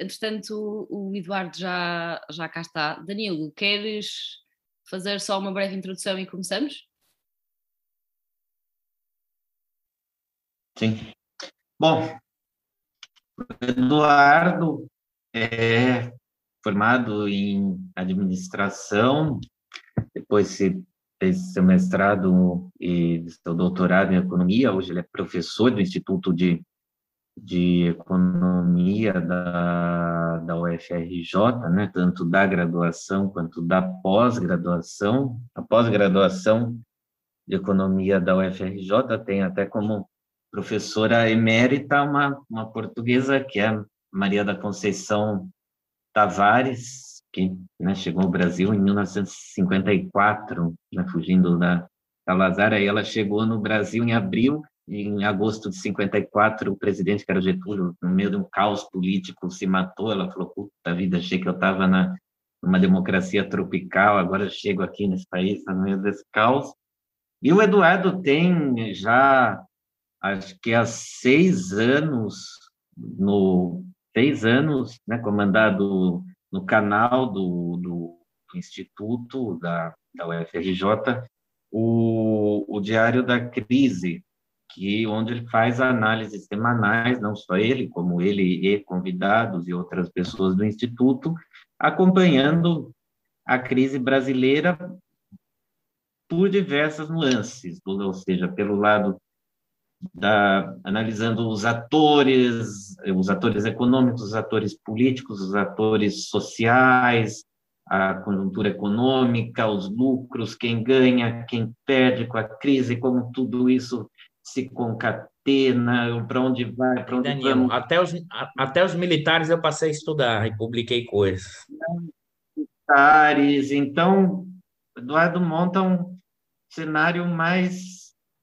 entretanto, o Eduardo já, já cá está. Danilo, queres fazer só uma breve introdução e começamos? Sim. Bom, Eduardo é formado em administração, depois se fez seu mestrado e seu doutorado em economia, hoje ele é professor do Instituto de, de Economia da, da UFRJ, né, tanto da graduação quanto da pós-graduação. A pós-graduação de Economia da UFRJ tem até como professora emérita uma, uma portuguesa que é Maria da Conceição Tavares, que né, chegou ao Brasil em 1954, né, fugindo da Salazar, aí ela chegou no Brasil em abril, em agosto de 54, o presidente, que era Getúlio, no meio de um caos político, se matou, ela falou, puta vida, achei que eu estava numa democracia tropical, agora chego aqui nesse país, no meio desse caos. E o Eduardo tem já, acho que há seis anos, no seis anos, né, comandado no canal do, do, do Instituto da, da UFRJ o, o Diário da Crise, que onde ele faz análises semanais, não só ele, como ele e convidados e outras pessoas do Instituto, acompanhando a crise brasileira por diversas nuances, ou seja, pelo lado da, analisando os atores, os atores econômicos, os atores políticos, os atores sociais, a conjuntura econômica, os lucros, quem ganha, quem perde com a crise, como tudo isso se concatena, para onde vai, para onde Daniel, vamos. Até os, até os militares eu passei a estudar e publiquei coisas. Militares, então, Eduardo monta um cenário mais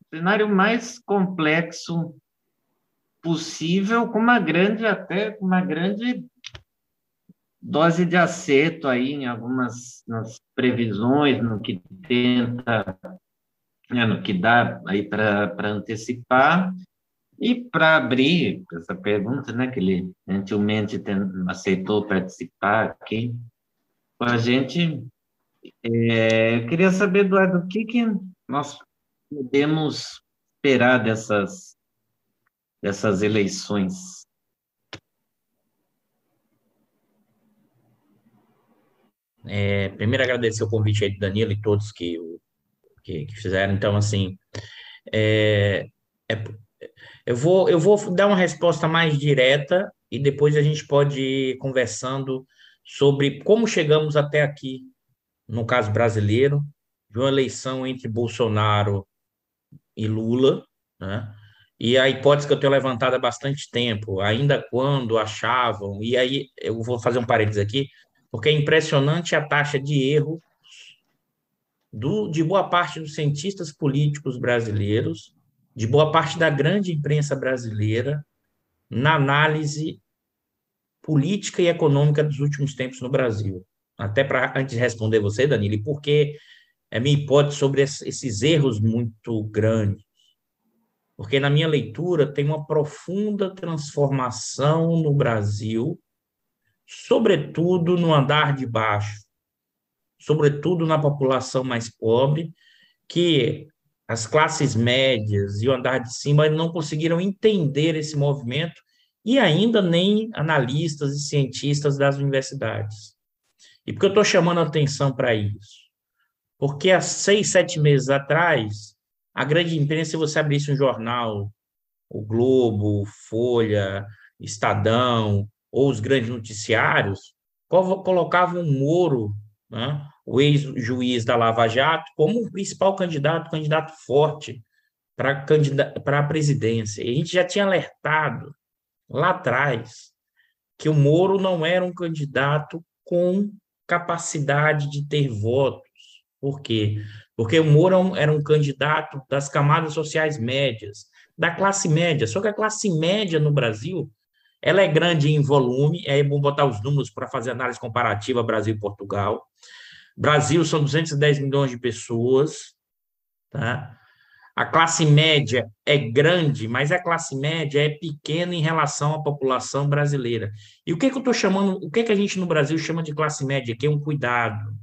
cenário mais complexo possível, com uma grande, até com uma grande dose de acerto aí em algumas nas previsões, no que tenta, né, no que dá aí para antecipar. E para abrir essa pergunta, né, que ele gentilmente aceitou participar aqui com a gente, é, queria saber, Eduardo, o que, que nós podemos esperar dessas, dessas eleições? É, primeiro, agradecer o convite aí do Danilo e todos que, que, que fizeram. Então, assim, é, é, eu, vou, eu vou dar uma resposta mais direta e depois a gente pode ir conversando sobre como chegamos até aqui, no caso brasileiro, de uma eleição entre Bolsonaro e Lula, né? E a hipótese que eu tenho levantado há bastante tempo, ainda quando achavam, e aí eu vou fazer um parênteses aqui, porque é impressionante a taxa de erro do, de boa parte dos cientistas políticos brasileiros, de boa parte da grande imprensa brasileira, na análise política e econômica dos últimos tempos no Brasil. Até para antes de responder você, Danilo, por que é minha hipótese sobre esses erros muito grandes. Porque na minha leitura tem uma profunda transformação no Brasil, sobretudo no andar de baixo, sobretudo na população mais pobre, que as classes médias e o andar de cima não conseguiram entender esse movimento e ainda nem analistas e cientistas das universidades. E por que eu estou chamando atenção para isso? Porque há seis, sete meses atrás, a grande imprensa, se você abrisse um jornal, o Globo, Folha, Estadão, ou os grandes noticiários, colocavam o Moro, né, o ex-juiz da Lava Jato, como o principal candidato, candidato forte para a presidência. E a gente já tinha alertado lá atrás que o Moro não era um candidato com capacidade de ter voto por quê? Porque o Moro era um candidato das camadas sociais médias, da classe média. Só que a classe média no Brasil, ela é grande em volume, é bom botar os números para fazer análise comparativa Brasil e Portugal. Brasil são 210 milhões de pessoas, tá? a classe média é grande, mas a classe média é pequena em relação à população brasileira. E o que, que eu estou chamando, o que, que a gente no Brasil chama de classe média, que é um cuidado.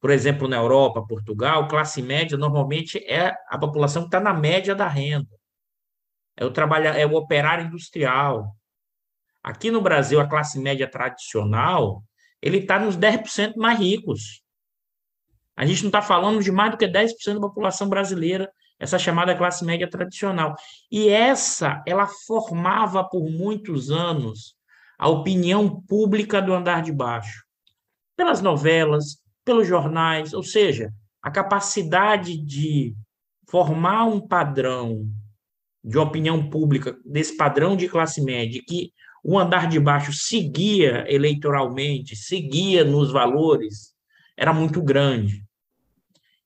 Por exemplo, na Europa, Portugal, classe média normalmente é a população que está na média da renda. É o, trabalho, é o operário industrial. Aqui no Brasil, a classe média tradicional, ele está nos 10% mais ricos. A gente não está falando de mais do que 10% da população brasileira, essa chamada classe média tradicional. E essa, ela formava por muitos anos a opinião pública do andar de baixo. Pelas novelas, pelos jornais, ou seja, a capacidade de formar um padrão de opinião pública, desse padrão de classe média, que o andar de baixo seguia eleitoralmente, seguia nos valores, era muito grande.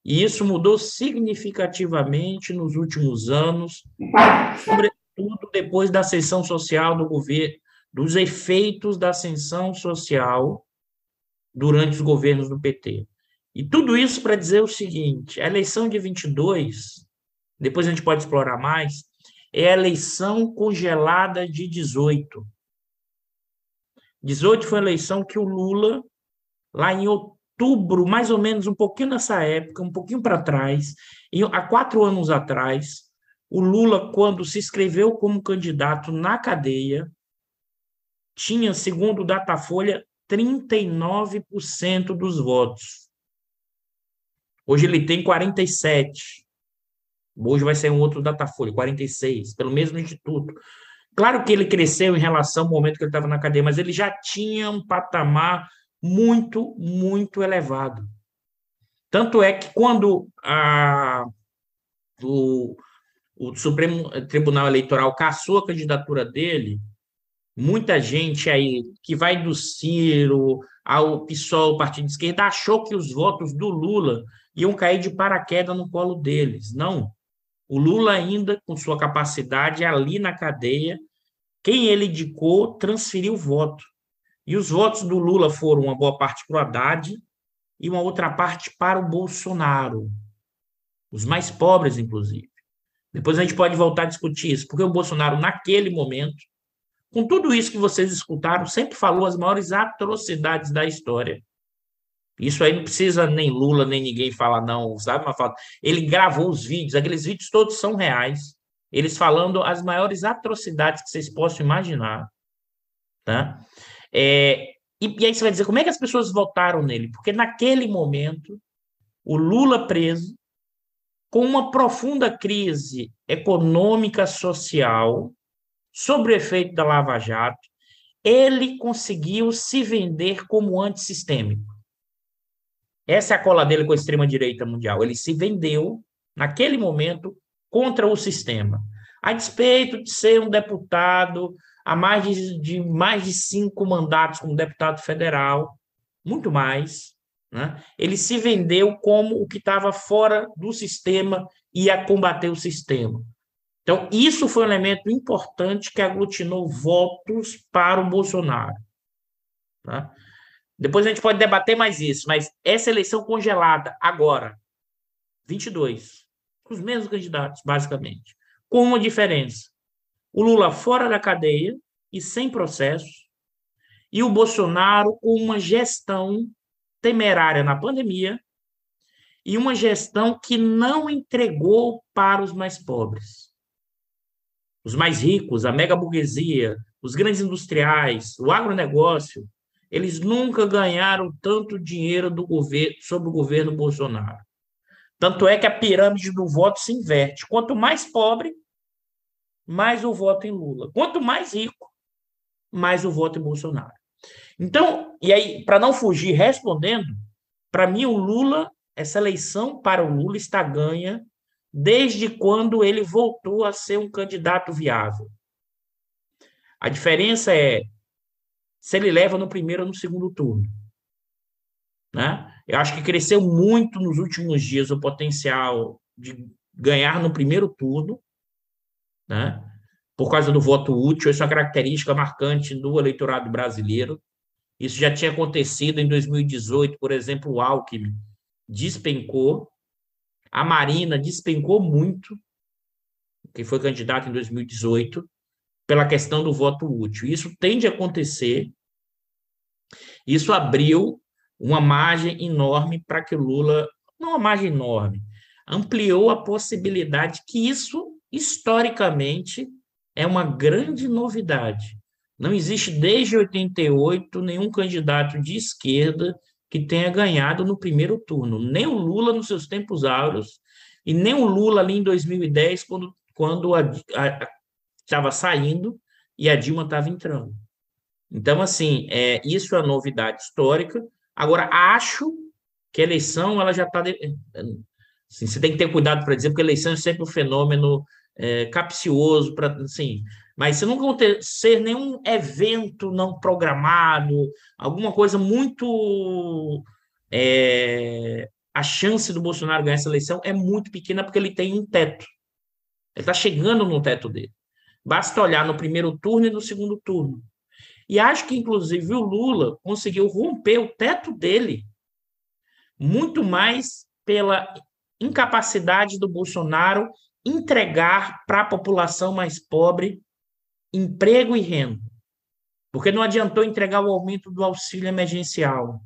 E isso mudou significativamente nos últimos anos, sobretudo depois da ascensão social do governo, dos efeitos da ascensão social durante os governos do PT. E tudo isso para dizer o seguinte: a eleição de 22, depois a gente pode explorar mais, é a eleição congelada de 18. 18 foi a eleição que o Lula, lá em outubro, mais ou menos, um pouquinho nessa época, um pouquinho para trás, e há quatro anos atrás, o Lula, quando se inscreveu como candidato na cadeia, tinha, segundo o Datafolha, 39% dos votos. Hoje ele tem 47. Hoje vai ser um outro Datafolha, 46, pelo mesmo instituto. Claro que ele cresceu em relação ao momento que ele estava na cadeia, mas ele já tinha um patamar muito, muito elevado. Tanto é que quando a, o, o Supremo Tribunal Eleitoral cassou a candidatura dele, muita gente aí que vai do Ciro ao PSOL, Partido de Esquerda, achou que os votos do Lula iam cair de paraquedas no colo deles. Não. O Lula ainda, com sua capacidade ali na cadeia, quem ele indicou transferiu o voto. E os votos do Lula foram uma boa parte para o Haddad e uma outra parte para o Bolsonaro. Os mais pobres, inclusive. Depois a gente pode voltar a discutir isso, porque o Bolsonaro, naquele momento, com tudo isso que vocês escutaram, sempre falou as maiores atrocidades da história. Isso aí não precisa nem Lula, nem ninguém falar, não, sabe? Mas fala, ele gravou os vídeos, aqueles vídeos todos são reais. Eles falando as maiores atrocidades que vocês possam imaginar. Tá? É, e, e aí você vai dizer, como é que as pessoas votaram nele? Porque naquele momento, o Lula preso, com uma profunda crise econômica, social, sobre o efeito da Lava Jato, ele conseguiu se vender como antissistêmico. Essa é a cola dele com a extrema-direita mundial. Ele se vendeu, naquele momento, contra o sistema. A despeito de ser um deputado há mais de, de mais de cinco mandatos como deputado federal, muito mais. Né? Ele se vendeu como o que estava fora do sistema e ia combater o sistema. Então, isso foi um elemento importante que aglutinou votos para o Bolsonaro. Tá? Depois a gente pode debater mais isso, mas essa eleição congelada, agora, 22, com os mesmos candidatos, basicamente, com uma diferença. O Lula fora da cadeia e sem processos, e o Bolsonaro com uma gestão temerária na pandemia e uma gestão que não entregou para os mais pobres. Os mais ricos, a mega burguesia, os grandes industriais, o agronegócio, eles nunca ganharam tanto dinheiro do governo sobre o governo Bolsonaro. Tanto é que a pirâmide do voto se inverte. Quanto mais pobre, mais o voto em Lula. Quanto mais rico, mais o voto em Bolsonaro. Então, e aí, para não fugir respondendo, para mim o Lula, essa eleição para o Lula está ganha desde quando ele voltou a ser um candidato viável. A diferença é se ele leva no primeiro ou no segundo turno. Né? Eu acho que cresceu muito nos últimos dias o potencial de ganhar no primeiro turno, né? por causa do voto útil, isso é uma característica marcante do eleitorado brasileiro. Isso já tinha acontecido em 2018, por exemplo, o Alckmin despencou. A Marina despencou muito, que foi candidata em 2018, pela questão do voto útil. Isso tende a acontecer. Isso abriu uma margem enorme para que Lula, não uma margem enorme, ampliou a possibilidade que isso, historicamente, é uma grande novidade. Não existe desde 88 nenhum candidato de esquerda que tenha ganhado no primeiro turno, nem o Lula nos seus tempos áureos, e nem o Lula ali em 2010, quando, quando estava saindo e a Dilma estava entrando. Então, assim, é, isso é novidade histórica. Agora, acho que a eleição ela já está. Assim, você tem que ter cuidado para dizer, porque a eleição é sempre um fenômeno é, capcioso, pra, assim, mas se não acontecer nenhum evento não programado, alguma coisa muito. É, a chance do Bolsonaro ganhar essa eleição é muito pequena porque ele tem um teto. Ele está chegando no teto dele. Basta olhar no primeiro turno e no segundo turno. E acho que, inclusive, o Lula conseguiu romper o teto dele muito mais pela incapacidade do Bolsonaro entregar para a população mais pobre emprego e renda. Porque não adiantou entregar o aumento do auxílio emergencial.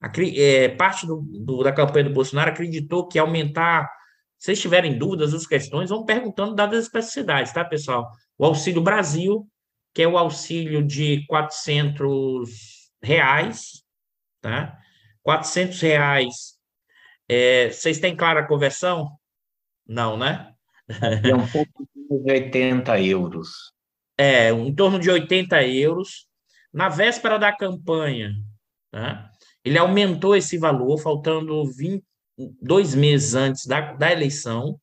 A, é, parte do, do, da campanha do Bolsonaro acreditou que aumentar. Se vocês tiverem dúvidas ou questões, vão perguntando dadas as especificidades, tá, pessoal? O Auxílio Brasil que é o auxílio de 400 reais, tá? 400 reais. É, vocês têm clara a conversão? Não, né? É um pouco de 80 euros. É, em torno de 80 euros. Na véspera da campanha, tá? ele aumentou esse valor, faltando 20, dois meses antes da, da eleição,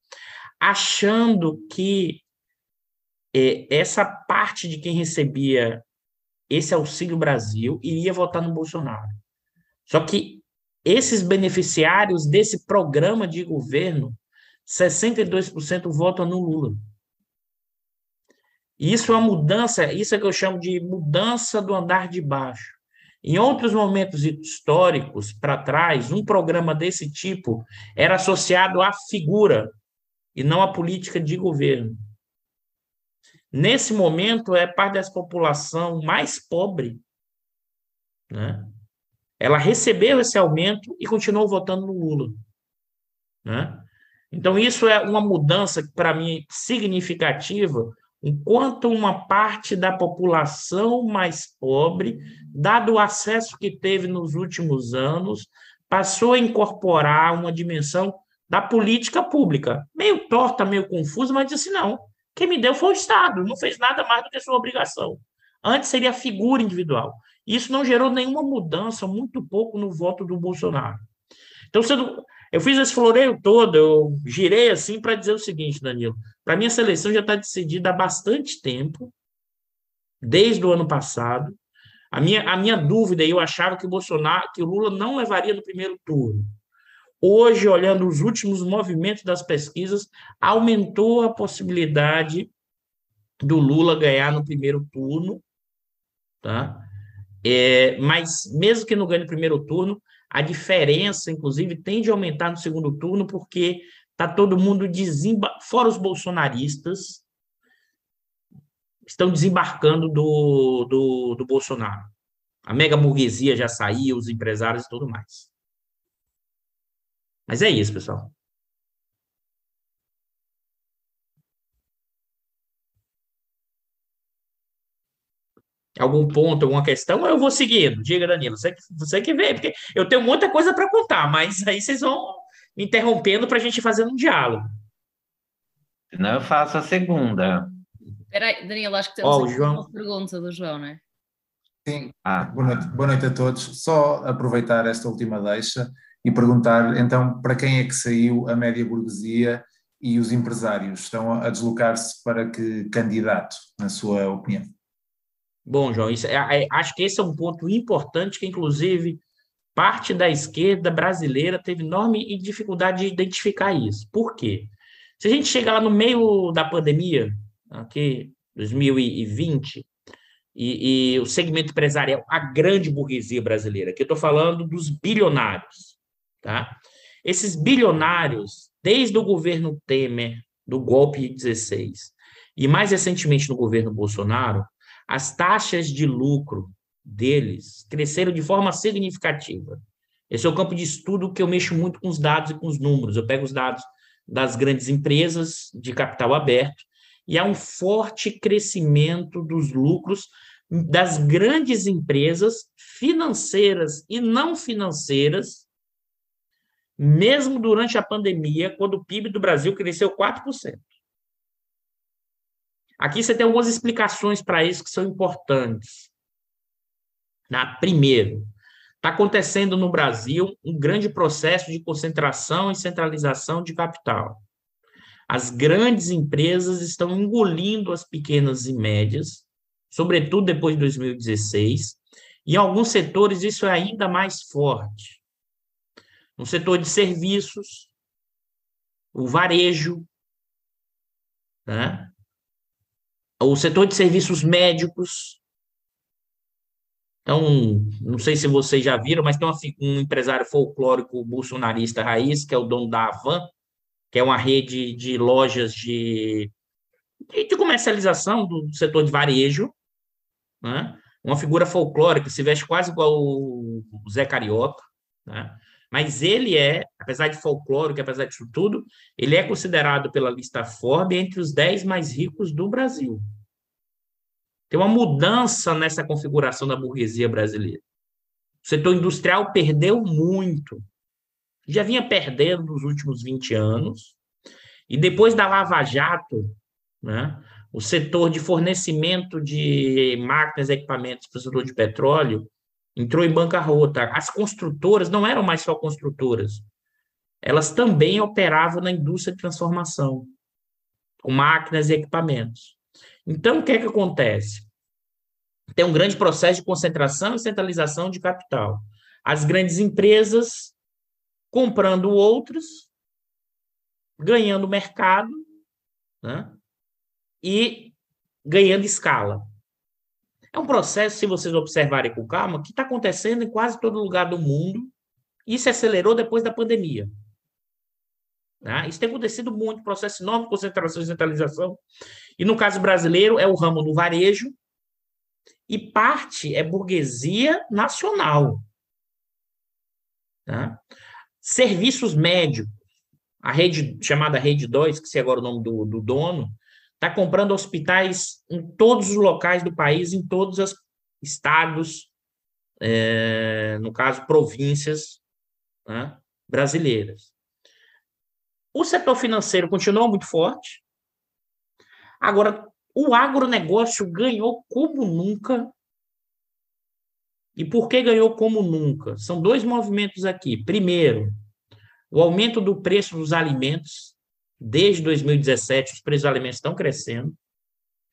achando que é, essa parte de quem recebia esse Auxílio Brasil iria votar no Bolsonaro. Só que esses beneficiários desse programa de governo, 62% votam no Lula. Isso é uma mudança, isso é que eu chamo de mudança do andar de baixo. Em outros momentos históricos para trás, um programa desse tipo era associado à figura e não à política de governo. Nesse momento, é parte dessa população mais pobre. Né? Ela recebeu esse aumento e continuou votando no Lula. Né? Então, isso é uma mudança, para mim, significativa, enquanto uma parte da população mais pobre, dado o acesso que teve nos últimos anos, passou a incorporar uma dimensão da política pública. Meio torta, meio confusa, mas disse: não, quem me deu foi o Estado, não fez nada mais do que sua obrigação. Antes seria a figura individual. Isso não gerou nenhuma mudança, muito pouco no voto do Bolsonaro. Então, sendo, eu fiz esse floreio todo, eu girei assim para dizer o seguinte, Danilo. Para mim, essa eleição já está decidida há bastante tempo, desde o ano passado. A minha, a minha dúvida, eu achava que o Bolsonaro, que o Lula não levaria no primeiro turno. Hoje, olhando os últimos movimentos das pesquisas, aumentou a possibilidade do Lula ganhar no primeiro turno, tá? É, mas mesmo que não ganhe no primeiro turno, a diferença, inclusive, tende a aumentar no segundo turno, porque está todo mundo desembarcando, fora os bolsonaristas, estão desembarcando do, do, do Bolsonaro. A mega burguesia já saiu, os empresários e tudo mais. Mas é isso, pessoal. Algum ponto, alguma questão, eu vou seguindo. Diga, Danilo, você, você que vê, porque eu tenho muita coisa para contar, mas aí vocês vão me interrompendo para a gente fazer um diálogo. Não, eu faço a segunda. Peraí, Danilo, acho que temos oh, João... uma pergunta do João, não é? Sim, ah. boa, noite, boa noite a todos. Só aproveitar esta última deixa e perguntar então para quem é que saiu a média burguesia e os empresários estão a deslocar-se para que candidato, na sua opinião? Bom, João, isso, é, é, acho que esse é um ponto importante que, inclusive, parte da esquerda brasileira teve enorme dificuldade de identificar isso. Por quê? Se a gente chegar lá no meio da pandemia, aqui, 2020, e, e o segmento empresarial, a grande burguesia brasileira, que eu estou falando dos bilionários, tá? Esses bilionários, desde o governo Temer, do golpe de 16, e mais recentemente no governo Bolsonaro, as taxas de lucro deles cresceram de forma significativa. Esse é o campo de estudo que eu mexo muito com os dados e com os números. Eu pego os dados das grandes empresas de capital aberto e há um forte crescimento dos lucros das grandes empresas financeiras e não financeiras, mesmo durante a pandemia, quando o PIB do Brasil cresceu 4%. Aqui você tem algumas explicações para isso que são importantes. Na, primeiro, está acontecendo no Brasil um grande processo de concentração e centralização de capital. As grandes empresas estão engolindo as pequenas e médias, sobretudo depois de 2016. Em alguns setores, isso é ainda mais forte. No setor de serviços, o varejo, né? O setor de serviços médicos. Então, não sei se vocês já viram, mas tem um empresário folclórico bolsonarista raiz, que é o dono da Avan, que é uma rede de lojas de, de comercialização do setor de varejo, né? uma figura folclórica, se veste quase igual o Zé Carioca, né? mas ele é, apesar de folclórico, apesar disso tudo, ele é considerado pela lista Forbes entre os 10 mais ricos do Brasil. Tem uma mudança nessa configuração da burguesia brasileira. O setor industrial perdeu muito. Já vinha perdendo nos últimos 20 anos. E depois da Lava Jato, né, o setor de fornecimento de máquinas e equipamentos para o setor de petróleo entrou em bancarrota. As construtoras não eram mais só construtoras, elas também operavam na indústria de transformação, com máquinas e equipamentos. Então, o que é que acontece? Tem um grande processo de concentração e centralização de capital. As grandes empresas comprando outros, ganhando mercado, né? e ganhando escala. É um processo, se vocês observarem com calma, que está acontecendo em quase todo lugar do mundo se acelerou depois da pandemia. Tá? Isso tem acontecido muito, processo enorme de concentração e centralização. E no caso brasileiro, é o ramo do varejo, e parte é burguesia nacional. Tá? Serviços médicos, a rede chamada Rede 2, que é agora o nome do, do dono, está comprando hospitais em todos os locais do país, em todos os estados, é, no caso, províncias né, brasileiras. O setor financeiro continua muito forte. Agora, o agronegócio ganhou como nunca. E por que ganhou como nunca? São dois movimentos aqui. Primeiro, o aumento do preço dos alimentos Desde 2017, os preços dos alimentos estão crescendo,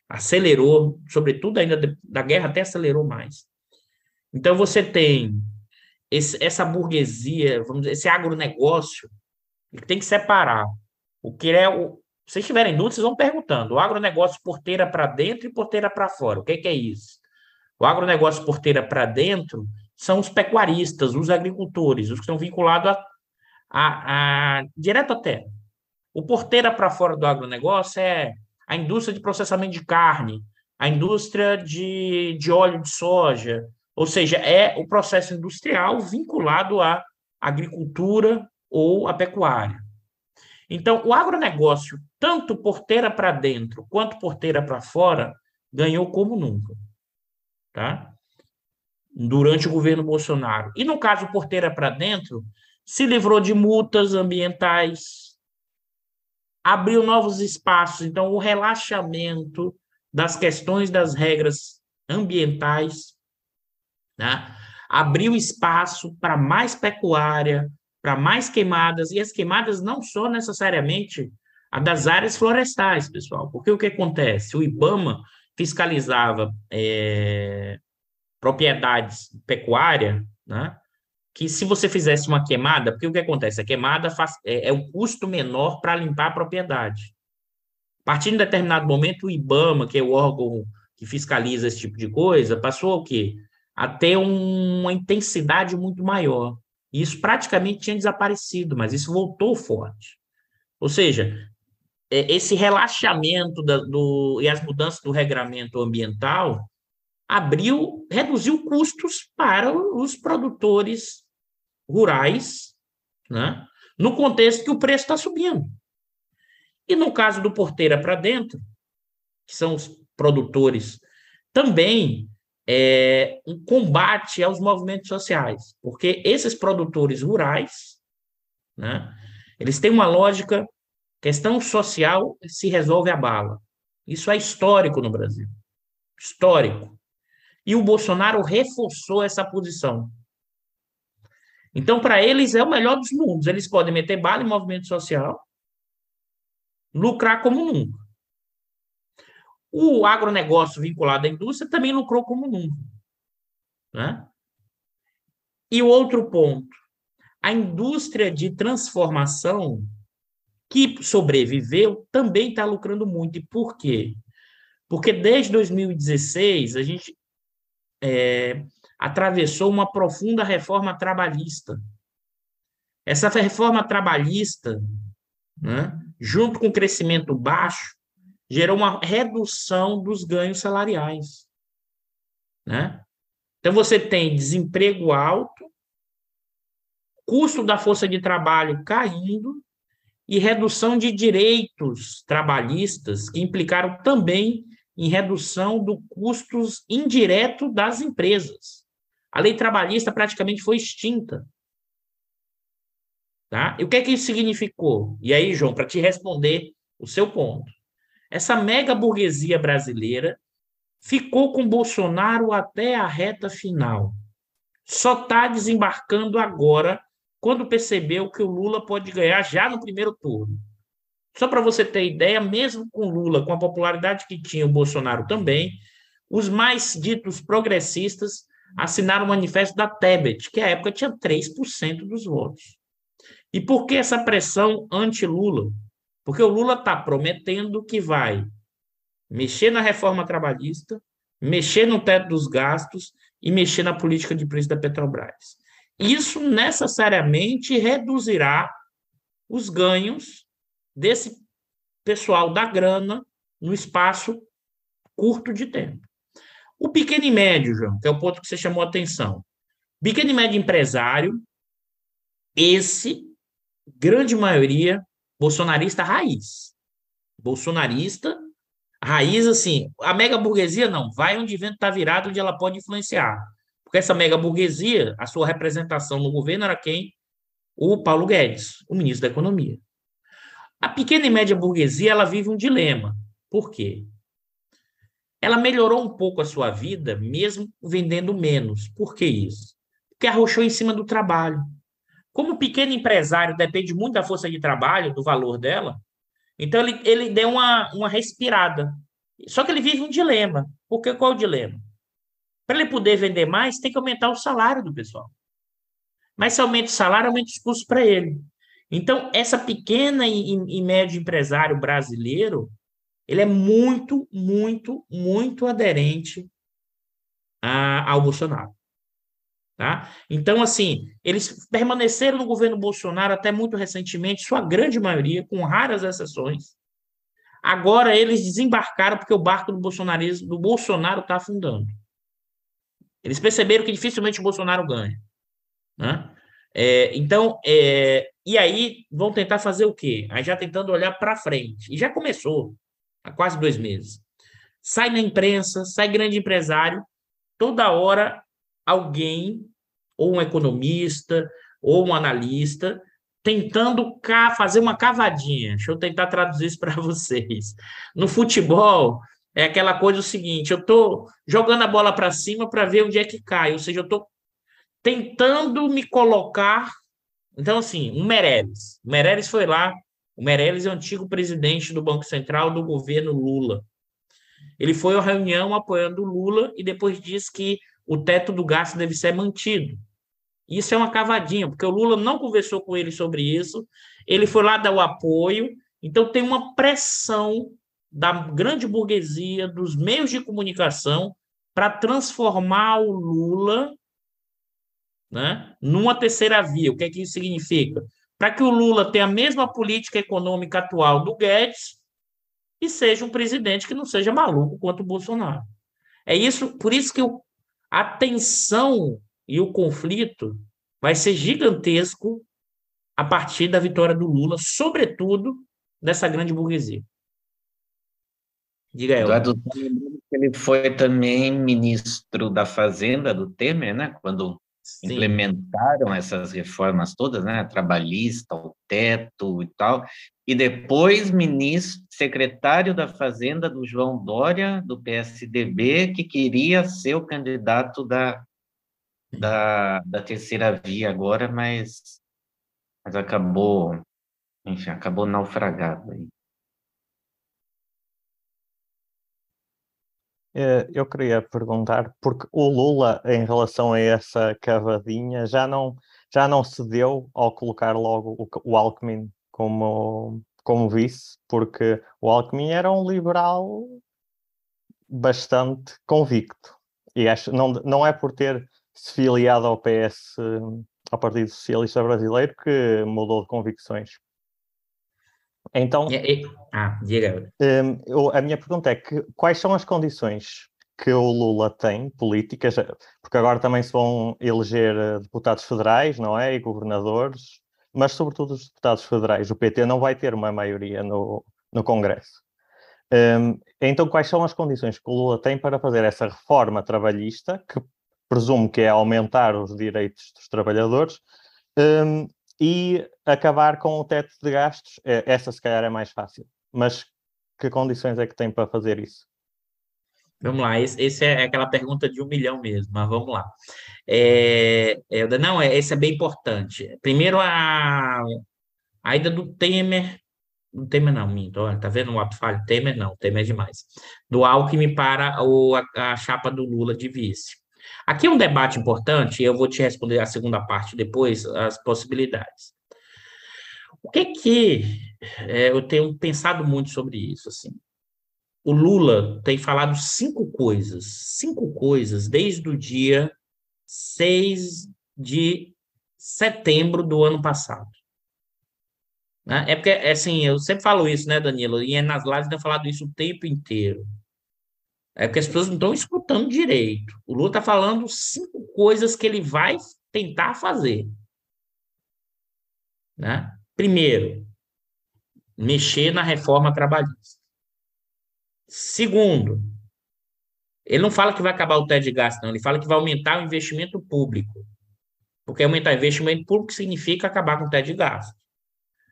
acelerou, sobretudo ainda da guerra, até acelerou mais. Então, você tem esse, essa burguesia, vamos dizer, esse agronegócio, que tem que separar o que é o. Se vocês tiverem dúvidas, vocês vão perguntando. O agronegócio porteira para dentro e porteira para fora. O que, que é isso? O agronegócio porteira para dentro são os pecuaristas, os agricultores, os que estão vinculados a, a, a direto à terra. O porteira para fora do agronegócio é a indústria de processamento de carne, a indústria de, de óleo de soja, ou seja, é o processo industrial vinculado à agricultura ou à pecuária. Então, o agronegócio, tanto porteira para dentro quanto porteira para fora, ganhou como nunca. Tá? Durante o governo Bolsonaro. E no caso porteira para dentro, se livrou de multas ambientais, abriu novos espaços. Então, o relaxamento das questões das regras ambientais, né? abriu espaço para mais pecuária, para mais queimadas, e as queimadas não só necessariamente a das áreas florestais, pessoal, porque o que acontece? O IBAMA fiscalizava é, propriedades pecuárias, né? que se você fizesse uma queimada, porque o que acontece? A queimada faz, é, é um custo menor para limpar a propriedade. A partir de um determinado momento, o IBAMA, que é o órgão que fiscaliza esse tipo de coisa, passou o quê? A ter um, uma intensidade muito maior. E isso praticamente tinha desaparecido, mas isso voltou forte. Ou seja, é, esse relaxamento da, do, e as mudanças do regramento ambiental abriu, reduziu custos para os produtores rurais, né? no contexto que o preço está subindo. E no caso do Porteira para Dentro, que são os produtores, também é um combate aos movimentos sociais, porque esses produtores rurais, né, eles têm uma lógica, questão social se resolve a bala. Isso é histórico no Brasil. Histórico. E o Bolsonaro reforçou essa posição. Então, para eles, é o melhor dos mundos. Eles podem meter bala em movimento social, lucrar como nunca. O agronegócio vinculado à indústria também lucrou como nunca. Né? E outro ponto, a indústria de transformação que sobreviveu também está lucrando muito. E por quê? Porque desde 2016 a gente é, atravessou uma profunda reforma trabalhista. Essa reforma trabalhista, né, junto com o crescimento baixo, gerou uma redução dos ganhos salariais. Né? Então, você tem desemprego alto, custo da força de trabalho caindo e redução de direitos trabalhistas, que implicaram também em redução do custos indireto das empresas. A lei trabalhista praticamente foi extinta. Tá? E o que é que isso significou? E aí, João, para te responder o seu ponto. Essa mega burguesia brasileira ficou com Bolsonaro até a reta final. Só está desembarcando agora, quando percebeu que o Lula pode ganhar já no primeiro turno. Só para você ter ideia, mesmo com Lula, com a popularidade que tinha o Bolsonaro também, os mais ditos progressistas assinaram o manifesto da Tebet, que à época tinha 3% dos votos. E por que essa pressão anti-Lula? Porque o Lula está prometendo que vai mexer na reforma trabalhista, mexer no teto dos gastos e mexer na política de preço da Petrobras. Isso necessariamente reduzirá os ganhos desse pessoal da grana no espaço curto de tempo. O pequeno e médio, João, que é o ponto que você chamou a atenção. Pequeno e médio empresário, esse, grande maioria, bolsonarista raiz. Bolsonarista raiz, assim, a mega burguesia não, vai onde o vento está virado, onde ela pode influenciar. Porque essa mega burguesia, a sua representação no governo era quem? O Paulo Guedes, o ministro da Economia. A pequena e média burguesia, ela vive um dilema. Por quê? Ela melhorou um pouco a sua vida, mesmo vendendo menos. Por que isso? Porque arrochou em cima do trabalho. Como o pequeno empresário depende muito da força de trabalho, do valor dela, então ele, ele deu uma, uma respirada. Só que ele vive um dilema. Porque qual é o dilema? Para ele poder vender mais, tem que aumentar o salário do pessoal. Mas se aumenta o salário, aumenta os custos para ele. Então, essa pequena e, e médio empresário brasileiro, ele é muito, muito, muito aderente a, ao Bolsonaro. Tá? Então, assim, eles permaneceram no governo Bolsonaro até muito recentemente, sua grande maioria, com raras exceções. Agora eles desembarcaram porque o barco do bolsonarismo do Bolsonaro está afundando. Eles perceberam que dificilmente o Bolsonaro ganha. Né? É, então, é, e aí vão tentar fazer o quê? Aí já tentando olhar para frente. E já começou, há quase dois meses. Sai na imprensa, sai grande empresário, toda hora alguém, ou um economista, ou um analista, tentando fazer uma cavadinha. Deixa eu tentar traduzir isso para vocês. No futebol, é aquela coisa o seguinte: eu estou jogando a bola para cima para ver onde é que cai, ou seja, eu estou tentando me colocar. Então, assim, o Meirelles. O Meirelles foi lá. O Meirelles é o antigo presidente do Banco Central do governo Lula. Ele foi à reunião apoiando o Lula e depois disse que o teto do gasto deve ser mantido. Isso é uma cavadinha, porque o Lula não conversou com ele sobre isso, ele foi lá dar o apoio, então tem uma pressão da grande burguesia, dos meios de comunicação, para transformar o Lula né, numa terceira via. O que é que isso significa? Para que o Lula tenha a mesma política econômica atual do Guedes e seja um presidente que não seja maluco quanto o Bolsonaro. É isso, por isso que o, a tensão e o conflito vai ser gigantesco a partir da vitória do Lula, sobretudo dessa grande burguesia. Diga eu. Eduardo, ele foi também ministro da Fazenda do Temer, né? Quando Sim. implementaram essas reformas todas, né? Trabalhista, o teto e tal. E depois ministro, secretário da Fazenda do João Dória, do PSDB, que queria ser o candidato da, da, da terceira via agora, mas, mas acabou, enfim, acabou naufragado aí. É, eu queria perguntar, porque o Lula, em relação a essa cavadinha, já não, já não cedeu ao colocar logo o, o Alckmin como, como vice, porque o Alckmin era um liberal bastante convicto. E acho, não, não é por ter se filiado ao PS, ao Partido Socialista Brasileiro, que mudou de convicções. Então, ah, diga. Um, a minha pergunta é que quais são as condições que o Lula tem, políticas, porque agora também se vão eleger eh, deputados federais, não é? E governadores, mas sobretudo os deputados federais. O PT não vai ter uma maioria no, no Congresso. Um, então, quais são as condições que o Lula tem para fazer essa reforma trabalhista, que presumo que é aumentar os direitos dos trabalhadores, um, e acabar com o teto de gastos, é, essa se calhar é mais fácil. Mas que condições é que tem para fazer isso? Vamos lá, esse, esse é aquela pergunta de um milhão mesmo, mas vamos lá. É, é, não, é, esse é bem importante. Primeiro, a, a ida do Temer, do Temer não, minto, olha, tá vendo o ato falho? Temer não, Temer é demais. Do Alckmin para o, a, a chapa do Lula de vice. Aqui é um debate importante, eu vou te responder a segunda parte depois, as possibilidades. O que que é, eu tenho pensado muito sobre isso, assim. O Lula tem falado cinco coisas, cinco coisas desde o dia 6 de setembro do ano passado. Né? É porque, assim, eu sempre falo isso, né, Danilo? E nas lives eu tenho falado isso o tempo inteiro. É porque as pessoas não estão escutando direito. O Lula está falando cinco coisas que ele vai tentar fazer. Né? Primeiro, mexer na reforma trabalhista. Segundo, ele não fala que vai acabar o teto de gasto, não. Ele fala que vai aumentar o investimento público. Porque aumentar o investimento público significa acabar com o teto de gasto.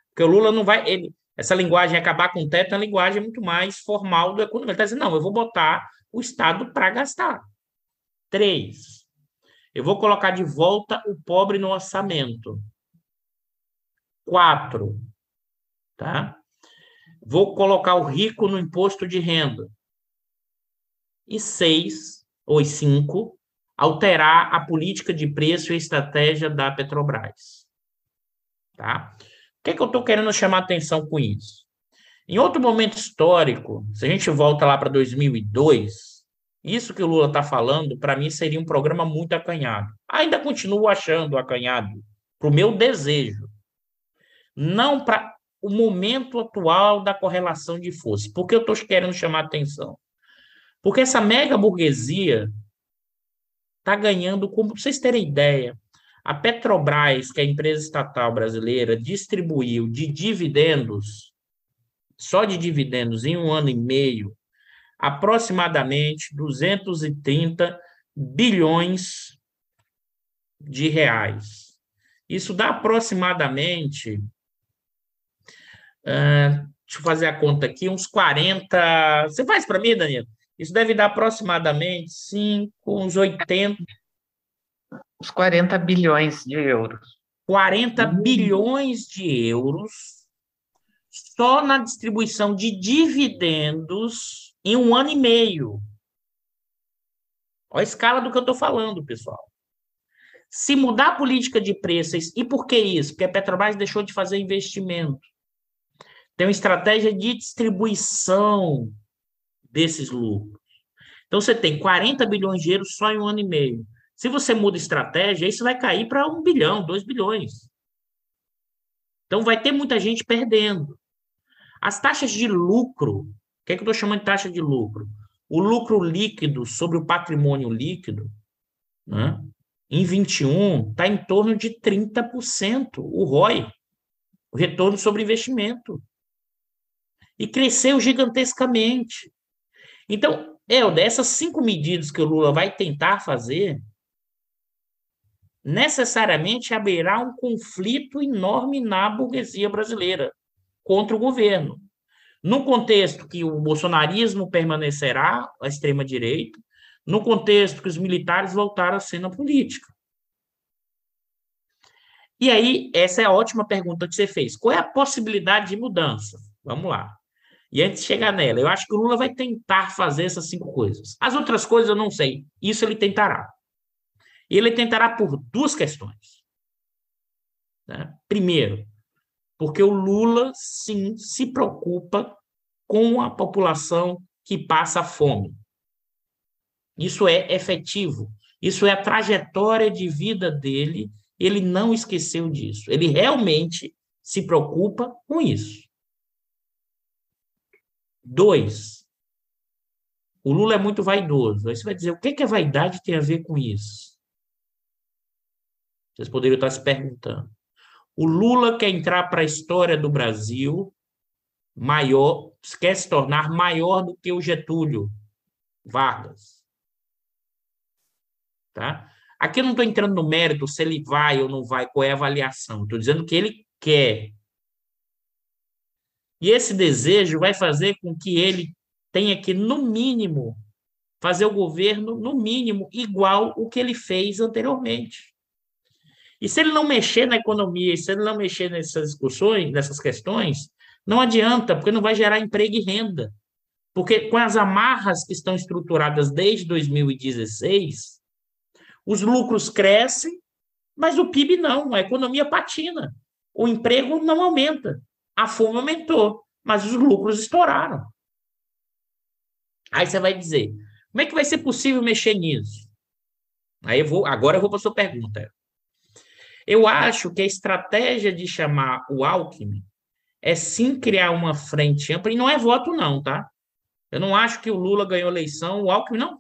Porque o Lula não vai. Ele, essa linguagem acabar com o teto é uma linguagem muito mais formal do economista. Ele está dizendo, não, eu vou botar o Estado para gastar. Três, eu vou colocar de volta o pobre no orçamento. Quatro, tá? Vou colocar o rico no imposto de renda. E seis, ou cinco, alterar a política de preço e estratégia da Petrobras. Tá? O que, é que eu estou querendo chamar atenção com isso? Em outro momento histórico, se a gente volta lá para 2002, isso que o Lula está falando, para mim, seria um programa muito acanhado. Ainda continuo achando acanhado, para o meu desejo. Não para o momento atual da correlação de força. Por que eu estou querendo chamar atenção? Porque essa mega burguesia está ganhando, como vocês terem ideia, a Petrobras, que é a empresa estatal brasileira, distribuiu de dividendos, só de dividendos, em um ano e meio, aproximadamente 230 bilhões de reais. Isso dá aproximadamente, uh, deixa eu fazer a conta aqui, uns 40. Você faz para mim, Danilo? Isso deve dar aproximadamente 5, uns 80, uns 40 bilhões de euros. 40 uhum. bilhões de euros só na distribuição de dividendos em um ano e meio. Olha a escala do que eu estou falando, pessoal. Se mudar a política de preços, e por que isso? Porque a Petrobras deixou de fazer investimento. Tem uma estratégia de distribuição desses lucros. Então, você tem 40 bilhões de euros só em um ano e meio. Se você muda estratégia, isso vai cair para um bilhão, dois bilhões. Então vai ter muita gente perdendo. As taxas de lucro, o que, é que eu estou chamando de taxa de lucro? O lucro líquido sobre o patrimônio líquido, né, em 21, está em torno de 30%, o ROI, o retorno sobre investimento. E cresceu gigantescamente. Então, Helder, essas cinco medidas que o Lula vai tentar fazer, necessariamente abrirá um conflito enorme na burguesia brasileira contra o governo. No contexto que o bolsonarismo permanecerá à extrema-direita, no contexto que os militares voltaram à cena política. E aí, essa é a ótima pergunta que você fez. Qual é a possibilidade de mudança? Vamos lá. E antes de chegar nela, eu acho que o Lula vai tentar fazer essas cinco coisas. As outras coisas eu não sei. Isso ele tentará. Ele tentará por duas questões. Né? Primeiro, porque o Lula, sim, se preocupa com a população que passa fome. Isso é efetivo. Isso é a trajetória de vida dele. Ele não esqueceu disso. Ele realmente se preocupa com isso. Dois, o Lula é muito vaidoso. Aí você vai dizer, o que, que a vaidade tem a ver com isso? Vocês poderiam estar se perguntando. O Lula quer entrar para a história do Brasil maior, quer se tornar maior do que o Getúlio Vargas. Tá? Aqui eu não estou entrando no mérito se ele vai ou não vai, qual é a avaliação. Estou dizendo que ele quer. E esse desejo vai fazer com que ele tenha que, no mínimo, fazer o governo, no mínimo, igual o que ele fez anteriormente. E se ele não mexer na economia, se ele não mexer nessas discussões, nessas questões, não adianta, porque não vai gerar emprego e renda. Porque com as amarras que estão estruturadas desde 2016, os lucros crescem, mas o PIB não, a economia patina. O emprego não aumenta. A fome aumentou, mas os lucros estouraram. Aí você vai dizer, como é que vai ser possível mexer nisso? Aí eu vou, agora eu vou para a sua pergunta. Eu acho que a estratégia de chamar o Alckmin é sim criar uma frente ampla, e não é voto, não, tá? Eu não acho que o Lula ganhou eleição, o Alckmin não.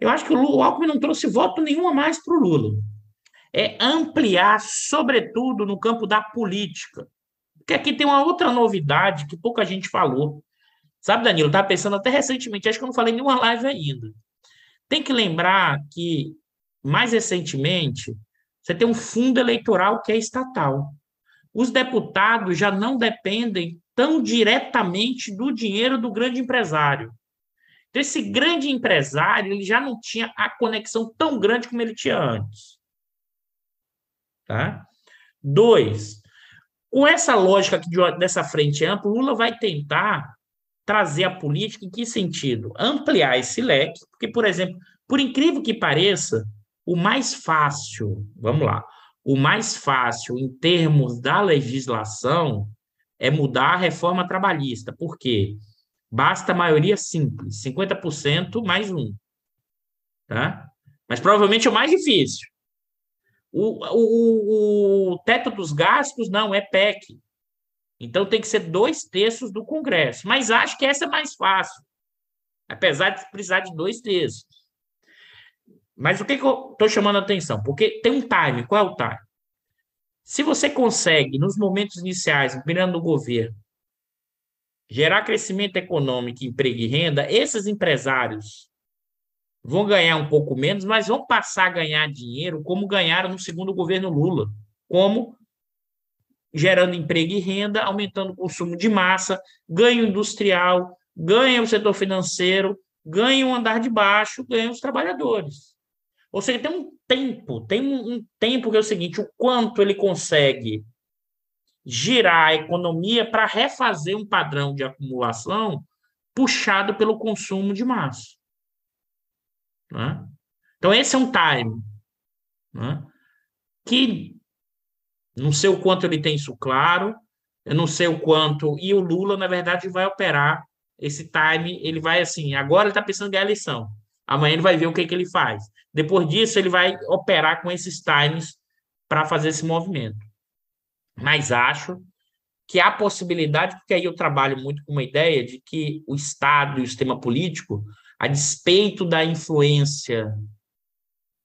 eu acho que o, Lula, o Alckmin não trouxe voto nenhum a mais para o Lula. É ampliar, sobretudo, no campo da política. Porque aqui tem uma outra novidade que pouca gente falou. Sabe, Danilo, estava pensando até recentemente, acho que eu não falei nenhuma live ainda. Tem que lembrar que, mais recentemente, você tem um fundo eleitoral que é estatal. Os deputados já não dependem tão diretamente do dinheiro do grande empresário. Então, esse grande empresário ele já não tinha a conexão tão grande como ele tinha antes. Tá? Dois, com essa lógica dessa frente ampla, Lula vai tentar trazer a política em que sentido? Ampliar esse leque, porque, por exemplo, por incrível que pareça, o mais fácil, vamos lá, o mais fácil em termos da legislação é mudar a reforma trabalhista. Por quê? Basta maioria simples, 50% mais um. Tá? Mas provavelmente é o mais difícil. O, o, o teto dos gastos não é PEC. Então tem que ser dois terços do Congresso. Mas acho que essa é mais fácil, apesar de precisar de dois terços. Mas o que, que eu estou chamando a atenção? Porque tem um time. Qual é o time? Se você consegue, nos momentos iniciais, mirando o governo, gerar crescimento econômico, emprego e renda, esses empresários vão ganhar um pouco menos, mas vão passar a ganhar dinheiro como ganharam no segundo governo Lula, como gerando emprego e renda, aumentando o consumo de massa, ganho industrial, ganha o setor financeiro, ganha o andar de baixo, ganha os trabalhadores. Ou seja, tem um tempo, tem um tempo que é o seguinte: o quanto ele consegue girar a economia para refazer um padrão de acumulação puxado pelo consumo de massa. Né? Então, esse é um time né? que não sei o quanto ele tem isso claro, eu não sei o quanto, e o Lula, na verdade, vai operar esse time, ele vai assim, agora ele está pensando em ganhar a eleição. Amanhã ele vai ver o que, que ele faz. Depois disso, ele vai operar com esses times para fazer esse movimento. Mas acho que há possibilidade, porque aí eu trabalho muito com uma ideia de que o Estado e o sistema político, a despeito da influência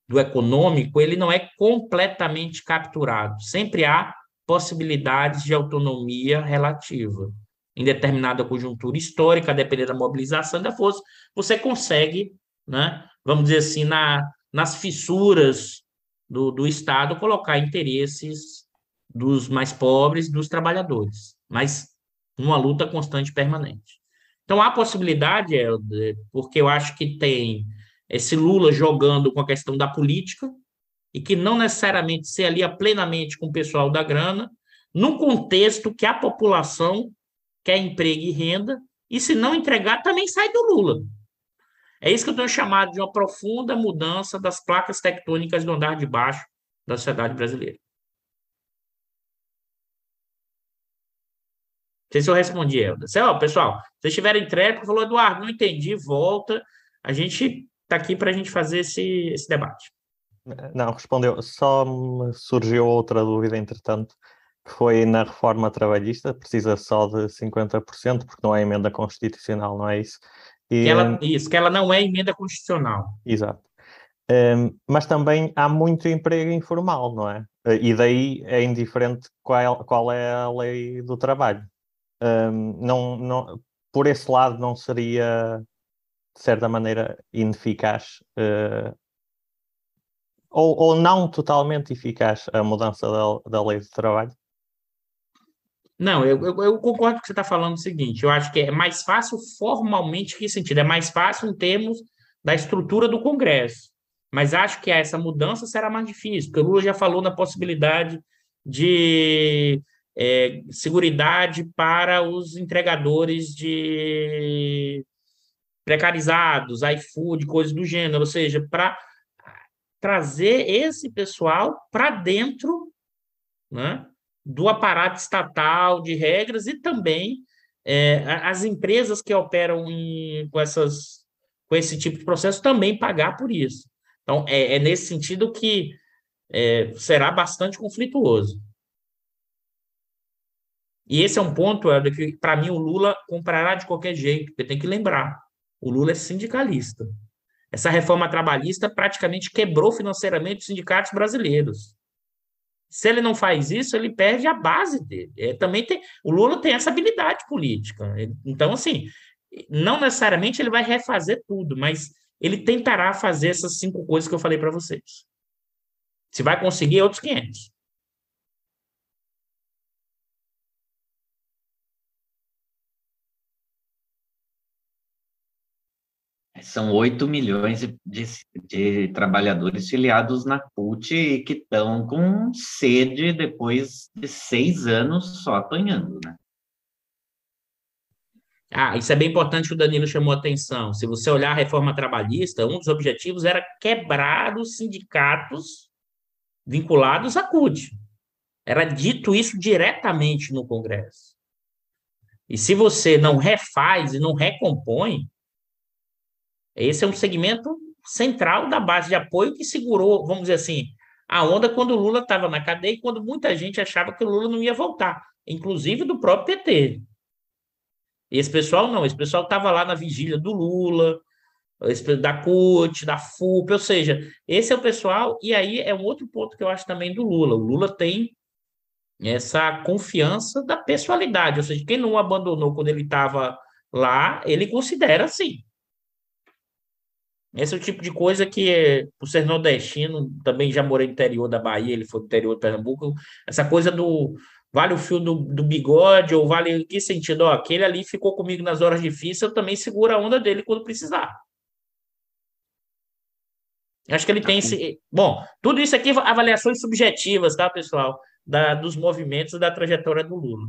do econômico, ele não é completamente capturado. Sempre há possibilidades de autonomia relativa. Em determinada conjuntura histórica, dependendo da mobilização da força, você consegue, né, vamos dizer assim, na, nas fissuras do, do Estado, colocar interesses dos mais pobres, dos trabalhadores, mas uma luta constante e permanente. Então, há possibilidade, porque eu acho que tem esse Lula jogando com a questão da política, e que não necessariamente se alia plenamente com o pessoal da grana, num contexto que a população quer emprego e renda, e se não entregar, também sai do Lula. É isso que eu tenho chamado de uma profunda mudança das placas tectônicas do andar de baixo da sociedade brasileira. Sei se eu respondi, Helder. Ó, pessoal, se vocês tiverem tréplico, falou, Eduardo, não entendi, volta. A gente está aqui para a gente fazer esse, esse debate. Não, respondeu. Só me surgiu outra dúvida, entretanto, que foi na reforma trabalhista, precisa só de 50%, porque não é emenda constitucional, não é isso? E, que ela, isso, que ela não é emenda constitucional. Exato. Um, mas também há muito emprego informal, não é? E daí é indiferente qual, qual é a lei do trabalho. Um, não, não, por esse lado, não seria, de certa maneira, ineficaz uh, ou, ou não totalmente eficaz a mudança da, da lei do trabalho? Não, eu, eu, eu concordo com o que você está falando o seguinte, eu acho que é mais fácil formalmente, que sentido? É mais fácil em termos da estrutura do Congresso, mas acho que essa mudança será mais difícil, porque o Lula já falou na possibilidade de é, seguridade para os entregadores de precarizados, iFood, coisas do gênero, ou seja, para trazer esse pessoal para dentro né, do aparato estatal de regras e também é, as empresas que operam em, com, essas, com esse tipo de processo também pagar por isso. Então, é, é nesse sentido que é, será bastante conflituoso. E esse é um ponto, é, que, para mim, o Lula comprará de qualquer jeito, porque tem que lembrar: o Lula é sindicalista. Essa reforma trabalhista praticamente quebrou financeiramente os sindicatos brasileiros. Se ele não faz isso, ele perde a base dele. É, também tem, o Lula tem essa habilidade política. Então, assim, não necessariamente ele vai refazer tudo, mas ele tentará fazer essas cinco coisas que eu falei para vocês. Se vai conseguir, outros 500. São 8 milhões de, de, trabalhadores filiados na CUT e que estão com sede depois de seis anos só apanhando, né? Ah, isso é bem importante que o Danilo chamou a atenção. Se você olhar a reforma trabalhista, um dos objetivos era quebrar os sindicatos vinculados à CUT. Era dito isso diretamente no Congresso. E se você não refaz e não recompõe, esse é um segmento central da base de apoio que segurou, vamos dizer assim, a onda quando o Lula estava na cadeia e quando muita gente achava que o Lula não ia voltar, inclusive do próprio PT. Esse pessoal não, esse pessoal estava lá na vigília do Lula, da CUT, da FUP, ou seja, esse é o pessoal, e aí é um outro ponto que eu acho também do Lula. O Lula tem essa confiança da pessoalidade, ou seja, quem não o abandonou quando ele estava lá, ele considera assim. Esse é o tipo de coisa que, por ser nordestino, também já morei no interior da Bahia, ele foi no interior de Pernambuco, essa coisa do vale o fio do, do bigode, ou vale que sentido? Ó, aquele ali ficou comigo nas horas difíceis, eu também seguro a onda dele quando precisar. Acho que ele tem esse. Bom, tudo isso aqui avaliações subjetivas, tá, pessoal? Da, dos movimentos da trajetória do Lula.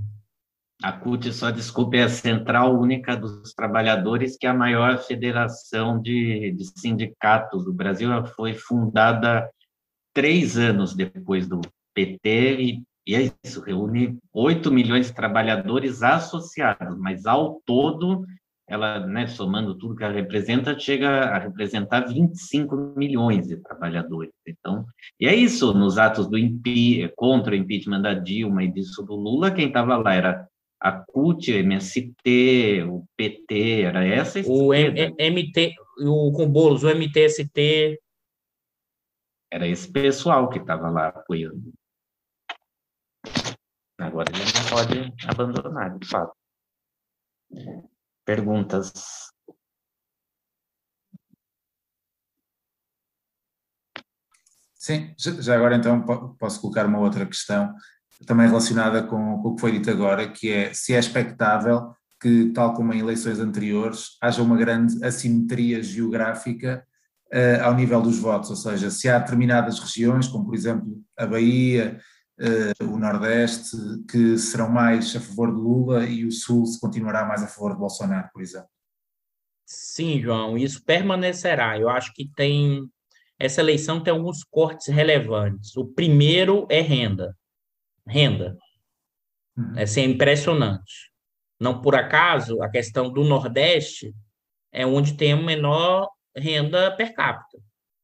A CUT, só desculpe, é a Central Única dos Trabalhadores, que é a maior federação de, de sindicatos do Brasil. Ela foi fundada três anos depois do PT e, e é isso, reúne 8 milhões de trabalhadores associados, mas ao todo ela, né, somando tudo que ela representa, chega a representar 25 milhões de trabalhadores. Então, e é isso, nos atos do contra o impeachment da Dilma e disso do Lula, quem estava lá era a CUT, o MST, o PT, era essa O M MT, o, com Boulos, o MTST. Era esse pessoal que estava lá apoiando. Agora ele não pode abandonar, de fato. Perguntas? Sim, já agora então posso colocar uma outra questão, também relacionada com, com o que foi dito agora, que é se é expectável que, tal como em eleições anteriores, haja uma grande assimetria geográfica uh, ao nível dos votos, ou seja, se há determinadas regiões, como por exemplo a Bahia, uh, o Nordeste, que serão mais a favor de Lula e o Sul se continuará mais a favor de Bolsonaro, por exemplo. Sim, João, isso permanecerá. Eu acho que tem. Essa eleição tem alguns cortes relevantes. O primeiro é renda. Renda. Uhum. Essa é impressionante. Não por acaso, a questão do Nordeste é onde tem a menor renda per capita.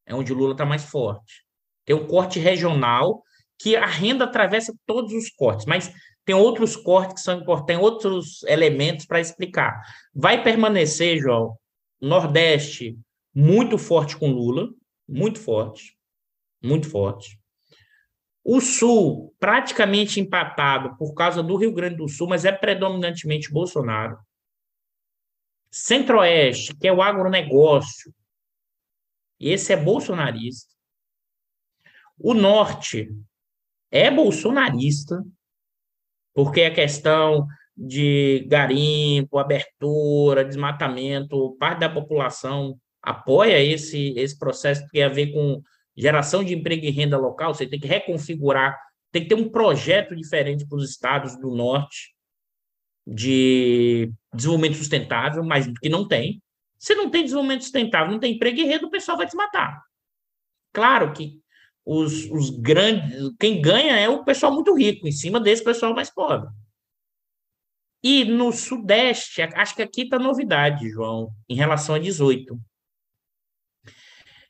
É onde o Lula está mais forte. Tem um corte regional que a renda atravessa todos os cortes, mas tem outros cortes que são importantes, tem outros elementos para explicar. Vai permanecer, João, Nordeste muito forte com Lula, muito forte, muito forte. O Sul praticamente empatado por causa do Rio Grande do Sul, mas é predominantemente Bolsonaro. Centro-Oeste, que é o agronegócio, esse é bolsonarista. O Norte, é bolsonarista, porque a questão de garimpo, abertura, desmatamento, parte da população apoia esse, esse processo que tem a ver com geração de emprego e renda local, você tem que reconfigurar, tem que ter um projeto diferente para os estados do norte de desenvolvimento sustentável, mas que não tem. Se não tem desenvolvimento sustentável, não tem emprego e renda, o pessoal vai desmatar. Claro que os, os grandes, quem ganha é o pessoal muito rico, em cima desse pessoal mais pobre. E no Sudeste, acho que aqui está novidade, João, em relação a 18.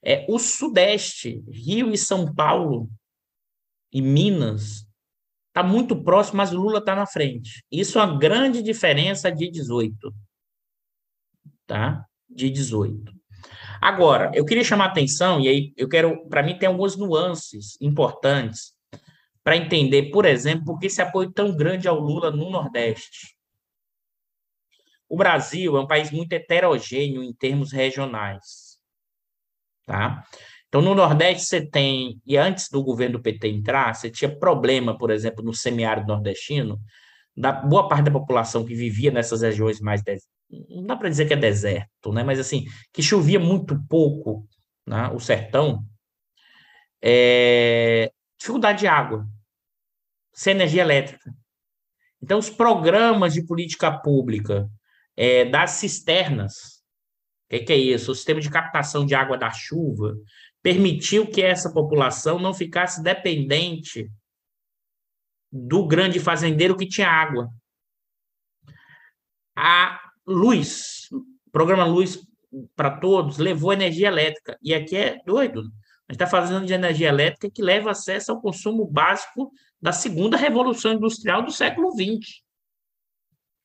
É, o Sudeste, Rio e São Paulo e Minas, está muito próximo, mas Lula está na frente. Isso é uma grande diferença de 18. Tá? De 18. Agora, eu queria chamar a atenção, e aí eu quero, para mim, tem algumas nuances importantes para entender, por exemplo, por que esse apoio tão grande ao Lula no Nordeste. O Brasil é um país muito heterogêneo em termos regionais. Tá? Então, no Nordeste, você tem, e antes do governo do PT entrar, você tinha problema, por exemplo, no semiárido nordestino, da boa parte da população que vivia nessas regiões mais não dá para dizer que é deserto, né? Mas assim, que chovia muito pouco, né? O sertão, é... dificuldade de água, sem energia elétrica. Então, os programas de política pública é, das cisternas, o que, que é isso? O sistema de captação de água da chuva permitiu que essa população não ficasse dependente do grande fazendeiro que tinha água. A luz, programa Luz para Todos levou energia elétrica. E aqui é doido. A gente está fazendo de energia elétrica que leva acesso ao consumo básico da segunda revolução industrial do século XX.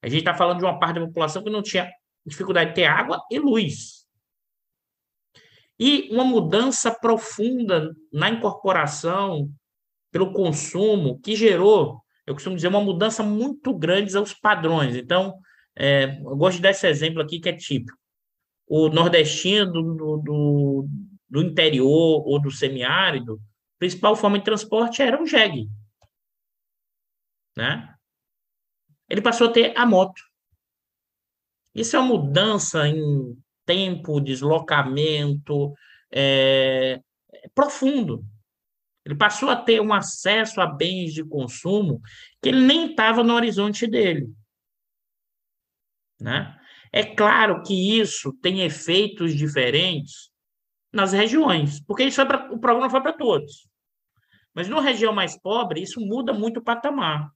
A gente está falando de uma parte da população que não tinha dificuldade de ter água e luz. E uma mudança profunda na incorporação pelo consumo que gerou, eu costumo dizer, uma mudança muito grande aos padrões. Então, é, eu gosto de dar esse exemplo aqui que é típico. O nordestino do, do, do interior ou do semiárido, a principal forma de transporte era o jegue. Né? Ele passou a ter a moto. Isso é uma mudança em tempo, deslocamento é, é profundo. Ele passou a ter um acesso a bens de consumo que ele nem estava no horizonte dele. Né? É claro que isso tem efeitos diferentes nas regiões, porque isso pra, o programa foi para todos. Mas numa região mais pobre, isso muda muito o patamar.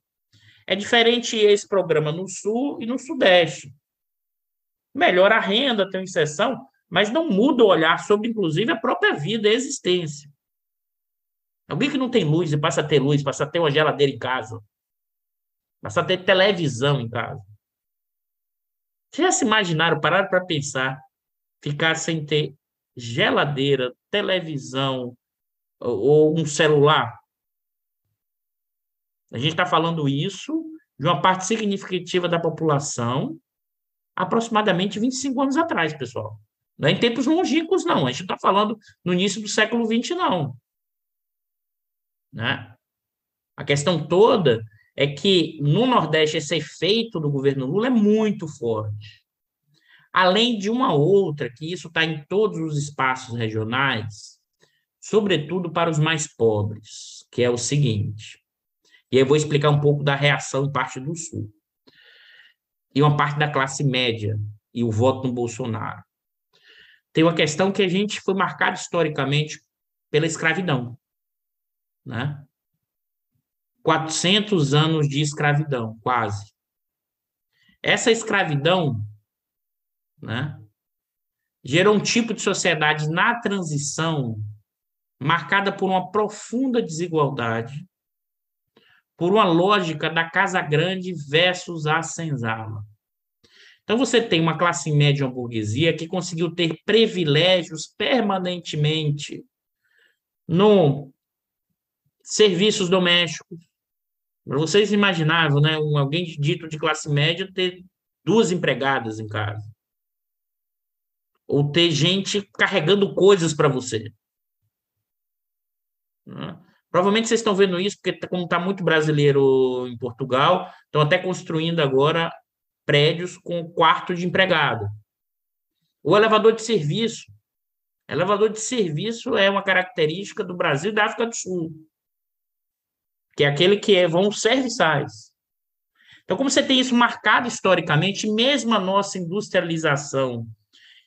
É diferente esse programa no Sul e no Sudeste. Melhora a renda, tem inserção, mas não muda o olhar sobre, inclusive, a própria vida a existência. Alguém que não tem luz e passa a ter luz, passa a ter uma geladeira em casa, passa a ter televisão em casa. Vocês já se imaginaram, pararam para pensar, ficar sem ter geladeira, televisão ou um celular? A gente está falando isso de uma parte significativa da população aproximadamente 25 anos atrás, pessoal. Não é em tempos longínquos, não. A gente está falando no início do século XX, não. Né? A questão toda é que no Nordeste esse efeito do governo Lula é muito forte. Além de uma outra, que isso está em todos os espaços regionais, sobretudo para os mais pobres, que é o seguinte. E eu vou explicar um pouco da reação em parte do Sul. E uma parte da classe média e o voto no Bolsonaro. Tem uma questão que a gente foi marcado historicamente pela escravidão né? 400 anos de escravidão, quase. Essa escravidão, né, gerou um tipo de sociedade na transição marcada por uma profunda desigualdade, por uma lógica da casa grande versus a senzala. Então você tem uma classe média, uma burguesia que conseguiu ter privilégios permanentemente no serviços domésticos. Vocês imaginavam, né, um, alguém dito de classe média ter duas empregadas em casa. Ou ter gente carregando coisas para você. Né? Provavelmente vocês estão vendo isso, porque como está muito brasileiro em Portugal, estão até construindo agora prédios com quarto de empregado. O elevador de serviço. Elevador de serviço é uma característica do Brasil e da África do Sul que é aquele que é, vão serviçais. Então, como você tem isso marcado historicamente, mesmo a nossa industrialização,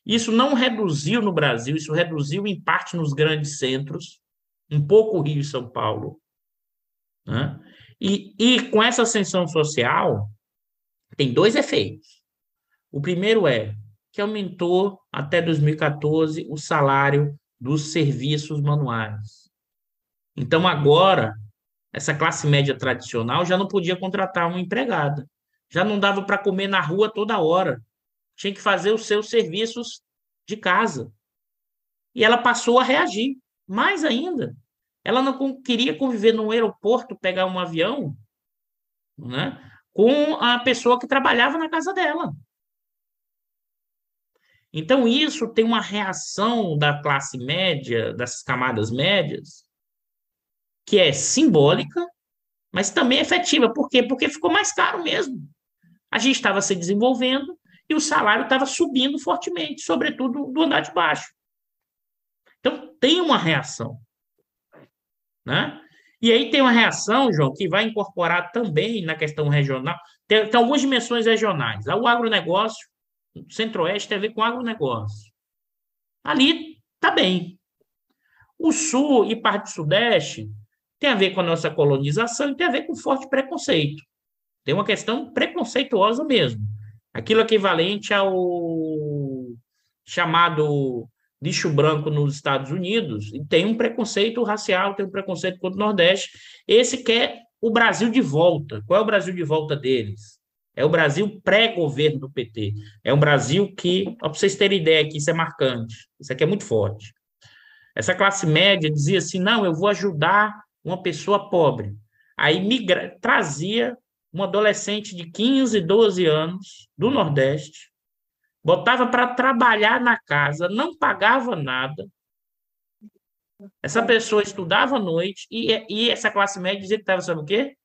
isso não reduziu no Brasil, isso reduziu em parte nos grandes centros, um pouco Rio e São Paulo. Né? E, e com essa ascensão social, tem dois efeitos. O primeiro é que aumentou até 2014 o salário dos serviços manuais. Então, agora, essa classe média tradicional já não podia contratar uma empregada. Já não dava para comer na rua toda hora. Tinha que fazer os seus serviços de casa. E ela passou a reagir. Mais ainda, ela não queria conviver num aeroporto, pegar um avião, né, com a pessoa que trabalhava na casa dela. Então, isso tem uma reação da classe média, das camadas médias, que é simbólica, mas também efetiva. Por quê? Porque ficou mais caro mesmo. A gente estava se desenvolvendo e o salário estava subindo fortemente, sobretudo do andar de baixo. Então, tem uma reação. Né? E aí tem uma reação, João, que vai incorporar também na questão regional. Tem, tem algumas dimensões regionais. O agronegócio, o centro-oeste tem a ver com agronegócio. Ali está bem. O sul e parte do sudeste tem a ver com a nossa colonização e tem a ver com forte preconceito. Tem uma questão preconceituosa mesmo. Aquilo equivalente ao chamado lixo branco nos Estados Unidos, e tem um preconceito racial, tem um preconceito contra o Nordeste. Esse quer o Brasil de volta. Qual é o Brasil de volta deles? É o Brasil pré-governo do PT. É um Brasil que, para vocês terem ideia, que isso é marcante, isso aqui é muito forte. Essa classe média dizia assim: não, eu vou ajudar uma pessoa pobre. Aí migra, trazia um adolescente de 15, 12 anos do Nordeste, botava para trabalhar na casa, não pagava nada. Essa pessoa estudava à noite e, e essa classe média dizia que estava, sabe o quê?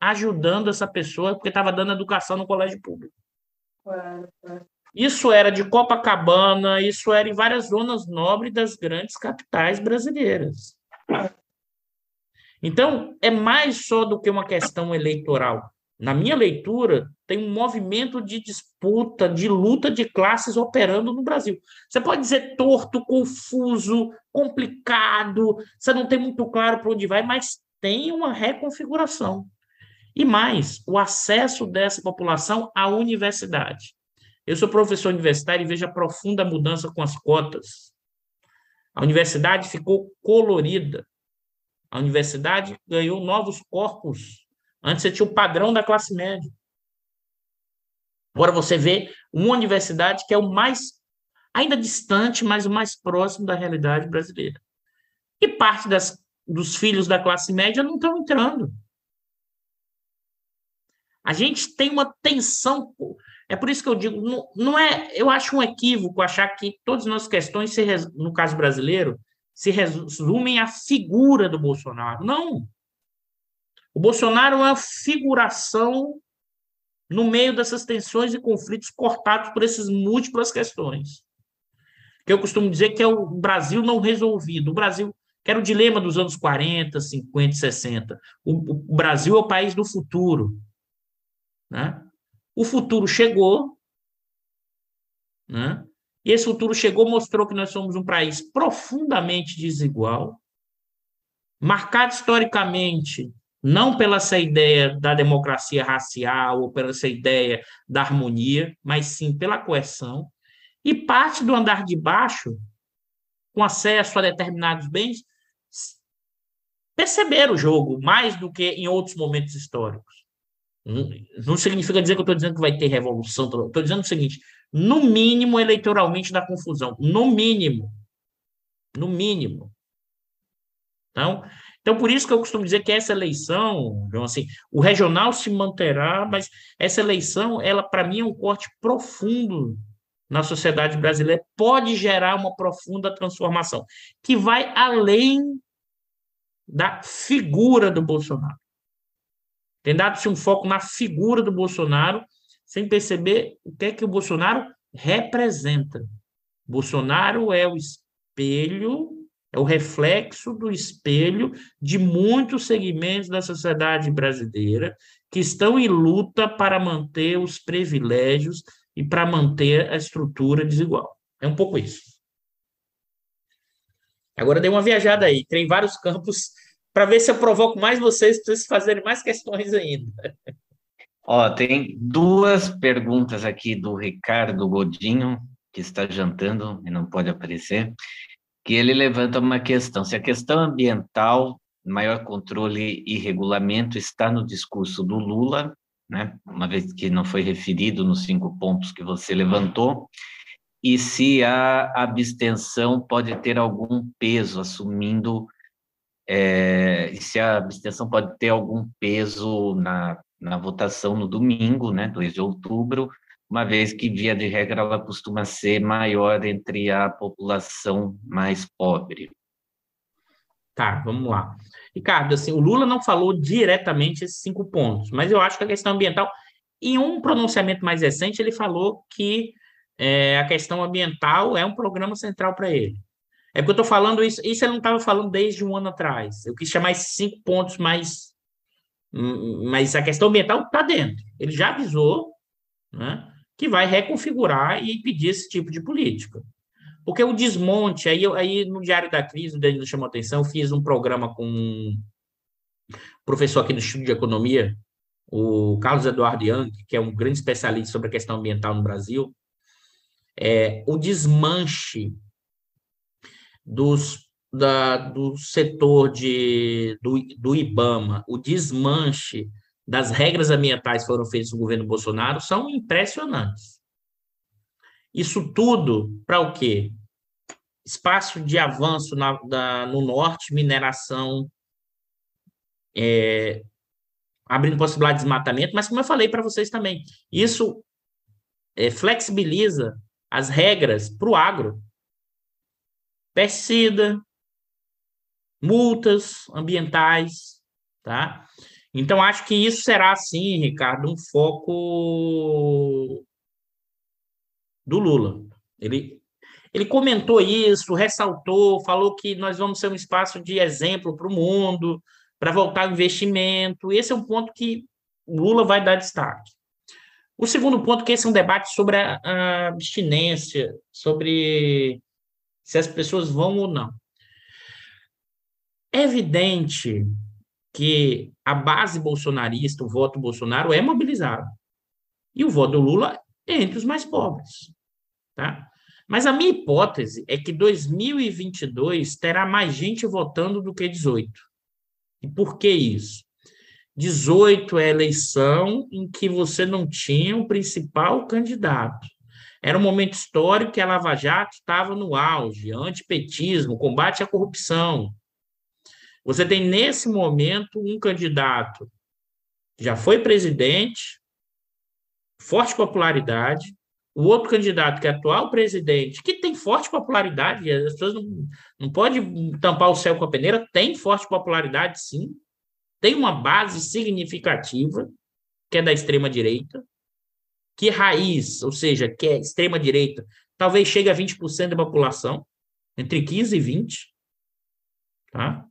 Ajudando essa pessoa, porque estava dando educação no colégio público. Isso era de Copacabana, isso era em várias zonas nobres das grandes capitais brasileiras. Então, é mais só do que uma questão eleitoral. Na minha leitura, tem um movimento de disputa, de luta de classes operando no Brasil. Você pode dizer torto, confuso, complicado, você não tem muito claro para onde vai, mas tem uma reconfiguração. E mais, o acesso dessa população à universidade. Eu sou professor universitário e vejo a profunda mudança com as cotas. A universidade ficou colorida. A universidade ganhou novos corpos. Antes você tinha o padrão da classe média. Agora você vê uma universidade que é o mais, ainda distante, mas o mais próximo da realidade brasileira. E parte das, dos filhos da classe média não estão entrando. A gente tem uma tensão. É por isso que eu digo, não, não é. Eu acho um equívoco achar que todas as nossas questões, se, no caso brasileiro, se resumem à figura do Bolsonaro. Não. O Bolsonaro é uma figuração no meio dessas tensões e conflitos cortados por essas múltiplas questões. Que eu costumo dizer que é o Brasil não resolvido. O Brasil, que era o dilema dos anos 40, 50 60. O, o Brasil é o país do futuro. Né? O futuro chegou, né? e esse futuro chegou, mostrou que nós somos um país profundamente desigual, marcado historicamente não pela essa ideia da democracia racial ou pela essa ideia da harmonia, mas sim pela coerção, e parte do andar de baixo, com acesso a determinados bens, perceberam o jogo mais do que em outros momentos históricos. Não, significa dizer que eu estou dizendo que vai ter revolução, estou dizendo o seguinte: no mínimo, eleitoralmente, da confusão. No mínimo. No mínimo. Então, então, por isso que eu costumo dizer que essa eleição, então, assim, o regional se manterá, mas essa eleição, ela, para mim, é um corte profundo na sociedade brasileira, pode gerar uma profunda transformação, que vai além da figura do Bolsonaro. Tem dado-se um foco na figura do Bolsonaro, sem perceber o que é que o Bolsonaro representa. Bolsonaro é o espelho é o reflexo do espelho de muitos segmentos da sociedade brasileira que estão em luta para manter os privilégios e para manter a estrutura desigual. É um pouco isso. Agora dei uma viajada aí, tem vários campos para ver se eu provoco mais vocês para vocês fazerem mais questões ainda. Ó, tem duas perguntas aqui do Ricardo Godinho, que está jantando e não pode aparecer que ele levanta uma questão: se a questão ambiental, maior controle e regulamento está no discurso do Lula, né, uma vez que não foi referido nos cinco pontos que você levantou, e se a abstenção pode ter algum peso, assumindo, é, se a abstenção pode ter algum peso na, na votação no domingo, né, 2 de outubro, uma vez que, via de regra, ela costuma ser maior entre a população mais pobre. Tá, vamos lá. Ricardo, assim, o Lula não falou diretamente esses cinco pontos, mas eu acho que a questão ambiental, em um pronunciamento mais recente, ele falou que é, a questão ambiental é um programa central para ele. É porque eu estou falando isso, isso ele não estava falando desde um ano atrás. Eu quis chamar esses cinco pontos mais. Mas a questão ambiental está dentro. Ele já avisou, né? Que vai reconfigurar e impedir esse tipo de política. Porque o desmonte, aí, aí no Diário da Crise, o Danilo chamou atenção, eu fiz um programa com um professor aqui do Instituto de Economia, o Carlos Eduardo Young, que é um grande especialista sobre a questão ambiental no Brasil, é, o desmanche dos, da, do setor de, do, do IBAMA, o desmanche das regras ambientais que foram feitas no governo Bolsonaro são impressionantes. Isso tudo para o quê? Espaço de avanço na, da, no norte, mineração, é, abrindo possibilidade de desmatamento, mas como eu falei para vocês também, isso é, flexibiliza as regras para o agro. Pesticida, multas ambientais, tá? Então, acho que isso será, sim, Ricardo, um foco do Lula. Ele, ele comentou isso, ressaltou, falou que nós vamos ser um espaço de exemplo para o mundo, para voltar ao investimento. Esse é um ponto que o Lula vai dar destaque. O segundo ponto, que esse é um debate sobre a abstinência, sobre se as pessoas vão ou não. É evidente que a base bolsonarista, o voto Bolsonaro é mobilizado. E o voto do Lula entre os mais pobres. Tá? Mas a minha hipótese é que 2022 terá mais gente votando do que 18. E por que isso? 18 é a eleição em que você não tinha o principal candidato. Era um momento histórico que a Lava Jato estava no auge, antipetismo, combate à corrupção. Você tem, nesse momento, um candidato que já foi presidente, forte popularidade, o outro candidato, que é atual presidente, que tem forte popularidade, as pessoas não, não podem tampar o céu com a peneira, tem forte popularidade, sim, tem uma base significativa, que é da extrema-direita, que raiz, ou seja, que é extrema-direita, talvez chegue a 20% da população, entre 15 e 20. Tá?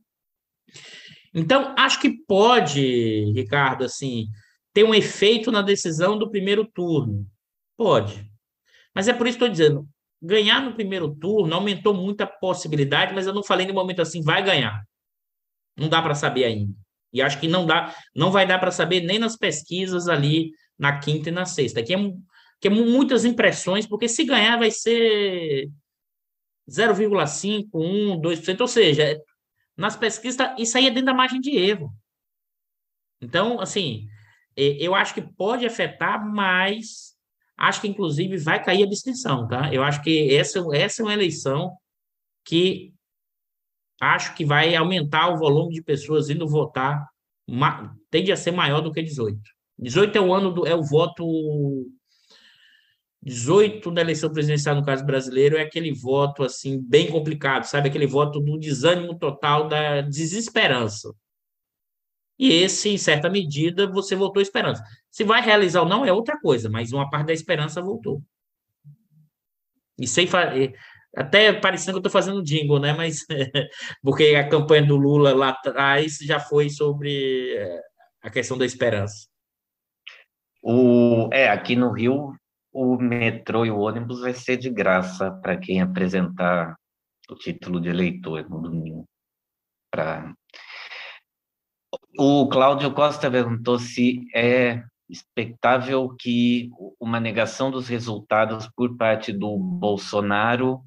Então, acho que pode, Ricardo, assim, ter um efeito na decisão do primeiro turno. Pode. Mas é por isso que estou dizendo, ganhar no primeiro turno aumentou muito a possibilidade, mas eu não falei no momento assim, vai ganhar. Não dá para saber ainda. E acho que não dá, não vai dar para saber nem nas pesquisas ali na quinta e na sexta. Que é, que é muitas impressões, porque se ganhar vai ser 0,5, 1, 2%, ou seja, nas pesquisas isso aí é dentro da margem de erro. Então, assim, eu acho que pode afetar, mas acho que inclusive vai cair a distinção, tá? Eu acho que essa, essa é uma eleição que acho que vai aumentar o volume de pessoas indo votar, tende a ser maior do que 18. 18 é o ano do é o voto 18 da eleição presidencial no caso brasileiro é aquele voto assim bem complicado, sabe aquele voto do desânimo total da desesperança. E esse, em certa medida, você votou esperança. Se vai realizar ou não é outra coisa, mas uma parte da esperança voltou. E sem até parecendo que eu estou fazendo jingle, né? Mas porque a campanha do Lula lá atrás já foi sobre eh, a questão da esperança. O, é, aqui no Rio, o metrô e o ônibus vai ser de graça para quem apresentar o título de eleitor no domingo. Pra... O Cláudio Costa perguntou se é expectável que uma negação dos resultados por parte do Bolsonaro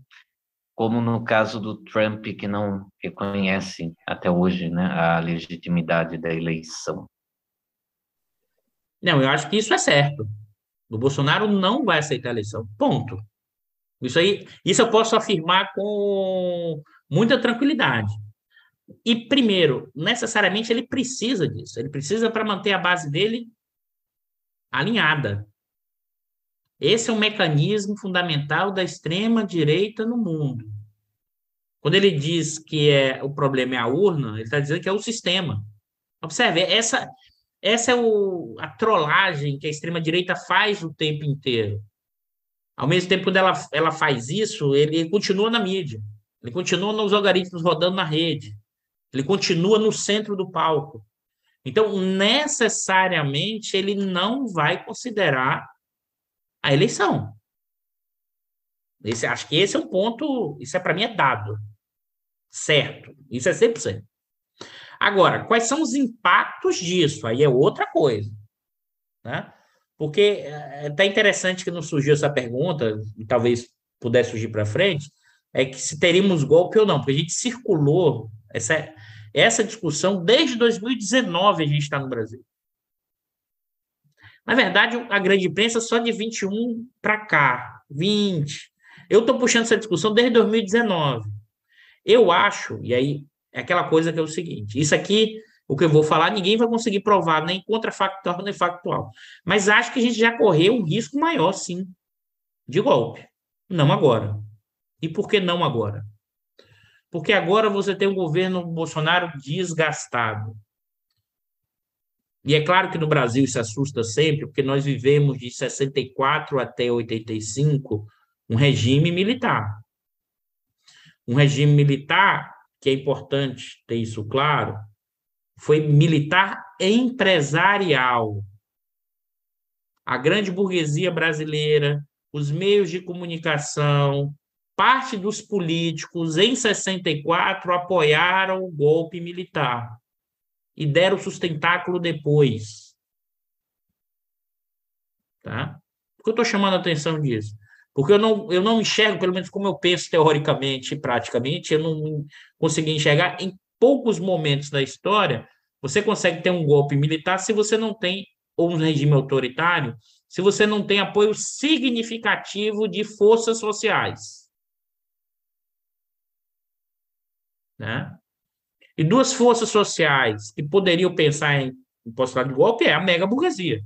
como no caso do Trump, que não reconhece até hoje né, a legitimidade da eleição. Não, eu acho que isso é certo. O Bolsonaro não vai aceitar a eleição. Ponto. Isso aí, isso eu posso afirmar com muita tranquilidade. E primeiro, necessariamente ele precisa disso. Ele precisa para manter a base dele alinhada. Esse é um mecanismo fundamental da extrema direita no mundo. Quando ele diz que é o problema é a urna, ele está dizendo que é o sistema. Observe, essa, essa é o, a trollagem que a extrema direita faz o tempo inteiro. Ao mesmo tempo que ela, ela faz isso, ele continua na mídia, ele continua nos algoritmos rodando na rede, ele continua no centro do palco. Então, necessariamente, ele não vai considerar a eleição. Esse, acho que esse é um ponto, isso é para mim é dado. Certo. Isso é 100%. Agora, quais são os impactos disso? Aí é outra coisa. Né? Porque é até interessante que não surgiu essa pergunta, e talvez pudesse surgir para frente, é que se teríamos golpe ou não, porque a gente circulou essa, essa discussão desde 2019 a gente está no Brasil. Na verdade, a grande imprensa só de 21 para cá, 20. Eu estou puxando essa discussão desde 2019. Eu acho, e aí é aquela coisa que é o seguinte: isso aqui, o que eu vou falar, ninguém vai conseguir provar nem contrafactual nem factual. Mas acho que a gente já correu um risco maior, sim, de golpe. Não agora. E por que não agora? Porque agora você tem um governo Bolsonaro desgastado. E é claro que no Brasil isso assusta sempre, porque nós vivemos de 64 até 85 um regime militar. Um regime militar, que é importante ter isso claro, foi militar empresarial. A grande burguesia brasileira, os meios de comunicação, parte dos políticos em 64 apoiaram o golpe militar e deram sustentáculo depois. Tá? Por que eu estou chamando a atenção disso? Porque eu não, eu não enxergo, pelo menos como eu penso teoricamente e praticamente, eu não consegui enxergar em poucos momentos da história, você consegue ter um golpe militar se você não tem, ou um regime autoritário, se você não tem apoio significativo de forças sociais. Né? E duas forças sociais que poderiam pensar em, postulado de golpe é a mega burguesia,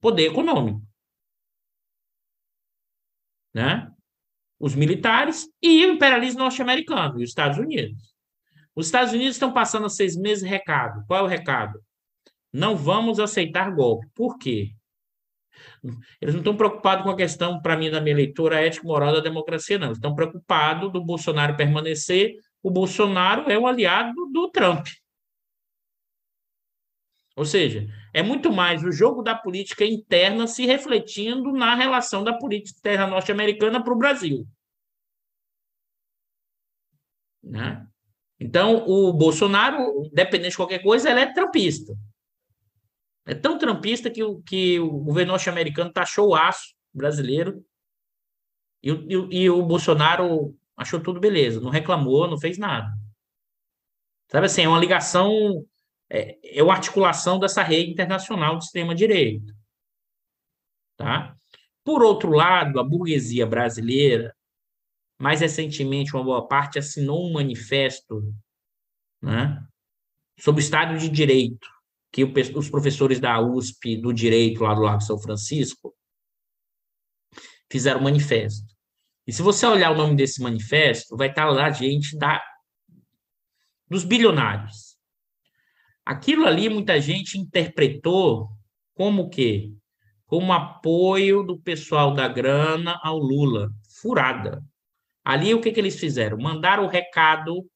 poder econômico. Né? Os militares e o imperialismo norte-americano, e os Estados Unidos. Os Estados Unidos estão passando seis meses recado. Qual é o recado? Não vamos aceitar golpe. Por quê? Eles não estão preocupados com a questão, para mim, da minha leitura ética moral da democracia, não. Eles estão preocupados do Bolsonaro permanecer o Bolsonaro é o aliado do Trump. Ou seja, é muito mais o jogo da política interna se refletindo na relação da política externa norte-americana para o Brasil. Né? Então, o Bolsonaro, independente de qualquer coisa, ele é trumpista. É tão trumpista que o, que o governo norte-americano taxou o aço brasileiro e, e, e o Bolsonaro achou tudo beleza, não reclamou, não fez nada. Sabe assim, é uma ligação, é, é uma articulação dessa rede internacional de extrema-direita. Tá? Por outro lado, a burguesia brasileira, mais recentemente, uma boa parte assinou um manifesto né, sobre o Estado de Direito, que os professores da USP do Direito, lá do Lago São Francisco, fizeram um manifesto. E se você olhar o nome desse manifesto, vai estar lá gente da, dos bilionários. Aquilo ali muita gente interpretou como o quê? Como apoio do pessoal da grana ao Lula. Furada. Ali o que, que eles fizeram? Mandaram o recado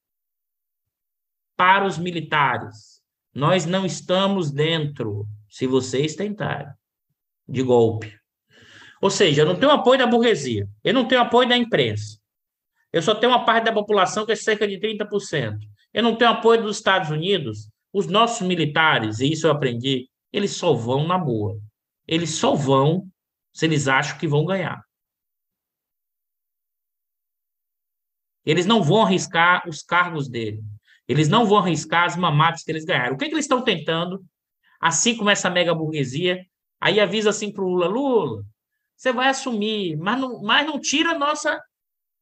para os militares. Nós não estamos dentro, se vocês tentarem, de golpe. Ou seja, eu não tenho apoio da burguesia, eu não tenho apoio da imprensa. Eu só tenho uma parte da população que é cerca de 30%. Eu não tenho apoio dos Estados Unidos. Os nossos militares, e isso eu aprendi, eles só vão na boa. Eles só vão se eles acham que vão ganhar. Eles não vão arriscar os cargos dele. Eles não vão arriscar as mamadas que eles ganharam. O que, é que eles estão tentando? Assim como essa mega burguesia, aí avisa assim para o Lula: Lula, você vai assumir, mas não, mas não tira a nossa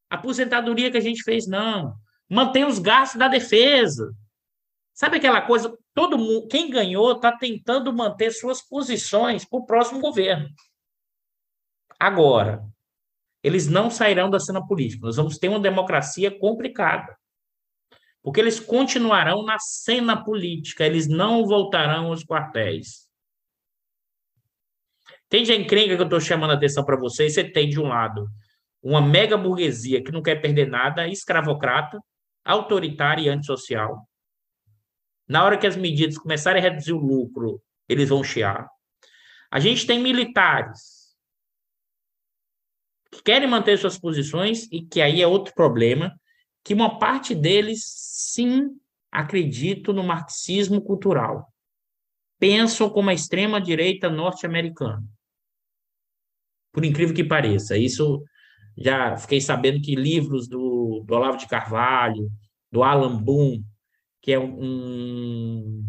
aposentadoria que a gente fez, não. Mantém os gastos da defesa. Sabe aquela coisa? Todo mundo, quem ganhou, está tentando manter suas posições para o próximo governo. Agora, eles não sairão da cena política. Nós vamos ter uma democracia complicada. Porque eles continuarão na cena política, eles não voltarão aos quartéis. Tem a encrenca que eu estou chamando a atenção para vocês. Você tem, de um lado, uma mega burguesia que não quer perder nada, escravocrata, autoritária e antissocial. Na hora que as medidas começarem a reduzir o lucro, eles vão chiar. A gente tem militares que querem manter suas posições e que aí é outro problema, que uma parte deles sim acreditam no marxismo cultural. Pensam como a extrema direita norte-americana por incrível que pareça. Isso já fiquei sabendo que livros do, do Olavo de Carvalho, do Alan Boone, que é um,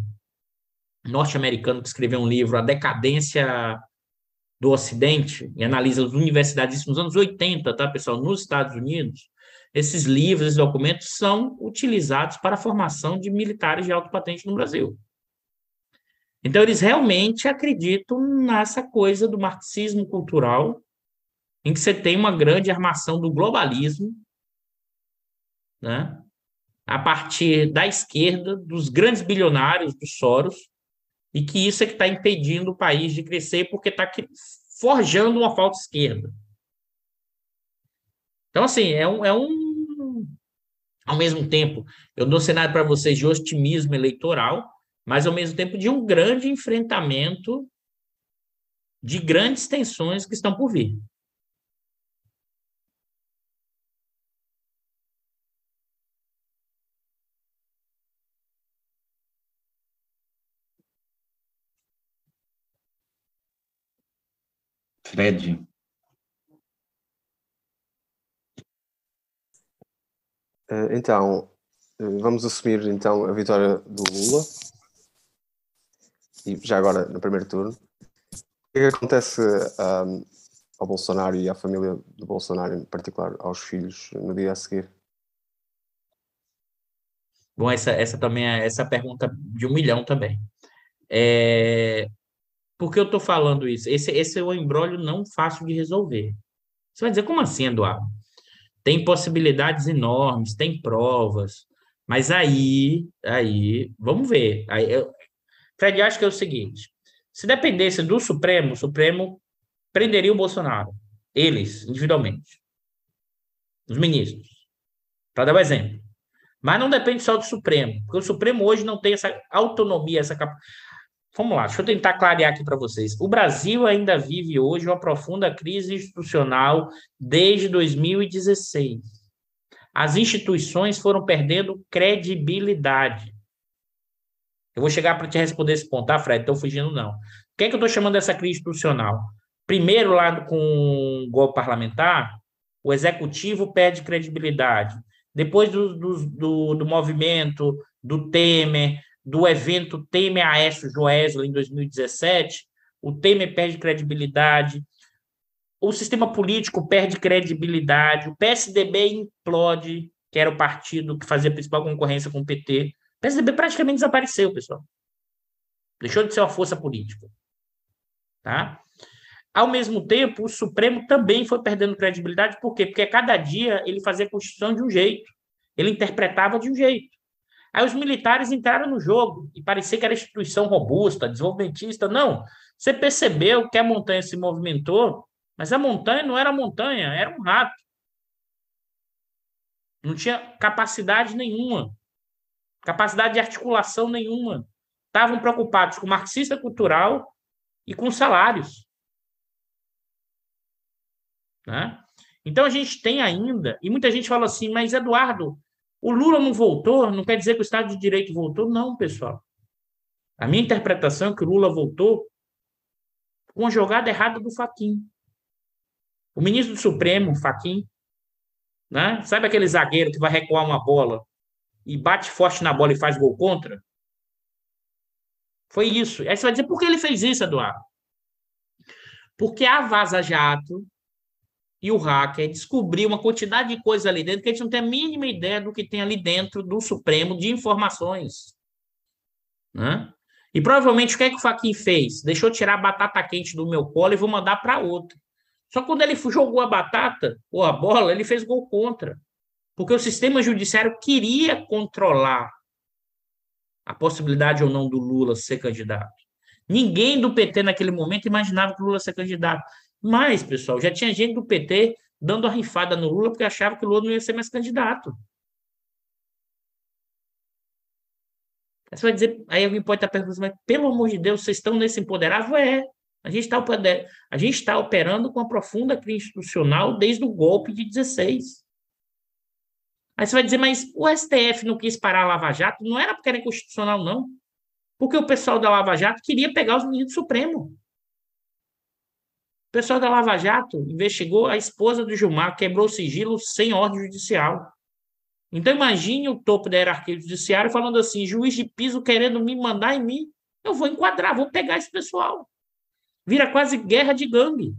norte-americano que escreveu um livro, A Decadência do Ocidente, e analisa as universidades nos anos 80, tá, pessoal, nos Estados Unidos, esses livros, esses documentos são utilizados para a formação de militares de alto patente no Brasil. Então, eles realmente acreditam nessa coisa do marxismo cultural, em que você tem uma grande armação do globalismo, né? A partir da esquerda, dos grandes bilionários, dos Soros, e que isso é que está impedindo o país de crescer, porque está forjando uma falta esquerda. Então, assim, é um, é um. Ao mesmo tempo, eu dou cenário para vocês de otimismo eleitoral, mas ao mesmo tempo de um grande enfrentamento de grandes tensões que estão por vir. Fred. Eh, então, eh, vamos assumir então a vitória do Lula. E já agora, no primeiro turno. O que, é que acontece um, ao Bolsonaro e à família do Bolsonaro, em particular aos filhos, no dia a seguir? Bom, essa, essa também é essa é pergunta de um milhão também. É, por que eu estou falando isso? Esse, esse é um embrólio não fácil de resolver. Você vai dizer, como assim, Eduardo? Tem possibilidades enormes, tem provas, mas aí, aí, vamos ver. Aí, eu, Fred, acho que é o seguinte: se dependesse do Supremo, o Supremo prenderia o Bolsonaro, eles, individualmente, os ministros, para dar um exemplo. Mas não depende só do Supremo, porque o Supremo hoje não tem essa autonomia, essa capacidade. Vamos lá, deixa eu tentar clarear aqui para vocês. O Brasil ainda vive hoje uma profunda crise institucional desde 2016. As instituições foram perdendo credibilidade. Eu vou chegar para te responder esse ponto, tá, Fred? Estou fugindo, não. O que é que eu estou chamando dessa crise institucional? Primeiro, lá com o golpe parlamentar, o executivo perde credibilidade. Depois do, do, do, do movimento do Temer, do evento Temer Aécio Joesley em 2017, o Temer perde credibilidade, o sistema político perde credibilidade, o PSDB implode, que era o partido que fazia a principal concorrência com o PT. O PSDB praticamente desapareceu, pessoal. Deixou de ser uma força política. Tá? Ao mesmo tempo, o Supremo também foi perdendo credibilidade, por quê? Porque cada dia ele fazia a Constituição de um jeito, ele interpretava de um jeito. Aí os militares entraram no jogo e parecia que era instituição robusta, desenvolvimentista. Não. Você percebeu que a montanha se movimentou, mas a montanha não era montanha, era um rato. Não tinha capacidade nenhuma, capacidade de articulação nenhuma. Estavam preocupados com marxista cultural e com salários. Né? Então a gente tem ainda, e muita gente fala assim, mas Eduardo, o Lula não voltou, não quer dizer que o Estado de Direito voltou, não, pessoal. A minha interpretação é que o Lula voltou com a jogada errada do Faquin. O ministro do Supremo, Faquin, né? sabe aquele zagueiro que vai recuar uma bola e bate forte na bola e faz gol contra? Foi isso. Aí você vai dizer, por que ele fez isso, Eduardo? Porque a Vaza Jato e o hacker descobrir uma quantidade de coisas ali dentro que a gente não tem a mínima ideia do que tem ali dentro do Supremo de informações. Né? E provavelmente o que é que o Faquin fez? Deixou tirar a batata quente do meu colo e vou mandar para outro. Só que quando ele jogou a batata ou a bola, ele fez gol contra. Porque o sistema judiciário queria controlar a possibilidade ou não do Lula ser candidato. Ninguém do PT naquele momento imaginava que o Lula ser candidato. Mas, pessoal, já tinha gente do PT dando a rifada no Lula porque achava que o Lula não ia ser mais candidato. Aí você vai dizer, aí alguém pode estar perguntando, mas pelo amor de Deus, vocês estão nesse empoderável? É. A gente está a está operando com uma profunda crise institucional desde o golpe de 16. Aí você vai dizer, mas o STF não quis parar a Lava Jato? Não era porque era inconstitucional, não. Porque o pessoal da Lava Jato queria pegar os ministros do Supremo. O pessoal da Lava Jato investigou a esposa do Gilmar, quebrou o sigilo sem ordem judicial. Então imagine o topo da hierarquia judiciária falando assim, juiz de piso querendo me mandar em mim, eu vou enquadrar, vou pegar esse pessoal. Vira quase guerra de gangue.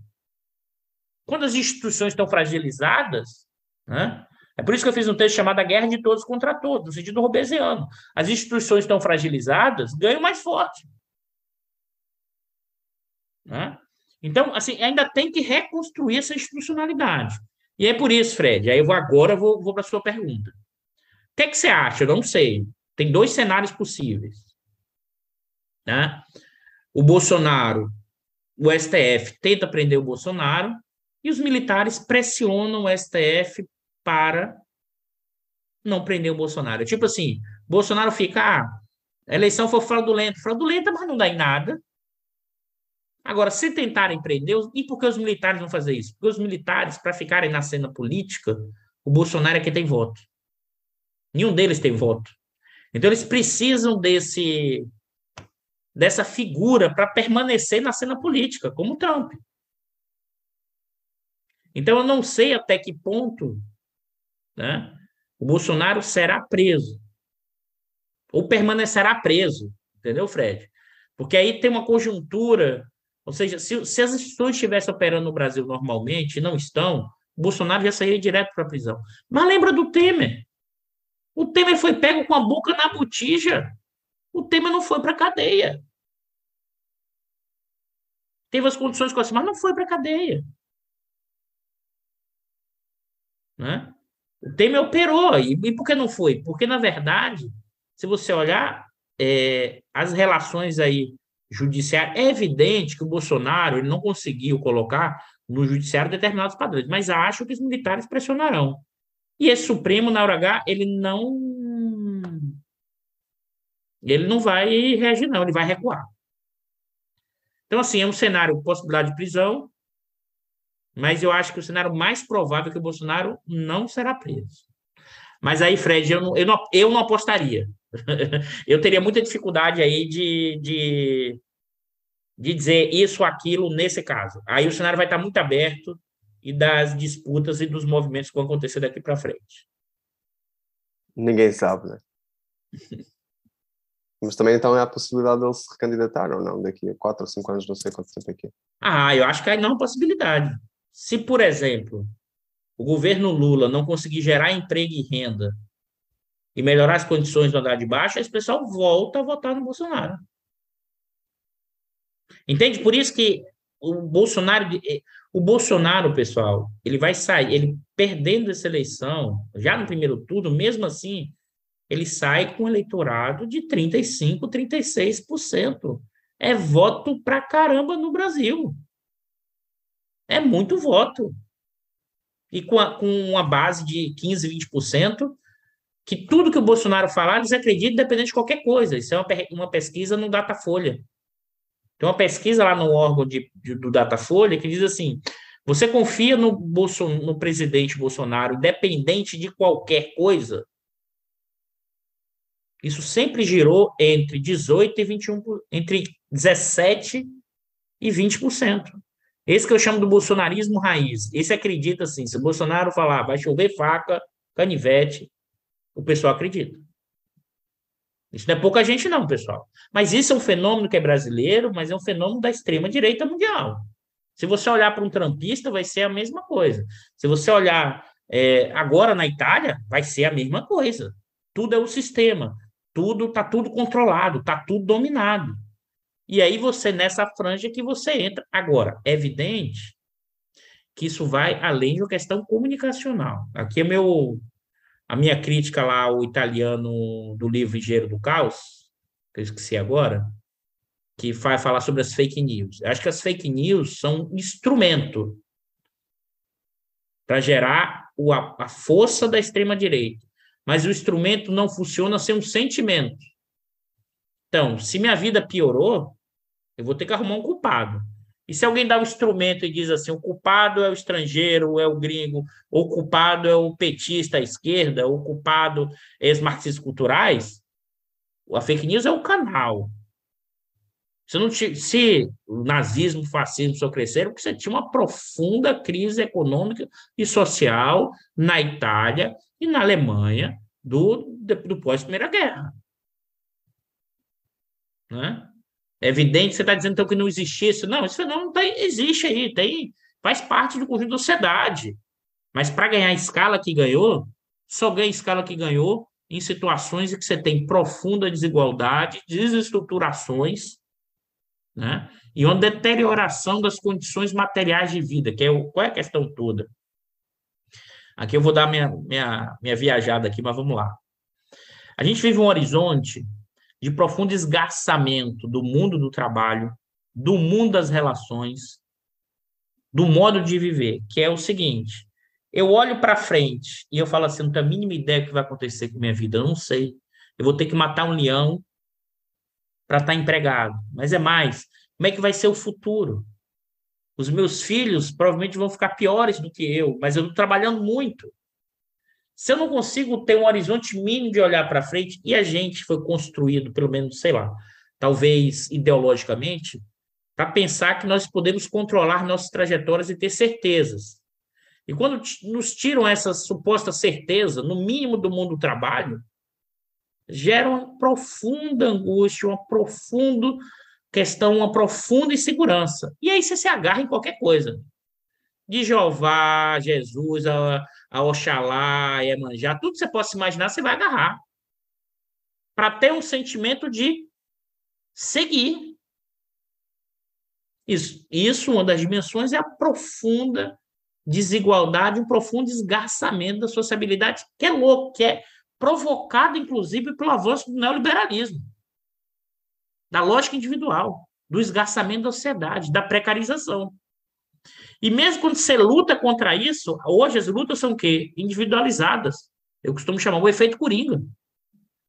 Quando as instituições estão fragilizadas, né? É por isso que eu fiz um texto chamado A Guerra de Todos contra Todos, no sentido robesiano. As instituições estão fragilizadas, ganham mais forte. Né? Então, assim, ainda tem que reconstruir essa institucionalidade. E é por isso, Fred, aí eu vou agora vou, vou para a sua pergunta. O que, é que você acha? Eu não sei. Tem dois cenários possíveis. Né? O Bolsonaro, o STF tenta prender o Bolsonaro e os militares pressionam o STF para não prender o Bolsonaro. Tipo assim, Bolsonaro fica, ah, a eleição foi fraudulenta. Fraudulenta, mas não dá em nada. Agora, se tentarem prender, e por que os militares vão fazer isso? Porque os militares, para ficarem na cena política, o Bolsonaro é quem tem voto. Nenhum deles tem voto. Então, eles precisam desse dessa figura para permanecer na cena política, como Trump. Então, eu não sei até que ponto né, O Bolsonaro será preso. Ou permanecerá preso. Entendeu, Fred? Porque aí tem uma conjuntura. Ou seja, se, se as instituições estivessem operando no Brasil normalmente, não estão, Bolsonaro já sairia direto para a prisão. Mas lembra do Temer. O Temer foi pego com a boca na botija. O Temer não foi para a cadeia. Teve as condições com mas não foi para a cadeia. Né? O Temer operou. E, e por que não foi? Porque, na verdade, se você olhar é, as relações aí judiciárias, é evidente que o Bolsonaro ele não conseguiu colocar no judiciário determinados padrões, mas acho que os militares pressionarão. E esse Supremo, na hora H, ele não. Ele não vai reagir, não, ele vai recuar. Então, assim, é um cenário, possibilidade de prisão, mas eu acho que o cenário mais provável é que o Bolsonaro não será preso. Mas aí, Fred, eu não, eu não, eu não apostaria. eu teria muita dificuldade aí de, de, de dizer isso aquilo nesse caso. Aí o cenário vai estar muito aberto e das disputas e dos movimentos que vão acontecer daqui para frente. Ninguém sabe, né? Mas também então é a possibilidade dele se recandidatar ou não, daqui a 4 ou 5 anos, não sei quanto tempo aqui. Ah, eu acho que aí não é uma possibilidade. Se, por exemplo, o governo Lula não conseguir gerar emprego e renda e melhorar as condições do andar de baixo, esse pessoal volta a votar no Bolsonaro. Entende? Por isso que o Bolsonaro, eh, o Bolsonaro, pessoal, ele vai sair, ele perdendo essa eleição, já no primeiro turno, mesmo assim, ele sai com um eleitorado de 35, 36%. É voto pra caramba no Brasil. É muito voto. E com, a, com uma base de 15, 20%, que tudo que o Bolsonaro falar, eles acreditam independente de qualquer coisa. Isso é uma, uma pesquisa no Datafolha. Tem uma pesquisa lá no órgão de, de, do Datafolha que diz assim: você confia no, no presidente Bolsonaro, independente de qualquer coisa? Isso sempre girou entre 18 e 21, entre 17 e 20%. Esse que eu chamo do bolsonarismo raiz. Esse acredita assim, se o Bolsonaro falar vai chover faca, canivete, o pessoal acredita. Isso não é pouca gente, não, pessoal. Mas isso é um fenômeno que é brasileiro, mas é um fenômeno da extrema-direita mundial. Se você olhar para um trampista, vai ser a mesma coisa. Se você olhar é, agora na Itália, vai ser a mesma coisa. Tudo é o sistema. Tudo está tudo controlado, está tudo dominado. E aí você, nessa franja que você entra. Agora, é evidente que isso vai além de uma questão comunicacional. Aqui é meu a minha crítica lá ao italiano do livro Engenheiro do Caos, que eu esqueci agora, que vai falar sobre as fake news. Eu acho que as fake news são um instrumento para gerar o, a, a força da extrema-direita. Mas o instrumento não funciona sem um sentimento. Então, se minha vida piorou, eu vou ter que arrumar um culpado. E se alguém dá o um instrumento e diz assim, o culpado é o estrangeiro, é o gringo, o culpado é o petista à esquerda, o culpado é os marxistas culturais, a fake news é o canal. Se, não se o nazismo, o fascismo só cresceram, porque você tinha uma profunda crise econômica e social na Itália e na Alemanha do, do pós-Primeira Guerra. Né? É evidente você está dizendo então, que não existia isso. Não, esse fenômeno tá, existe aí, tem, faz parte do conjunto da sociedade. Mas para ganhar a escala que ganhou, só ganha a escala que ganhou em situações em que você tem profunda desigualdade, desestruturações, né? e uma deterioração das condições materiais de vida, que é o, qual é a questão toda? Aqui eu vou dar minha, minha, minha viajada aqui, mas vamos lá. A gente vive um horizonte de profundo esgarçamento do mundo do trabalho, do mundo das relações, do modo de viver, que é o seguinte: eu olho para frente e eu falo assim, não tenho a mínima ideia do que vai acontecer com a minha vida, eu não sei. Eu vou ter que matar um leão para estar tá empregado. Mas é mais, como é que vai ser o futuro? Os meus filhos provavelmente vão ficar piores do que eu, mas eu estou trabalhando muito. Se eu não consigo ter um horizonte mínimo de olhar para frente, e a gente foi construído, pelo menos, sei lá, talvez ideologicamente, para pensar que nós podemos controlar nossas trajetórias e ter certezas. E quando nos tiram essa suposta certeza, no mínimo do mundo do trabalho, gera uma profunda angústia, uma profunda questão, uma profunda insegurança. E aí você se agarra em qualquer coisa. De Jeová, Jesus, a, a Oxalá, a Emanjá, tudo que você possa imaginar, você vai agarrar. Para ter um sentimento de seguir. Isso, isso, uma das dimensões, é a profunda desigualdade, um profundo esgarçamento da sociabilidade, que é louco, que é provocado, inclusive, pelo avanço do neoliberalismo, da lógica individual, do esgarçamento da sociedade, da precarização. E mesmo quando você luta contra isso, hoje as lutas são o quê? Individualizadas. Eu costumo chamar o efeito coringa.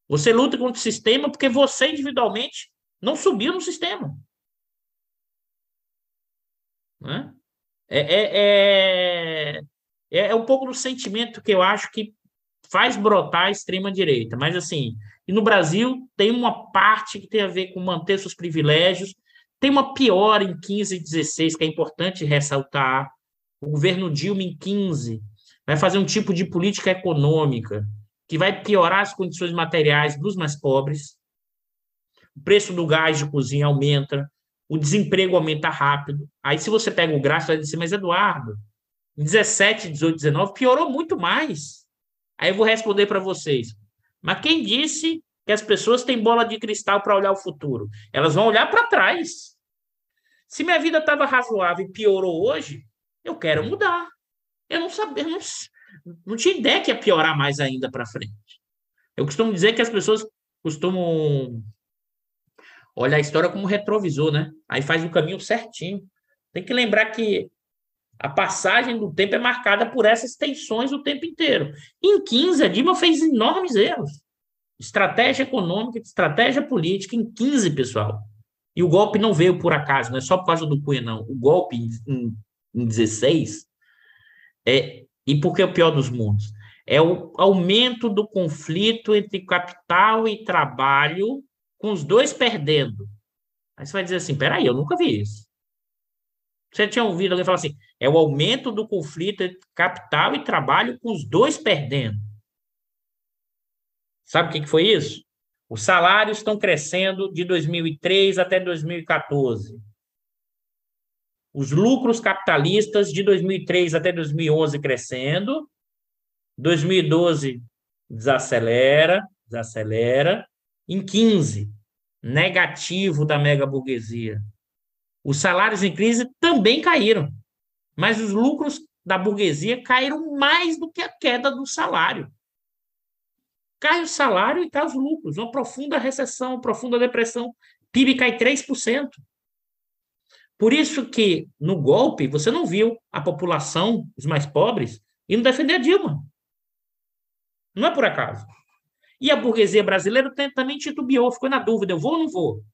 Você luta contra o sistema porque você individualmente não subiu no sistema. Né? É, é, é, é um pouco do sentimento que eu acho que faz brotar a extrema-direita. Mas, assim, e no Brasil tem uma parte que tem a ver com manter seus privilégios, tem uma piora em 15 e 16, que é importante ressaltar. O governo Dilma, em 15, vai fazer um tipo de política econômica que vai piorar as condições materiais dos mais pobres. O preço do gás de cozinha aumenta, o desemprego aumenta rápido. Aí, se você pega o gráfico, vai dizer, mas Eduardo, em 17, 18, 19, piorou muito mais. Aí eu vou responder para vocês. Mas quem disse que as pessoas têm bola de cristal para olhar o futuro? Elas vão olhar para trás. Se minha vida estava razoável e piorou hoje, eu quero mudar. Eu não sabia, não, não tinha ideia que ia piorar mais ainda para frente. Eu costumo dizer que as pessoas costumam olha a história como retrovisor, né? Aí faz o caminho certinho. Tem que lembrar que a passagem do tempo é marcada por essas tensões o tempo inteiro. Em 15, a Dilma fez enormes erros. Estratégia econômica, estratégia política em 15, pessoal. E o golpe não veio por acaso, não é só por causa do Cunha, não. O golpe em, em 16 é. E por que é o pior dos mundos? É o aumento do conflito entre capital e trabalho com os dois perdendo. Aí você vai dizer assim: peraí, eu nunca vi isso. Você tinha ouvido alguém falar assim: é o aumento do conflito entre capital e trabalho com os dois perdendo. Sabe o que foi isso? Os salários estão crescendo de 2003 até 2014. Os lucros capitalistas de 2003 até 2011 crescendo. 2012 desacelera, desacelera em 15, negativo da mega burguesia. Os salários em crise também caíram, mas os lucros da burguesia caíram mais do que a queda do salário. Cai o salário e cai os lucros. Uma profunda recessão, uma profunda depressão. PIB cai 3%. Por isso que, no golpe, você não viu a população, os mais pobres, indo defender a Dilma. Não é por acaso. E a burguesia brasileira também titubeou, ficou na dúvida: eu vou ou não vou?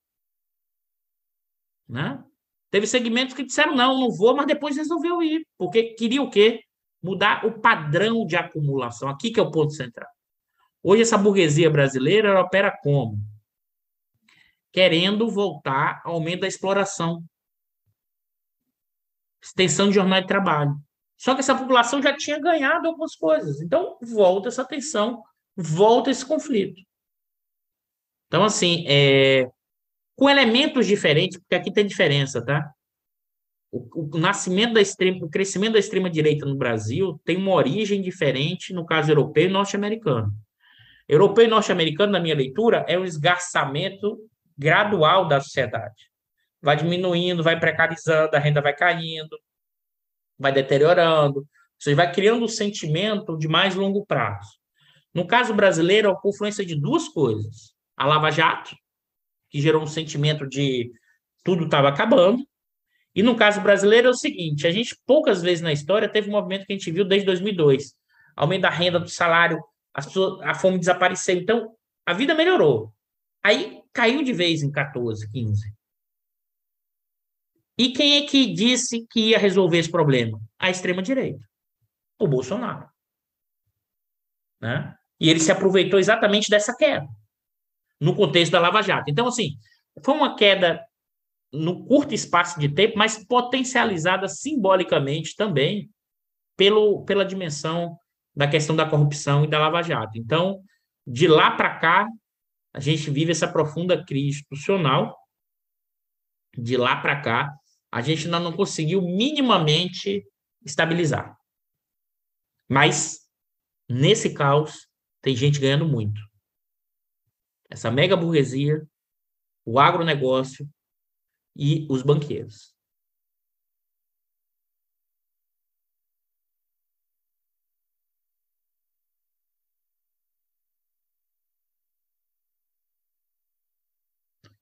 Né? Teve segmentos que disseram não, não vou, mas depois resolveu ir, porque queria o quê? Mudar o padrão de acumulação. Aqui que é o ponto central. Hoje essa burguesia brasileira opera como? Querendo voltar ao aumento da exploração. Extensão de jornada de trabalho. Só que essa população já tinha ganhado algumas coisas. Então, volta essa tensão volta esse conflito. Então, assim, é, com elementos diferentes, porque aqui tem diferença, tá? O, o, nascimento da extrema, o crescimento da extrema direita no Brasil tem uma origem diferente no caso europeu e norte-americano. Europeu e norte-americano, na minha leitura, é um esgarçamento gradual da sociedade. Vai diminuindo, vai precarizando, a renda vai caindo, vai deteriorando, seja, vai criando um sentimento de mais longo prazo. No caso brasileiro, a confluência de duas coisas. A Lava Jato, que gerou um sentimento de tudo estava acabando. E no caso brasileiro é o seguinte: a gente poucas vezes na história teve um movimento que a gente viu desde 2002 aumento da renda, do salário, a, a fome desapareceu. Então, a vida melhorou. Aí caiu de vez em 14, 15. E quem é que disse que ia resolver esse problema? A extrema-direita. O Bolsonaro. Né? E ele se aproveitou exatamente dessa queda, no contexto da Lava Jato. Então, assim, foi uma queda no curto espaço de tempo, mas potencializada simbolicamente também pelo, pela dimensão da questão da corrupção e da Lava Jato. Então, de lá para cá, a gente vive essa profunda crise institucional. De lá para cá, a gente ainda não conseguiu minimamente estabilizar. Mas, nesse caos, tem gente ganhando muito. Essa mega burguesia, o agronegócio e os banqueiros.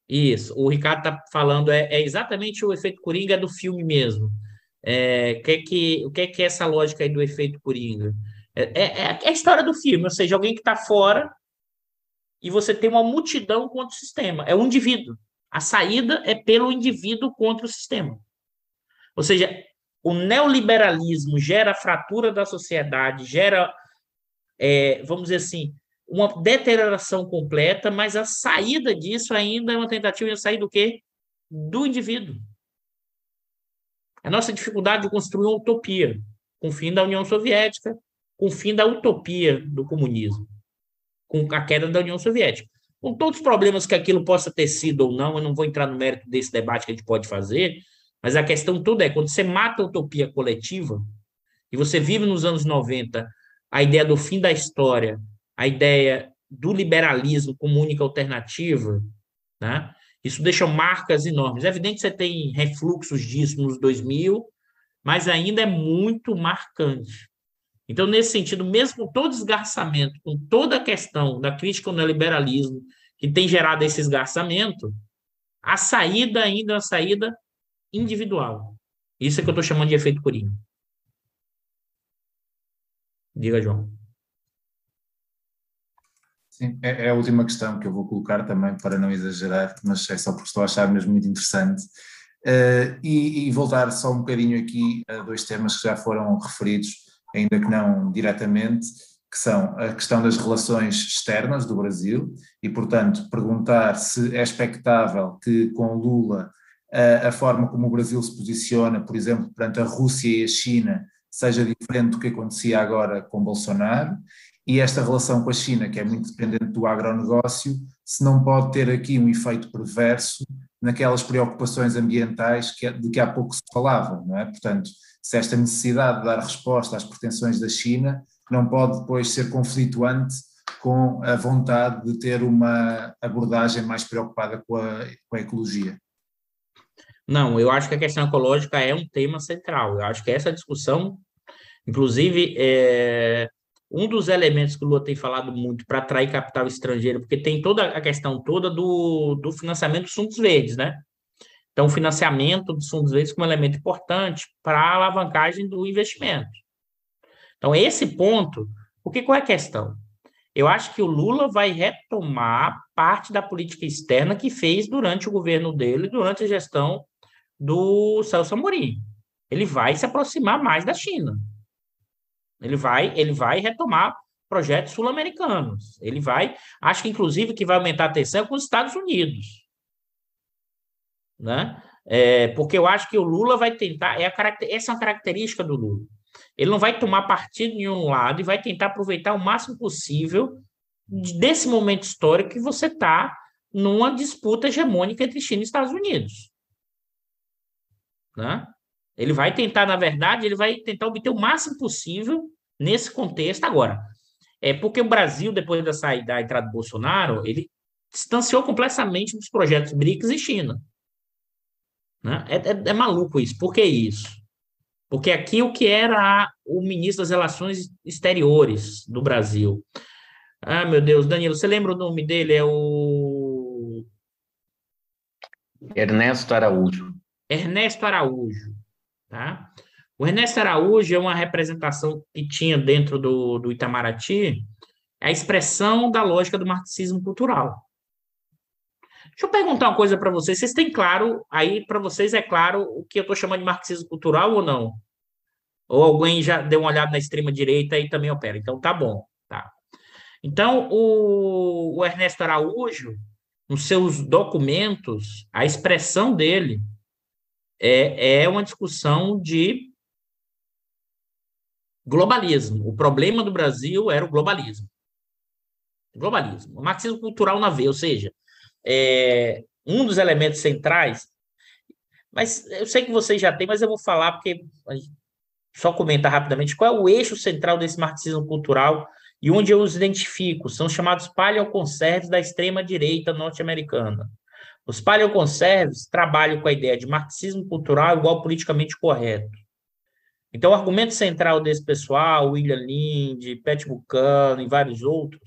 Isso, o Ricardo está falando, é, é, exatamente o efeito Coringa do filme mesmo. É, que que, o que é, que é essa lógica aí do efeito Coringa? É, é, é a história do filme, ou seja, alguém que está fora e você tem uma multidão contra o sistema. É um indivíduo. A saída é pelo indivíduo contra o sistema. Ou seja, o neoliberalismo gera fratura da sociedade, gera, é, vamos dizer assim, uma deterioração completa, mas a saída disso ainda é uma tentativa de sair do quê? Do indivíduo. A nossa dificuldade de construir uma utopia, com o fim da União Soviética, com o fim da utopia do comunismo, com a queda da União Soviética. Com todos os problemas que aquilo possa ter sido ou não, eu não vou entrar no mérito desse debate que a gente pode fazer, mas a questão toda é, quando você mata a utopia coletiva, e você vive nos anos 90 a ideia do fim da história, a ideia do liberalismo como única alternativa, né? Isso deixa marcas enormes. É evidente que você tem refluxos disso nos 2000, mas ainda é muito marcante. Então, nesse sentido, mesmo com todo esgarçamento, com toda a questão da crítica ao neoliberalismo, que tem gerado esse esgarçamento, a saída ainda é uma saída individual. Isso é que eu estou chamando de efeito Coringa. Diga, João. Sim, é, é, a última questão que eu vou colocar também, para não exagerar, mas é só porque estou a achar mesmo muito interessante. Uh, e, e, voltar só um bocadinho aqui a dois temas que já foram referidos, ainda que não diretamente, que são a questão das relações externas do Brasil e, portanto, perguntar se é expectável que com Lula a, a forma como o Brasil se posiciona, por exemplo, perante a Rússia e a China, seja diferente do que acontecia agora com Bolsonaro, e esta relação com a China, que é muito dependente do agronegócio, se não pode ter aqui um efeito perverso naquelas preocupações ambientais que, de que há pouco se falava, não é? Portanto, se esta necessidade de dar resposta às pretensões da China não pode depois ser conflituante com a vontade de ter uma abordagem mais preocupada com a, com a ecologia. Não, eu acho que a questão ecológica é um tema central. Eu acho que essa discussão, inclusive, é, um dos elementos que o Lula tem falado muito para atrair capital estrangeiro, porque tem toda a questão toda do, do financiamento dos fundos verdes, né? Então, o financiamento dos fundos verdes como elemento importante para a alavancagem do investimento. Então, esse ponto, porque qual é a questão? Eu acho que o Lula vai retomar parte da política externa que fez durante o governo dele, durante a gestão do Celso Amorim. Ele vai se aproximar mais da China. Ele vai, ele vai retomar projetos sul-americanos. Ele vai, acho que inclusive que vai aumentar a tensão com os Estados Unidos, né? É, porque eu acho que o Lula vai tentar, é a, essa é uma característica do Lula. Ele não vai tomar partido em um lado e vai tentar aproveitar o máximo possível desse momento histórico que você está numa disputa hegemônica entre China e Estados Unidos. Né? Ele vai tentar, na verdade, ele vai tentar obter o máximo possível nesse contexto agora. É porque o Brasil, depois da saída da entrada do Bolsonaro, ele distanciou completamente dos projetos BRICS e China. Né? É, é, é, maluco isso. Por que isso? Porque aqui o que era o ministro das Relações Exteriores do Brasil. Ah, meu Deus, Danilo, você lembra o nome dele? É o. Ernesto Araújo. Ernesto Araújo. Tá? O Ernesto Araújo é uma representação que tinha dentro do, do Itamaraty a expressão da lógica do marxismo cultural. Deixa eu perguntar uma coisa para vocês. Vocês têm claro, aí para vocês é claro o que eu estou chamando de marxismo cultural ou não? Ou alguém já deu uma olhada na extrema direita e também opera? Então tá bom. Tá. Então, o, o Ernesto Araújo, nos seus documentos, a expressão dele é, é uma discussão de globalismo. O problema do Brasil era o globalismo. Globalismo. O marxismo cultural na veia, ou seja, é, um dos elementos centrais. Mas eu sei que vocês já têm, mas eu vou falar porque só comentar rapidamente qual é o eixo central desse marxismo cultural e onde eu os identifico. São chamados paleoconserves da extrema-direita norte-americana. Os paleoconserves trabalham com a ideia de marxismo cultural igual politicamente correto. Então, o argumento central desse pessoal, William Lind, Pat Buchanan e vários outros,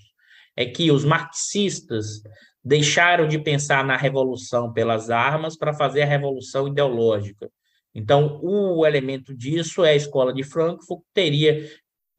é que os marxistas deixaram de pensar na revolução pelas armas para fazer a revolução ideológica. Então, o elemento disso é a escola de Frankfurt, teria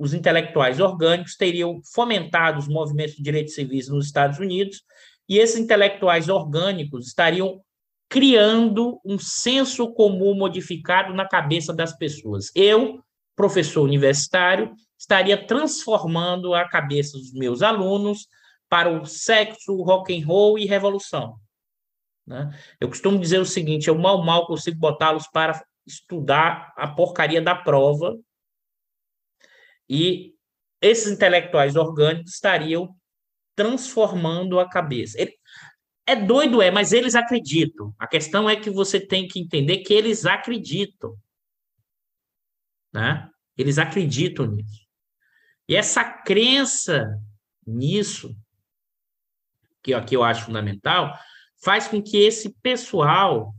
os intelectuais orgânicos teriam fomentado os movimentos de direitos civis nos Estados Unidos, e esses intelectuais orgânicos estariam criando um senso comum modificado na cabeça das pessoas. Eu, professor universitário, estaria transformando a cabeça dos meus alunos para o sexo, rock and roll e revolução. Né? Eu costumo dizer o seguinte: eu mal mal consigo botá-los para estudar a porcaria da prova e esses intelectuais orgânicos estariam transformando a cabeça. Ele, é doido, é, mas eles acreditam. A questão é que você tem que entender que eles acreditam. Né? Eles acreditam nisso. E essa crença nisso, que aqui eu acho fundamental, faz com que esse pessoal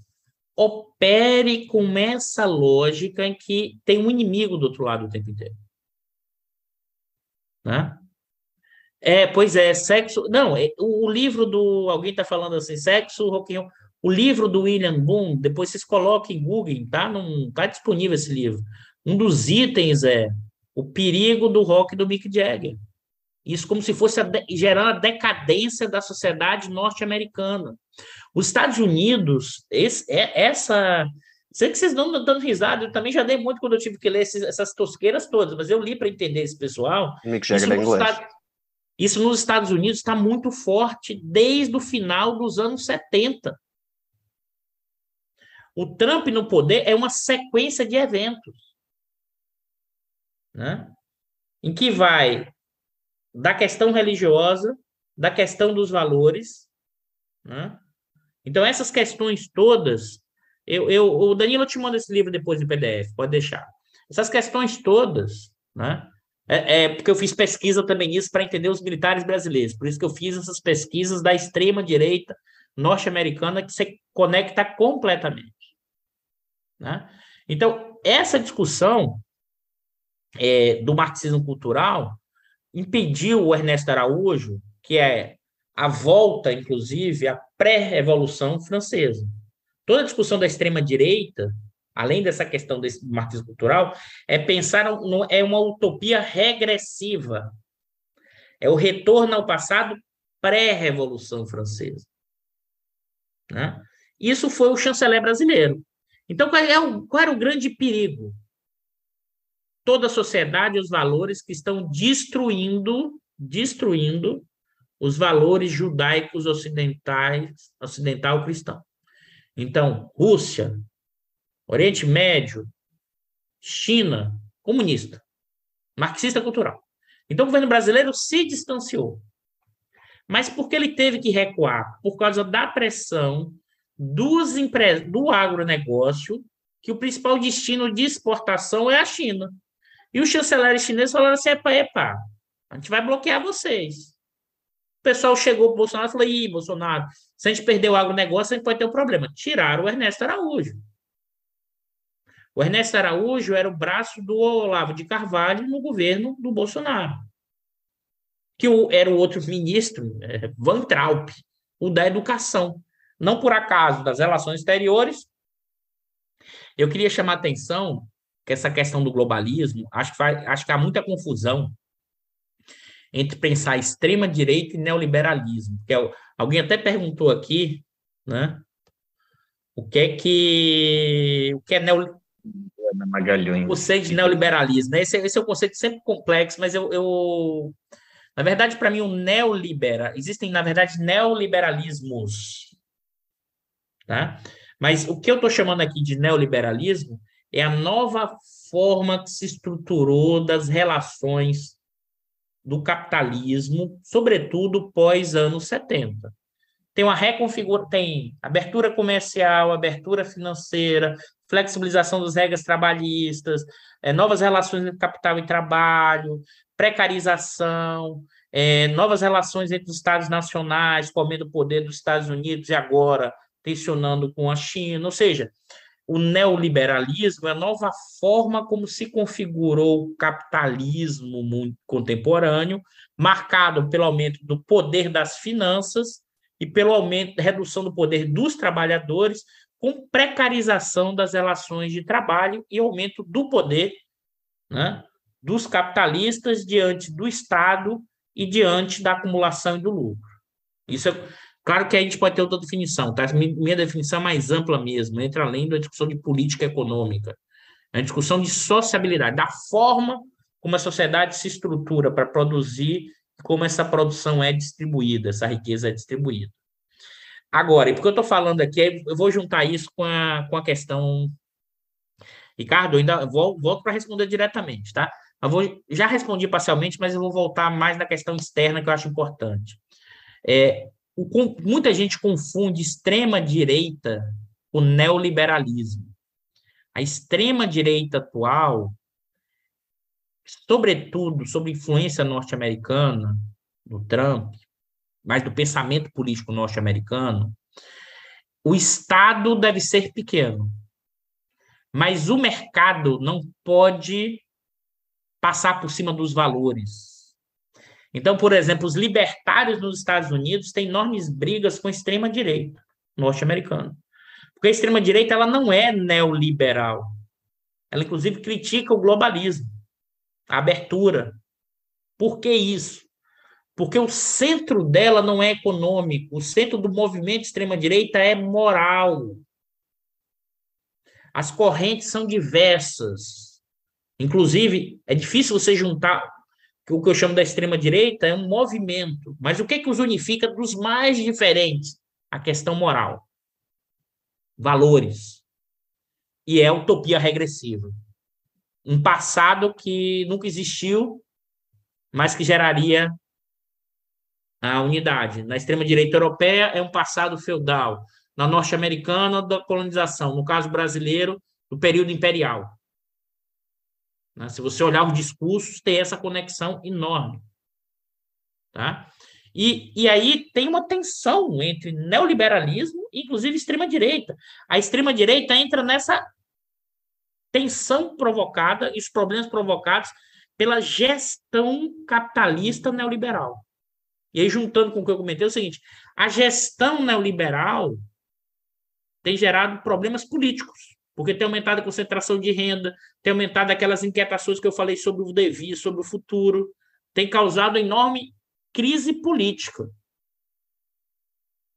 opere com essa lógica em que tem um inimigo do outro lado o tempo inteiro. Né? É, pois é, sexo. Não, é, o, o livro do. Alguém está falando assim, sexo, roll. O livro do William Boone, depois vocês coloquem em Google, tá? Não tá disponível esse livro. Um dos itens é o perigo do rock do Mick Jagger. Isso como se fosse a de, gerando a decadência da sociedade norte-americana. Os Estados Unidos, esse, é, essa. Sei que vocês não dando risada, eu também já dei muito quando eu tive que ler esses, essas tosqueiras todas, mas eu li para entender esse pessoal. Mick Jagger é inglês. Estados, isso nos Estados Unidos está muito forte desde o final dos anos 70. O Trump no poder é uma sequência de eventos, né? em que vai da questão religiosa, da questão dos valores. Né? Então, essas questões todas, eu, eu, o Danilo te manda esse livro depois em PDF, pode deixar. Essas questões todas, né? É, é, porque eu fiz pesquisa também nisso para entender os militares brasileiros. Por isso que eu fiz essas pesquisas da extrema direita norte-americana que se conecta completamente. Né? Então, essa discussão é, do marxismo cultural impediu o Ernesto Araújo, que é a volta, inclusive, à pré-revolução francesa. Toda a discussão da extrema-direita além dessa questão desse marxismo cultural, é pensar no, é uma utopia regressiva. É o retorno ao passado pré-revolução francesa. Né? Isso foi o chanceler brasileiro. Então, qual, é o, qual era o grande perigo? Toda a sociedade, os valores que estão destruindo, destruindo os valores judaicos ocidentais, ocidental cristão. Então, Rússia, Oriente Médio, China, comunista, marxista cultural. Então o governo brasileiro se distanciou. Mas por que ele teve que recuar? Por causa da pressão dos empre... do agronegócio, que o principal destino de exportação é a China. E os chanceleres chineses falaram assim: epa, epa, a gente vai bloquear vocês. O pessoal chegou para o Bolsonaro e falou: ih, Bolsonaro, se a gente perder o agronegócio, a gente pode ter um problema. Tiraram o Ernesto Araújo. O Ernesto Araújo era o braço do Olavo de Carvalho no governo do Bolsonaro. Que era o outro ministro, é, Van Traub, o da educação. Não por acaso, das relações exteriores. Eu queria chamar a atenção que essa questão do globalismo, acho que, acho que há muita confusão entre pensar extrema-direita e neoliberalismo. Que é, alguém até perguntou aqui, né? O que é que o que é neo, Ana Magalhães. O conceito de neoliberalismo, né? Esse, esse, é um conceito sempre complexo, mas eu, eu... na verdade, para mim, o neoliberal, existem, na verdade, neoliberalismos, tá? Mas o que eu estou chamando aqui de neoliberalismo é a nova forma que se estruturou das relações do capitalismo, sobretudo pós anos 70. Tem uma reconfiguração, tem abertura comercial, abertura financeira, flexibilização das regras trabalhistas, é, novas relações entre capital e trabalho, precarização, é, novas relações entre os Estados nacionais, comendo o poder dos Estados Unidos e agora tensionando com a China, ou seja, o neoliberalismo é a nova forma como se configurou o capitalismo contemporâneo, marcado pelo aumento do poder das finanças e pelo aumento, redução do poder dos trabalhadores, com precarização das relações de trabalho e aumento do poder né, dos capitalistas diante do Estado e diante da acumulação e do lucro. Isso é claro que a gente pode ter outra definição, tá? Minha definição é mais ampla mesmo, entra além da discussão de política econômica, é a discussão de sociabilidade, da forma como a sociedade se estrutura para produzir, como essa produção é distribuída, essa riqueza é distribuída. Agora, e porque eu estou falando aqui, eu vou juntar isso com a, com a questão. Ricardo, eu ainda vou, volto para responder diretamente, tá? Eu vou, já respondi parcialmente, mas eu vou voltar mais na questão externa que eu acho importante. É, o, muita gente confunde extrema-direita com neoliberalismo. A extrema-direita atual, sobretudo sob influência norte-americana, do Trump, mas do pensamento político norte-americano, o Estado deve ser pequeno, mas o mercado não pode passar por cima dos valores. Então, por exemplo, os libertários nos Estados Unidos têm enormes brigas com a extrema-direita norte-americana. Porque a extrema-direita ela não é neoliberal. Ela, inclusive, critica o globalismo, a abertura. Por que isso? Porque o centro dela não é econômico, o centro do movimento extrema-direita é moral. As correntes são diversas. Inclusive, é difícil você juntar o que eu chamo da extrema-direita é um movimento. Mas o que, que os unifica dos mais diferentes? A questão moral. Valores. E é utopia regressiva. Um passado que nunca existiu, mas que geraria a unidade. Na extrema-direita europeia é um passado feudal. Na norte-americana, da colonização. No caso brasileiro, do período imperial. Né? Se você olhar os discursos, tem essa conexão enorme. Tá? E, e aí tem uma tensão entre neoliberalismo e, inclusive, extrema-direita. A extrema-direita entra nessa tensão provocada e os problemas provocados pela gestão capitalista neoliberal. E aí, juntando com o que eu comentei, é o seguinte: a gestão neoliberal tem gerado problemas políticos porque tem aumentado a concentração de renda, tem aumentado aquelas inquietações que eu falei sobre o devir, sobre o futuro, tem causado enorme crise política.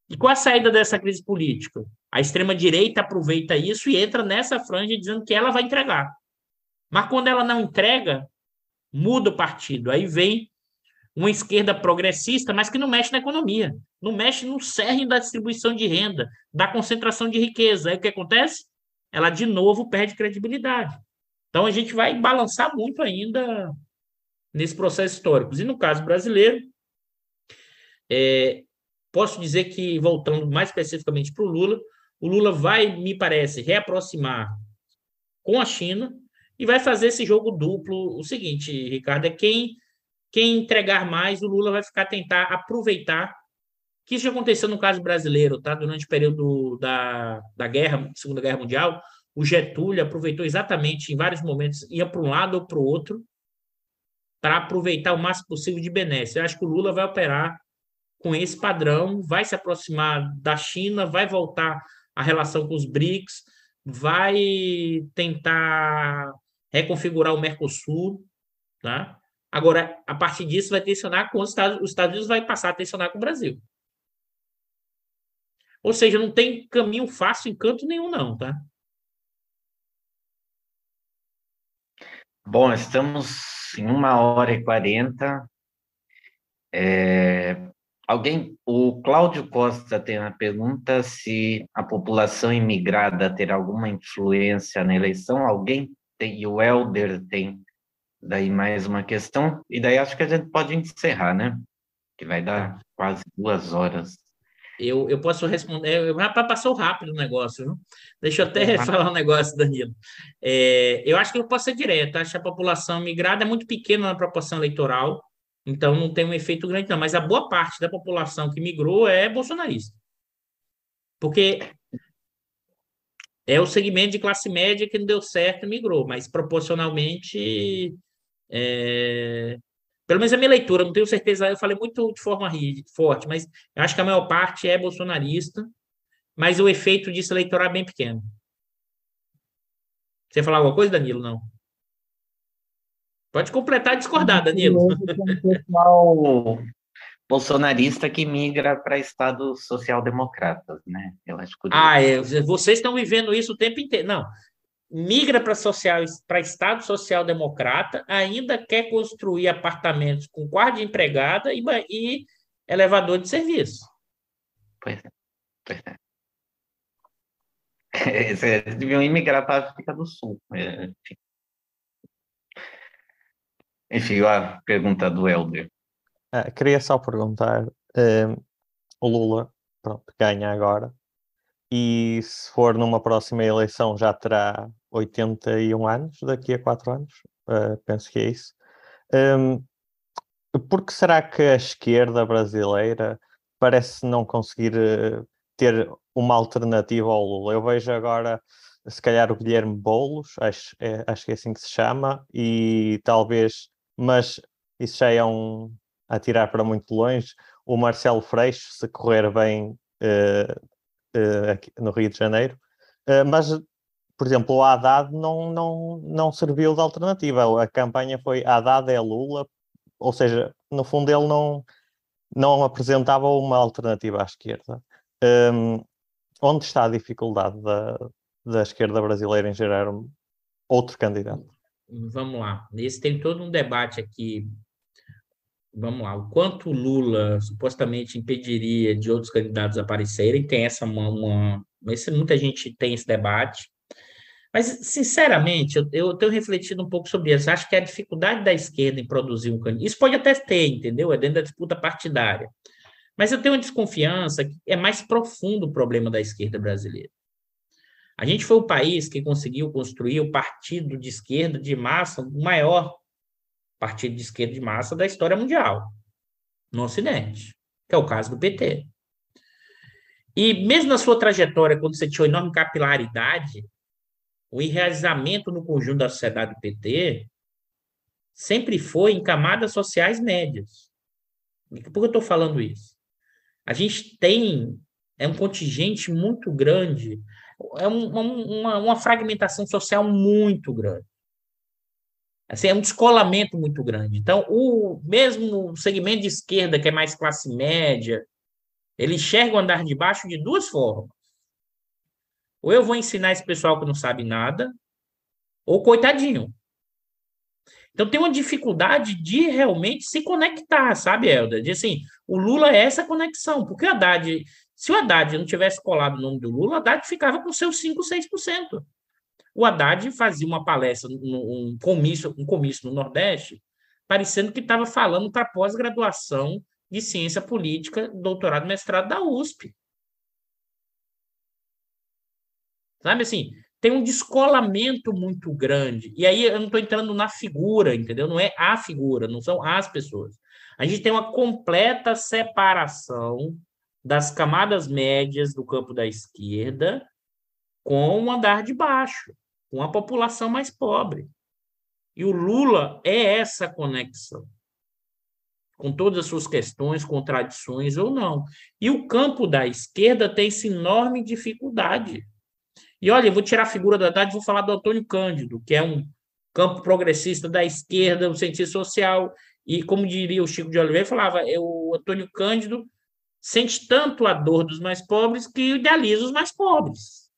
E qual a saída dessa crise política? A extrema-direita aproveita isso e entra nessa franja dizendo que ela vai entregar. Mas quando ela não entrega, muda o partido. Aí vem uma esquerda progressista, mas que não mexe na economia, não mexe no cerne da distribuição de renda, da concentração de riqueza. Aí o que acontece? ela de novo perde credibilidade. Então a gente vai balançar muito ainda nesse processo histórico. E no caso brasileiro, é, posso dizer que, voltando mais especificamente para o Lula, o Lula vai, me parece, reaproximar com a China e vai fazer esse jogo duplo. O seguinte, Ricardo, é quem, quem entregar mais, o Lula vai ficar tentar aproveitar que isso já aconteceu no caso brasileiro, tá? Durante o período da, da guerra, Segunda Guerra Mundial, o Getúlio aproveitou exatamente, em vários momentos, ia para um lado ou para o outro, para aproveitar o máximo possível de benesse. Eu acho que o Lula vai operar com esse padrão, vai se aproximar da China, vai voltar a relação com os BRICS, vai tentar reconfigurar o Mercosul, tá? Agora, a partir disso, vai tensionar com os Estados, os Estados Unidos, vai passar a tensionar com o Brasil. Ou seja, não tem caminho fácil em canto nenhum, não, tá? Bom, estamos em uma hora e quarenta. É, Alguém, o Cláudio Costa tem uma pergunta se a população imigrada terá alguma influência na eleição. Alguém tem, e o Helder tem daí mais uma questão, e daí acho que a gente pode encerrar, né? Que vai dar quase duas horas. Eu, eu posso responder, para passou rápido o negócio, viu? Deixa eu até uhum. falar um negócio, Danilo. É, eu acho que eu posso ser direto, acho que a população migrada é muito pequena na proporção eleitoral, então não tem um efeito grande, não. Mas a boa parte da população que migrou é bolsonarista. Porque é o segmento de classe média que não deu certo e migrou, mas proporcionalmente. É... Pelo menos a minha leitura, não tenho certeza, eu falei muito de forma forte, mas acho que a maior parte é bolsonarista, mas o efeito disso eleitoral é bem pequeno. Você falar alguma coisa, Danilo? Não. Pode completar e discordar, Danilo. pessoal bolsonarista que migra para estados social-democratas, né? Eu acho que... Ah, é, vocês estão vivendo isso o tempo inteiro. Não, migra para social, para estado social-democrata, ainda quer construir apartamentos com quarto de empregada e, e elevador de serviço. Pois é, pois é. Eles deviam imigrar para a África do Sul. É, enfim. Enfim, a pergunta do Helder. Ah, queria só perguntar: um, o Lula, pronto, ganha agora, e se for numa próxima eleição já terá 81 anos, daqui a 4 anos, uh, penso que é isso. Um, por que será que a esquerda brasileira parece não conseguir uh, ter uma alternativa ao Lula? Eu vejo agora, se calhar, o Guilherme Boulos, acho, é, acho que é assim que se chama, e talvez mas isso já é um a tirar para muito longe. O Marcelo Freixo, se correr bem uh, uh, aqui no Rio de Janeiro, uh, mas, por exemplo, o Haddad não, não, não serviu de alternativa. A campanha foi Haddad é Lula, ou seja, no fundo ele não, não apresentava uma alternativa à esquerda. Um, ehm, onde está a dificuldade da, da esquerda brasileira em gerar outro candidato? Vamos lá. Esse tem todo um debate aqui. Vamos lá. O quanto Lula supostamente impediria de outros candidatos aparecerem, tem essa uma, uma muita gente tem esse debate. Mas, sinceramente, eu, eu tenho refletido um pouco sobre isso. Acho que a dificuldade da esquerda em produzir um candidato. Isso pode até ter, entendeu? É dentro da disputa partidária. Mas eu tenho uma desconfiança que é mais profundo o problema da esquerda brasileira. A gente foi o país que conseguiu construir o partido de esquerda de massa, o maior partido de esquerda de massa da história mundial, no Ocidente, que é o caso do PT. E mesmo na sua trajetória, quando você tinha enorme capilaridade, o enraizamento no conjunto da sociedade do PT sempre foi em camadas sociais médias. Por que eu estou falando isso? A gente tem é um contingente muito grande é um, uma, uma fragmentação social muito grande. Assim, é um descolamento muito grande. Então, o mesmo segmento de esquerda, que é mais classe média, ele enxerga o andar de baixo de duas formas. Ou eu vou ensinar esse pessoal que não sabe nada, ou coitadinho. Então tem uma dificuldade de realmente se conectar, sabe, Helder? De assim, o Lula é essa conexão, porque o Haddad se o Haddad não tivesse colado o nome do Lula, o Haddad ficava com seus 5, 6%. O Haddad fazia uma palestra, um comício, um comício no Nordeste, parecendo que estava falando para pós-graduação de ciência política, doutorado, mestrado da USP. Sabe assim, tem um descolamento muito grande. E aí eu não estou entrando na figura, entendeu? Não é a figura, não são as pessoas. A gente tem uma completa separação das camadas médias do campo da esquerda com o andar de baixo, com a população mais pobre. E o Lula é essa conexão, com todas as suas questões, contradições ou não. E o campo da esquerda tem essa enorme dificuldade. E olha, eu vou tirar a figura da Haddad e vou falar do Antônio Cândido, que é um campo progressista da esquerda, no sentido social, e como diria o Chico de Oliveira, falava, é o Antônio Cândido sente tanto a dor dos mais pobres que idealiza os mais pobres.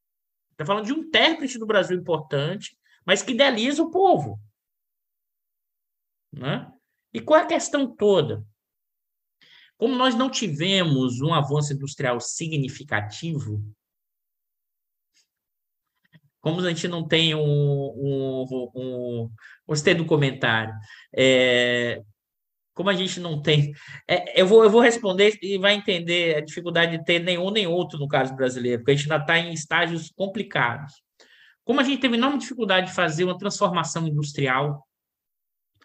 Está falando de um intérprete do Brasil importante, mas que idealiza o povo. Né? E qual é a questão toda? como nós não tivemos um avanço industrial significativo, como a gente não tem um. um, um gostei do comentário. É, como a gente não tem. É, eu, vou, eu vou responder e vai entender a dificuldade de ter nenhum nem outro no caso brasileiro, porque a gente ainda está em estágios complicados. Como a gente teve enorme dificuldade de fazer uma transformação industrial,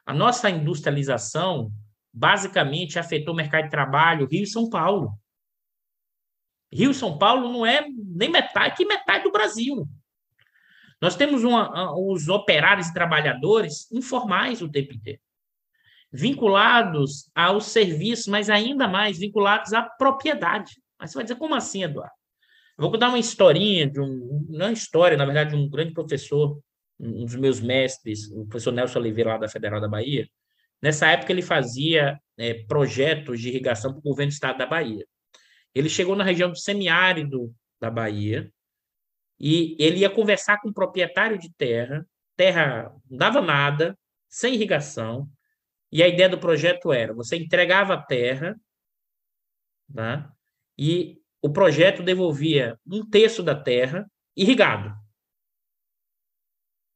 a nossa industrialização basicamente afetou o mercado de trabalho Rio e São Paulo. Rio e São Paulo não é nem metade que metade do Brasil. Nós temos uma, os operários e trabalhadores informais o tempo inteiro, vinculados aos serviços, mas ainda mais vinculados à propriedade. Mas você vai dizer, como assim, Eduardo? Eu vou contar uma historinha de um, não é história, na verdade, de um grande professor, um dos meus mestres, o professor Nelson Oliveira, lá da Federal da Bahia, Nessa época, ele fazia é, projetos de irrigação para o governo do estado da Bahia. Ele chegou na região do semiárido da Bahia e ele ia conversar com o proprietário de terra, terra não dava nada, sem irrigação, e a ideia do projeto era: você entregava a terra, tá? e o projeto devolvia um terço da terra irrigado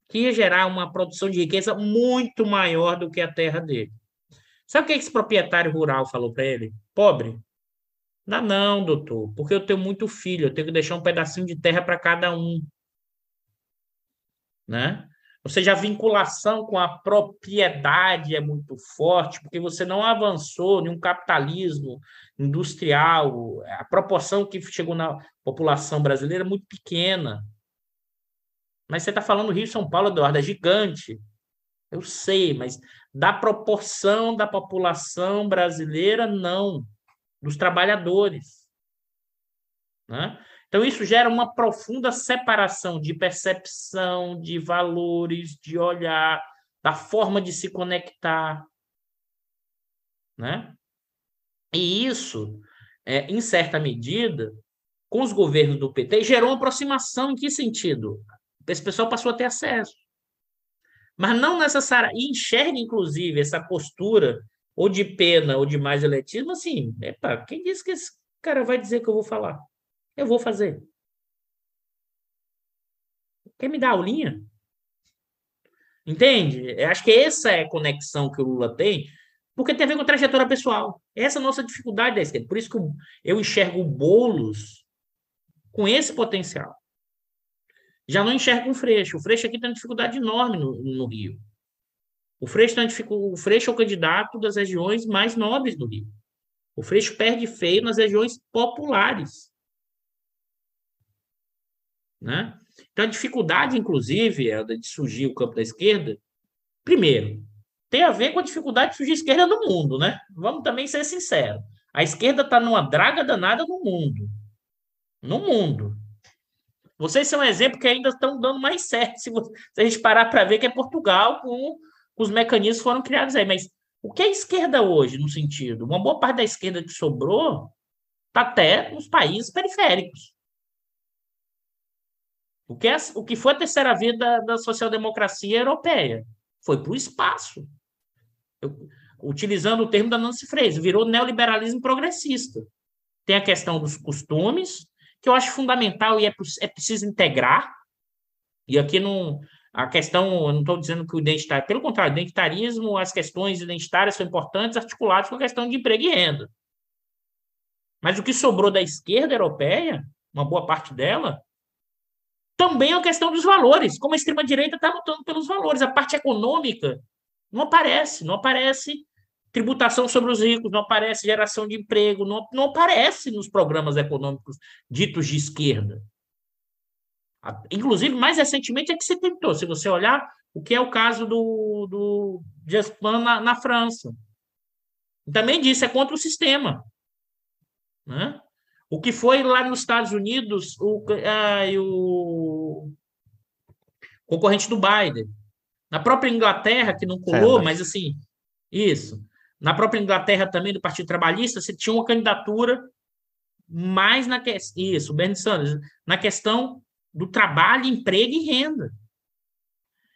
que ia gerar uma produção de riqueza muito maior do que a terra dele. Sabe o que esse proprietário rural falou para ele? Pobre. Não, não, doutor, porque eu tenho muito filho, eu tenho que deixar um pedacinho de terra para cada um. Né? Ou seja, a vinculação com a propriedade é muito forte, porque você não avançou em um capitalismo industrial. A proporção que chegou na população brasileira é muito pequena. Mas você está falando Rio São Paulo, Eduardo, é gigante. Eu sei, mas da proporção da população brasileira, não. Dos trabalhadores. Né? Então, isso gera uma profunda separação de percepção, de valores, de olhar, da forma de se conectar. Né? E isso, é, em certa medida, com os governos do PT, gerou uma aproximação em que sentido? Esse pessoal passou a ter acesso. Mas não necessariamente. Enxerga, inclusive, essa postura ou de pena ou de mais eletismo, assim, epa, quem disse que esse cara vai dizer que eu vou falar? Eu vou fazer. Quer me dar aulinha? Entende? Eu acho que essa é a conexão que o Lula tem, porque tem a ver com a trajetória pessoal. Essa é a nossa dificuldade da esquerda. Por isso que eu enxergo o Boulos com esse potencial já não enxerga um Freixo. O Freixo aqui tem uma dificuldade enorme no, no Rio. O Freixo, tem o Freixo é o candidato das regiões mais nobres do Rio. O Freixo perde feio nas regiões populares. Né? Então, a dificuldade, inclusive, de surgir o campo da esquerda, primeiro, tem a ver com a dificuldade de surgir a esquerda no mundo, né? Vamos também ser sinceros. A esquerda está numa draga danada no mundo. No mundo. Vocês são um exemplo que ainda estão dando mais certo, se, você, se a gente parar para ver que é Portugal com, os mecanismos foram criados aí. Mas o que é esquerda hoje, no sentido? Uma boa parte da esquerda que sobrou está até nos países periféricos. O que, é, o que foi a terceira via da, da social-democracia europeia? Foi para o espaço. Eu, utilizando o termo da Nancy Fraser, virou neoliberalismo progressista. Tem a questão dos costumes, que eu acho fundamental e é, é preciso integrar. E aqui não. A questão, eu não estou dizendo que o identitário, pelo contrário, o identitarismo, as questões identitárias são importantes, articuladas com a questão de emprego e renda. Mas o que sobrou da esquerda europeia, uma boa parte dela, também é a questão dos valores, como a extrema-direita está lutando pelos valores. A parte econômica não aparece, não aparece tributação sobre os ricos, não aparece geração de emprego, não, não aparece nos programas econômicos ditos de esquerda. Inclusive, mais recentemente é que se tentou, se você olhar o que é o caso do, do Jospin na, na França. Também disse, é contra o sistema. Né? O que foi lá nos Estados Unidos o, ah, o concorrente do Biden. Na própria Inglaterra, que não colou, mas assim, isso. Na própria Inglaterra também, do Partido Trabalhista, você tinha uma candidatura mais na questão, isso, Bernie Sanders, na questão do trabalho, emprego e renda.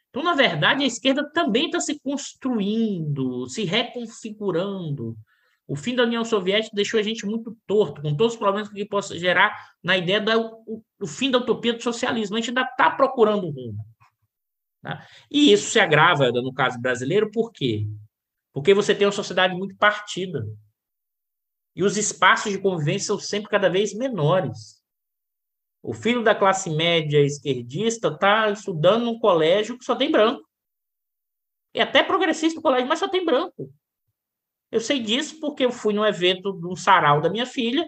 Então, na verdade, a esquerda também está se construindo, se reconfigurando. O fim da União Soviética deixou a gente muito torto, com todos os problemas que possa gerar na ideia do fim da utopia do socialismo. A gente ainda está procurando um rumo. Tá? E isso se agrava, no caso brasileiro, por quê? Porque você tem uma sociedade muito partida. E os espaços de convivência são sempre cada vez menores. O filho da classe média esquerdista está estudando num colégio que só tem branco. E até progressista o colégio, mas só tem branco. Eu sei disso porque eu fui num evento um sarau da minha filha,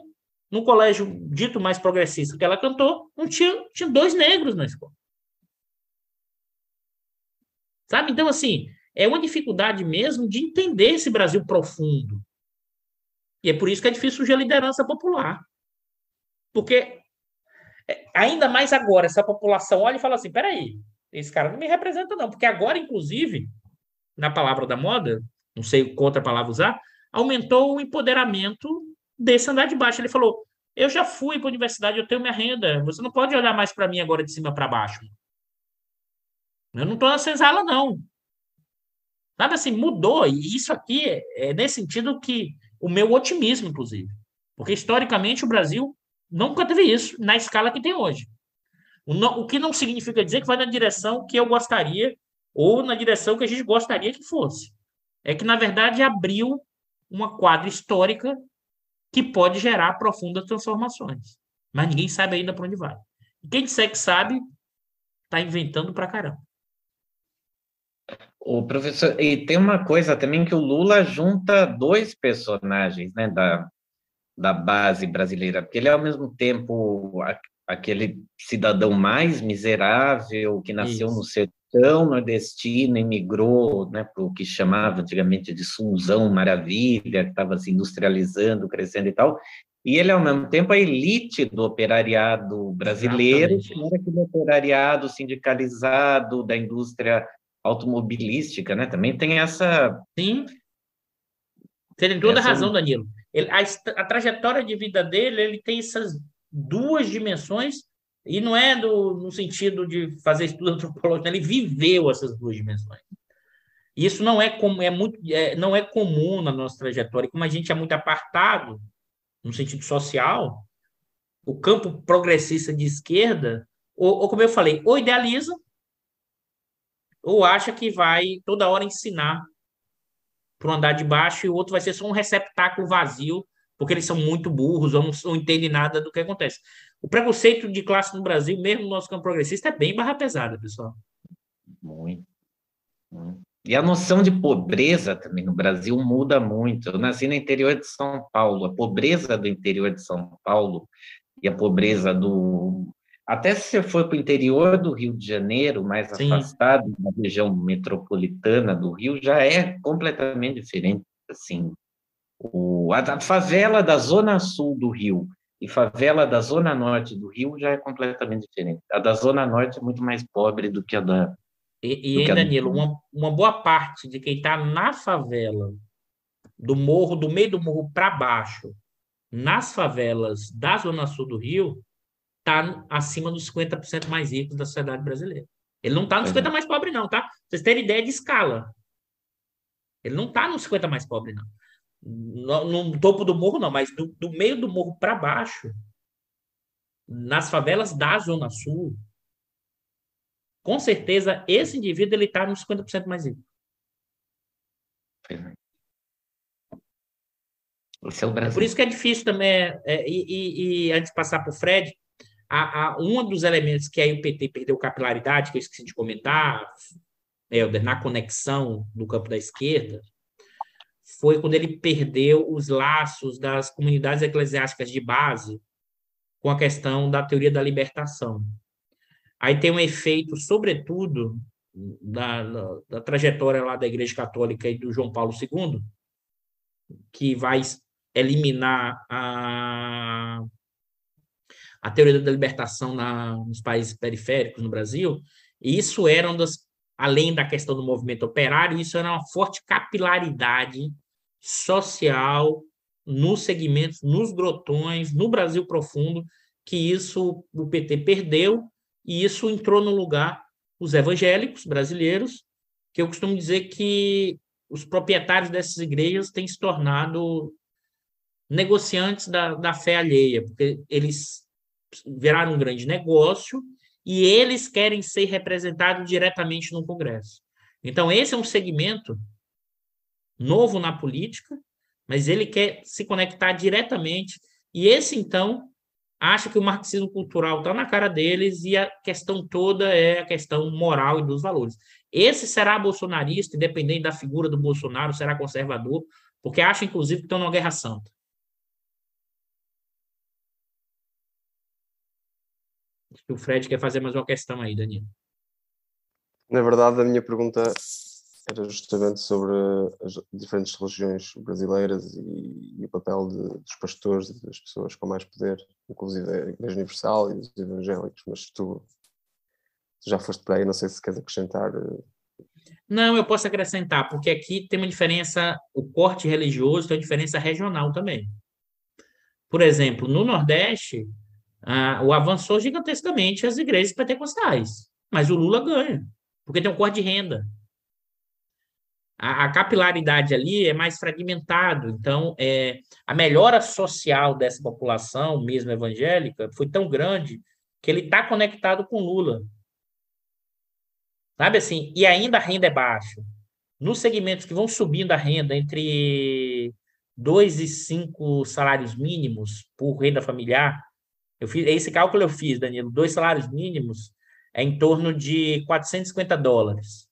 num colégio dito mais progressista que ela cantou, não tinha, tinha dois negros na escola. Sabe? Então, assim, é uma dificuldade mesmo de entender esse Brasil profundo. E é por isso que é difícil surgir a liderança popular. Porque, é, ainda mais agora, essa população olha e fala assim: peraí, esse cara não me representa, não. Porque agora, inclusive, na palavra da moda, não sei qual outra palavra usar, aumentou o empoderamento desse andar de baixo. Ele falou: eu já fui para a universidade, eu tenho minha renda, você não pode olhar mais para mim agora de cima para baixo. Eu não estou na senzala, não. Sabe assim, mudou. E isso aqui é, nesse sentido que o meu otimismo, inclusive. Porque historicamente o Brasil nunca teve isso na escala que tem hoje. O que não significa dizer que vai na direção que eu gostaria ou na direção que a gente gostaria que fosse. É que, na verdade, abriu uma quadra histórica que pode gerar profundas transformações. Mas ninguém sabe ainda para onde vai. E quem disser que sabe, está inventando para caramba. O professor, e tem uma coisa também que o Lula junta dois personagens, né, da, da base brasileira, porque ele é ao mesmo tempo aquele cidadão mais miserável que nasceu Isso. no sertão nordestino e migrou né, para o que chamava antigamente de Sunzão Maravilha, que estava se industrializando, crescendo e tal, e ele, ao mesmo tempo, a elite do operariado brasileiro, que era aquele operariado sindicalizado da indústria automobilística, né? Também tem essa. Sim. Você tem toda essa... razão, Danilo. Ele, a, a, trajetória de vida dele, ele tem essas duas dimensões, e não é do, no sentido de fazer estudo antropológico, ele viveu essas duas dimensões. Isso não é como é muito é, não é comum na nossa trajetória, como a gente é muito apartado no sentido social, o campo progressista de esquerda, ou, ou como eu falei, ou idealiza ou acha que vai toda hora ensinar para andar de baixo e o outro vai ser só um receptáculo vazio, porque eles são muito burros ou não, não entendem nada do que acontece. O preconceito de classe no Brasil, mesmo no nosso campo progressista, é bem barra pesada, pessoal. Muito. E a noção de pobreza também no Brasil muda muito. Eu nasci no interior de São Paulo. A pobreza do interior de São Paulo e a pobreza do até se você for para o interior do Rio de Janeiro, mais Sim. afastado da região metropolitana do Rio, já é completamente diferente. Assim, o, a, favela da zona sul do Rio e favela da zona norte do Rio já é completamente diferente. A da zona norte é muito mais pobre do que a da. E, e Danilo, uma, uma boa parte de quem está na favela, do morro, do meio do morro para baixo, nas favelas da zona sul do Rio, está acima dos 50% mais ricos da sociedade brasileira. Ele não está nos 50 mais pobres, não, tá? Vocês terem ideia de escala. Ele não está nos 50 mais pobres, não. No, no, topo do morro, não, mas do, do meio do morro para baixo, nas favelas da Zona Sul, com certeza esse indivíduo ele está nos 50% mais rico. Esse é o Brasil. Por isso que é difícil também, é, é e, e, e, antes de passar para o Fred, a, a, um dos elementos que aí o PT perdeu capilaridade, que eu esqueci de comentar, Helder, na conexão no campo da esquerda, foi quando ele perdeu os laços das comunidades eclesiásticas de base com a questão da teoria da libertação. Aí tem um efeito, sobretudo, da, da, da trajetória lá da Igreja Católica e do João Paulo II, que vai eliminar a a teoria da libertação na, nos países periféricos no Brasil, e isso era um das, além da questão do movimento operário, isso era uma forte capilaridade social nos segmentos, nos grotões, no Brasil profundo, que isso o PT perdeu e isso entrou no lugar os evangélicos brasileiros, que eu costumo dizer que os proprietários dessas igrejas têm se tornado negociantes da, da fé alheia, porque eles viraram um grande negócio e eles querem ser representados diretamente no Congresso. Então, esse é um segmento novo na política, mas ele quer se conectar diretamente, e esse, então, acha que o marxismo cultural está na cara deles e a questão toda é a questão moral e dos valores. Esse será bolsonarista, independente da figura do Bolsonaro, será conservador, porque acha, inclusive, que estão numa guerra santa. O Fred quer fazer mais uma questão aí, Danilo. Na verdade, a minha pergunta era justamente sobre as diferentes religiões brasileiras e, e o papel de, dos pastores e das pessoas com mais poder, inclusive a Igreja Universal e os evangélicos, mas tu, tu já foste para aí, não sei se queres acrescentar. Eh, não, eu posso acrescentar, porque aqui tem uma diferença, o corte religioso tem uma diferença regional também. Por exemplo, no Nordeste, ah, o avançou gigantescamente as igrejas pentecostais, mas o Lula ganha, porque tem um corte de renda a, a capilaridade ali é mais fragmentado. Então, é, a melhora social dessa população, mesmo evangélica, foi tão grande que ele está conectado com Lula. Sabe assim? E ainda a renda é baixa. Nos segmentos que vão subindo a renda entre dois e cinco salários mínimos por renda familiar, eu fiz esse cálculo eu fiz, Danilo, dois salários mínimos é em torno de 450 dólares,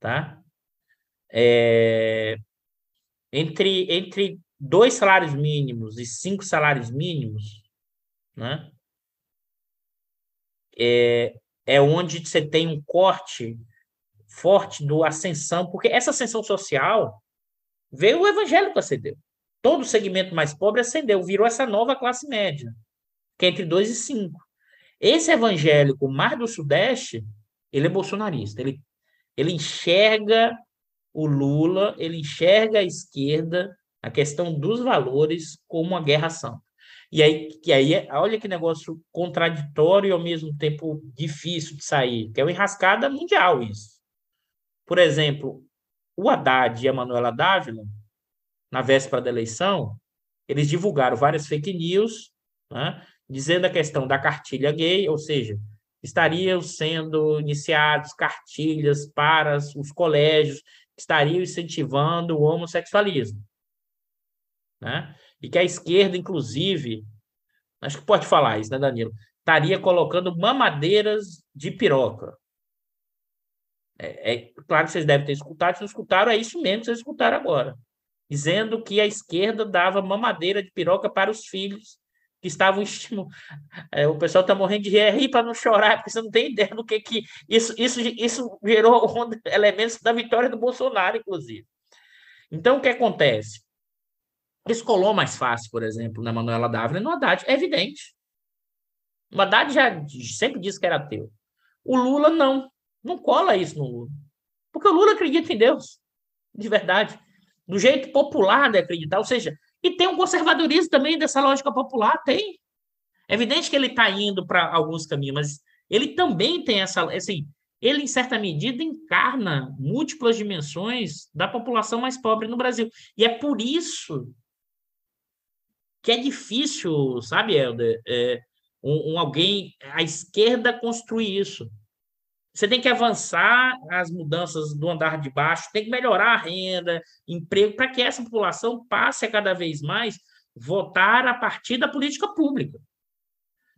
tá? É, entre, entre dois salários mínimos e cinco salários mínimos, né? É, é onde você tem um corte forte do ascensão, porque essa ascensão social veio o evangélico acendeu. Todo o segmento mais pobre ascendeu, virou essa nova classe média, que é entre 2 e 5. Esse evangélico mais do Sudeste, ele é bolsonarista, ele, ele enxerga o Lula ele enxerga a esquerda, a questão dos valores, como uma guerra santa. E aí, e aí, olha que negócio contraditório e ao mesmo tempo difícil de sair, que é uma enrascada mundial isso. Por exemplo, o Haddad e a Manuela Dávila, na véspera da eleição, eles divulgaram várias fake news, né, dizendo a questão da cartilha gay, ou seja, estariam sendo iniciados cartilhas para os colégios estariam incentivando o homossexualismo. Né? E que a esquerda, inclusive, acho que pode falar isso, né, Danilo? Estaria colocando mamadeiras de piroca. É, é, claro que vocês devem ter escutado, se não escutaram, é isso mesmo que vocês escutaram agora. Dizendo que a esquerda dava mamadeira de piroca para os filhos que estavam estimulando. É, o pessoal está morrendo de rir para não chorar, porque você não tem ideia do que que isso isso isso gerou elementos da vitória do Bolsonaro, inclusive. Então, o que acontece? Descolou mais fácil, por exemplo, na Manuela Dávila no Haddad, é evidente. O Haddad já sempre disse que era ateu. O Lula não, não cola isso no Lula. Porque o Lula acredita em Deus, de verdade. Do jeito popular de acreditar, ou seja, e tem um conservadorismo também dessa lógica popular, tem. É evidente que ele está indo para alguns caminhos, mas ele também tem essa. Assim, ele, em certa medida, encarna múltiplas dimensões da população mais pobre no Brasil. E é por isso que é difícil, sabe, Helder, é, um, um, alguém, a esquerda construir isso. Você tem que avançar as mudanças do andar de baixo, tem que melhorar a renda, emprego, para que essa população passe a cada vez mais votar a partir da política pública.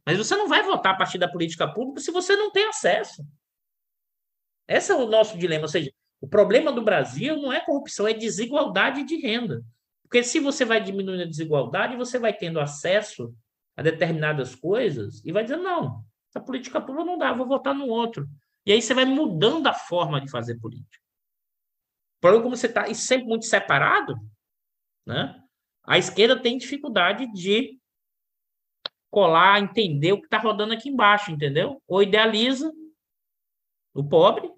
Mas você não vai votar a partir da política pública se você não tem acesso. Esse é o nosso dilema. Ou seja, o problema do Brasil não é corrupção, é desigualdade de renda. Porque se você vai diminuindo a desigualdade, você vai tendo acesso a determinadas coisas e vai dizer: não, a política pública não dá, vou votar no outro. E aí você vai mudando a forma de fazer política. É como você está sempre muito separado, né? A esquerda tem dificuldade de colar, entender o que está rodando aqui embaixo, entendeu? Ou idealiza o pobre,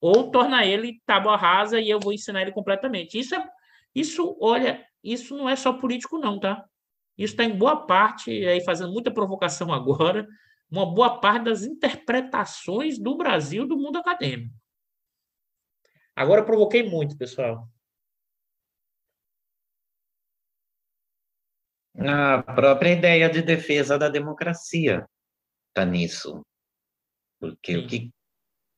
ou torna ele tábua rasa e eu vou ensinar ele completamente. Isso é, isso, olha, isso não é só político não, tá? Isso está em boa parte, aí fazendo muita provocação agora, uma boa parte das interpretações do Brasil do mundo acadêmico. Agora provoquei muito, pessoal. A própria ideia de defesa da democracia está nisso. Porque Sim. o que,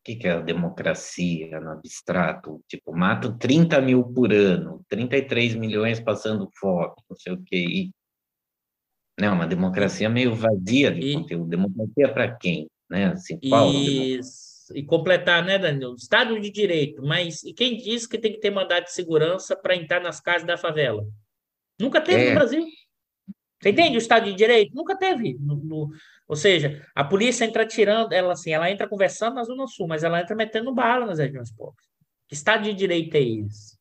que, que é a democracia no abstrato? Tipo, mato 30 mil por ano, 33 milhões passando fome, não sei o quê. E, não, uma democracia meio vazia de e, conteúdo. Democracia para quem? Né? Assim, e, e completar, né, Danilo? Estado de Direito, mas e quem diz que tem que ter mandado de segurança para entrar nas casas da favela? Nunca teve é. no Brasil. Você entende? O Estado de Direito nunca teve. No, no, ou seja, a polícia entra tirando, ela assim, ela entra conversando na Zona Sul, mas ela entra metendo bala nas regiões pobres. Que Estado de Direito é esse?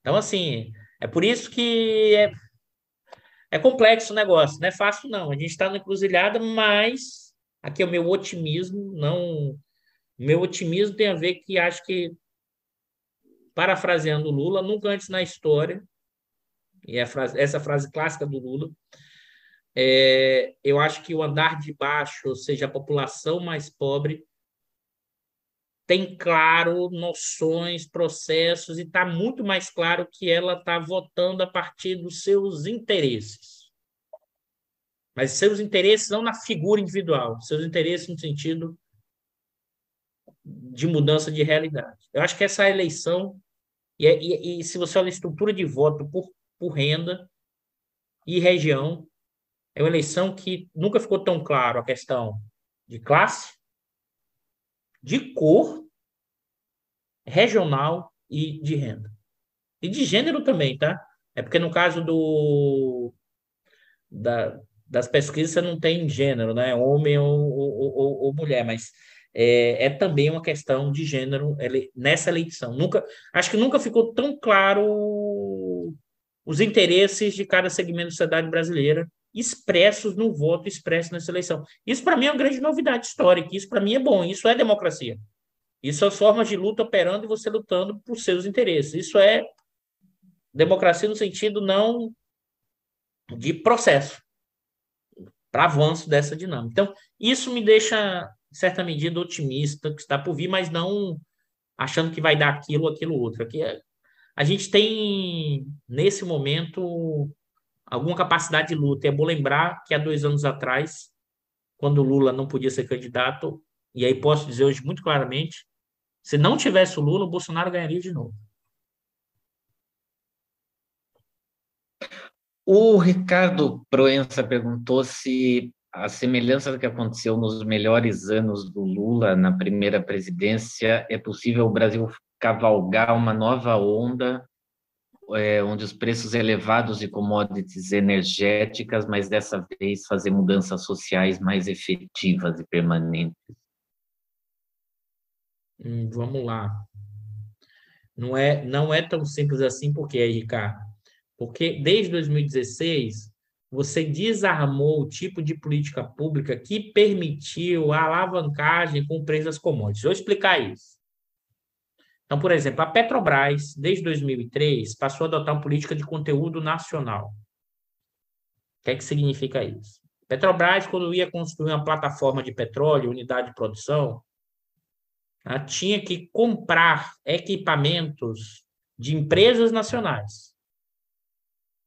Então, assim, é por isso que é, é complexo o negócio, não é fácil, não. A gente está na encruzilhada, mas aqui é o meu otimismo, não. Meu otimismo tem a ver que acho que, parafraseando Lula, nunca antes na história e frase, essa frase clássica do Lula. É, eu acho que o andar de baixo, ou seja, a população mais pobre, tem claro noções, processos, e está muito mais claro que ela está votando a partir dos seus interesses. Mas seus interesses não na figura individual, seus interesses no sentido de mudança de realidade. Eu acho que essa eleição, e, e, e se você olha a estrutura de voto por por renda e região. É uma eleição que nunca ficou tão claro a questão de classe, de cor, regional e de renda. E de gênero também, tá? É porque no caso do da, das pesquisas você não tem gênero, né? Homem ou, ou, ou, ou mulher, mas é, é, também uma questão de gênero nessa eleição. Nunca, acho que nunca ficou tão claro os interesses de cada segmento da sociedade brasileira expressos no voto expresso nessa eleição. Isso, para mim, é uma grande novidade histórica. Isso, para mim, é bom. Isso é democracia. Isso são formas de luta operando e você lutando por seus interesses. Isso é democracia no sentido não de processo, para avanço dessa dinâmica. Então, isso me deixa, em certa medida, otimista que está por vir, mas não achando que vai dar aquilo, aquilo outro. Aqui é a gente tem, nesse momento, alguma capacidade de luta. É bom lembrar que há dois anos atrás, quando Lula não podia ser candidato, e aí posso dizer hoje muito claramente, se não tivesse o Lula, o Bolsonaro ganharia de novo. O Ricardo Proença perguntou se a semelhança do que aconteceu nos melhores anos do Lula na primeira presidência, é possível o Brasil cavalgar uma nova onda, é, onde os preços elevados de commodities energéticas, mas dessa vez fazer mudanças sociais mais efetivas e permanentes? Hum, vamos lá. Não é, não é tão simples assim, porque aí, Ricardo? Porque desde 2016 você desarmou o tipo de política pública que permitiu a alavancagem com o preço das commodities. Vou explicar isso. Então, por exemplo, a Petrobras, desde 2003, passou a adotar uma política de conteúdo nacional. O que é que significa isso? Petrobras, quando ia construir uma plataforma de petróleo, unidade de produção, tinha que comprar equipamentos de empresas nacionais.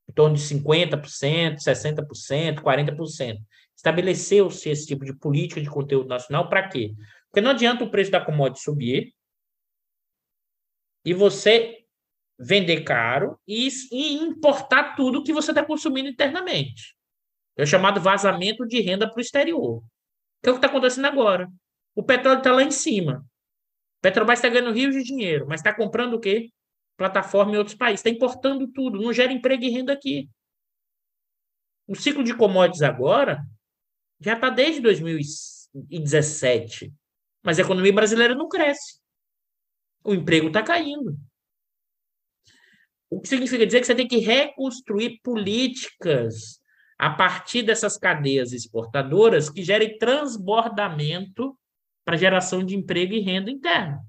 Em torno de 50%, 60%, 40%. Estabeleceu-se esse tipo de política de conteúdo nacional para quê? Porque não adianta o preço da commodity subir, e você vender caro e, e importar tudo que você está consumindo internamente. É o chamado vazamento de renda para o exterior. Que é o que está acontecendo agora. O petróleo está lá em cima. Petrobras está ganhando rios de dinheiro, mas está comprando o quê? Plataforma em outros países. Está importando tudo. Não gera emprego e renda aqui. O ciclo de commodities agora já está desde 2017. Mas a economia brasileira não cresce o emprego está caindo. O que significa dizer que você tem que reconstruir políticas a partir dessas cadeias exportadoras que gerem transbordamento para geração de emprego e renda interna.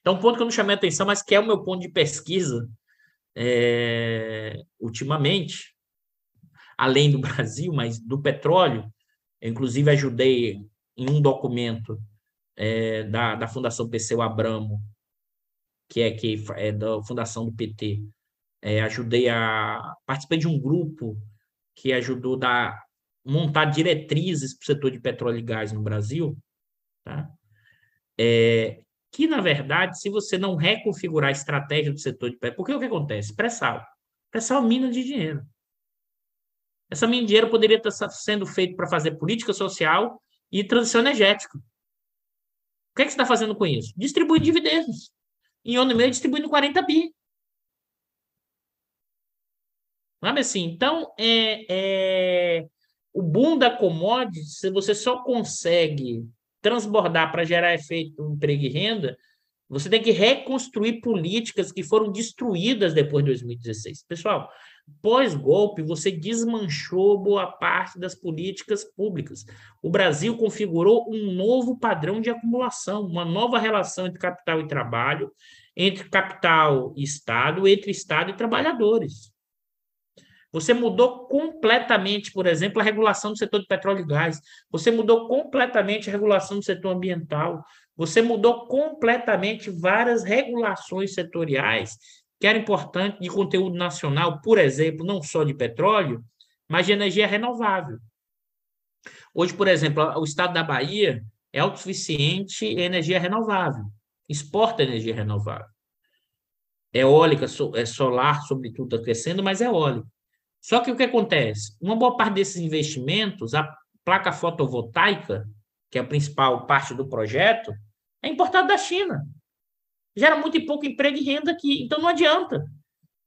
Então, um ponto que eu não chamei atenção, mas que é o meu ponto de pesquisa é, ultimamente, além do Brasil, mas do petróleo, eu, inclusive ajudei em um documento é, da, da Fundação Perseu Abramo, que é, que é da fundação do PT, é, ajudei a participei de um grupo que ajudou a montar diretrizes para o setor de petróleo e gás no Brasil, tá? É, que, na verdade, se você não reconfigurar a estratégia do setor de petróleo, porque o que acontece? Pré-sal. Pré-sal é mina de dinheiro. Essa mina de dinheiro poderia estar sendo feito para fazer política social e transição energética. Que, que você está fazendo com isso? Distribuindo dividendos. Em ano e meio, distribuindo 40 bi. Sabe assim? Então, é, é, o boom da commodity, se você só consegue transbordar para gerar efeito emprego e renda, você tem que reconstruir políticas que foram destruídas depois de 2016. Pessoal, pós-golpe, você desmanchou boa parte das políticas públicas. O Brasil configurou um novo padrão de acumulação, uma nova relação entre capital e trabalho, entre capital e Estado, entre Estado e trabalhadores. Você mudou completamente, por exemplo, a regulação do setor de petróleo e gás. Você mudou completamente a regulação do setor ambiental. Você mudou completamente várias regulações setoriais que eram importantes de conteúdo nacional, por exemplo, não só de petróleo, mas de energia renovável. Hoje, por exemplo, o estado da Bahia é autossuficiente em energia renovável, exporta energia renovável. Eólica, é solar, sobretudo, está crescendo, mas é eólica. Só que o que acontece? Uma boa parte desses investimentos, a placa fotovoltaica, que é a principal parte do projeto, é importada da China. Gera muito e pouco emprego e renda aqui. Então não adianta.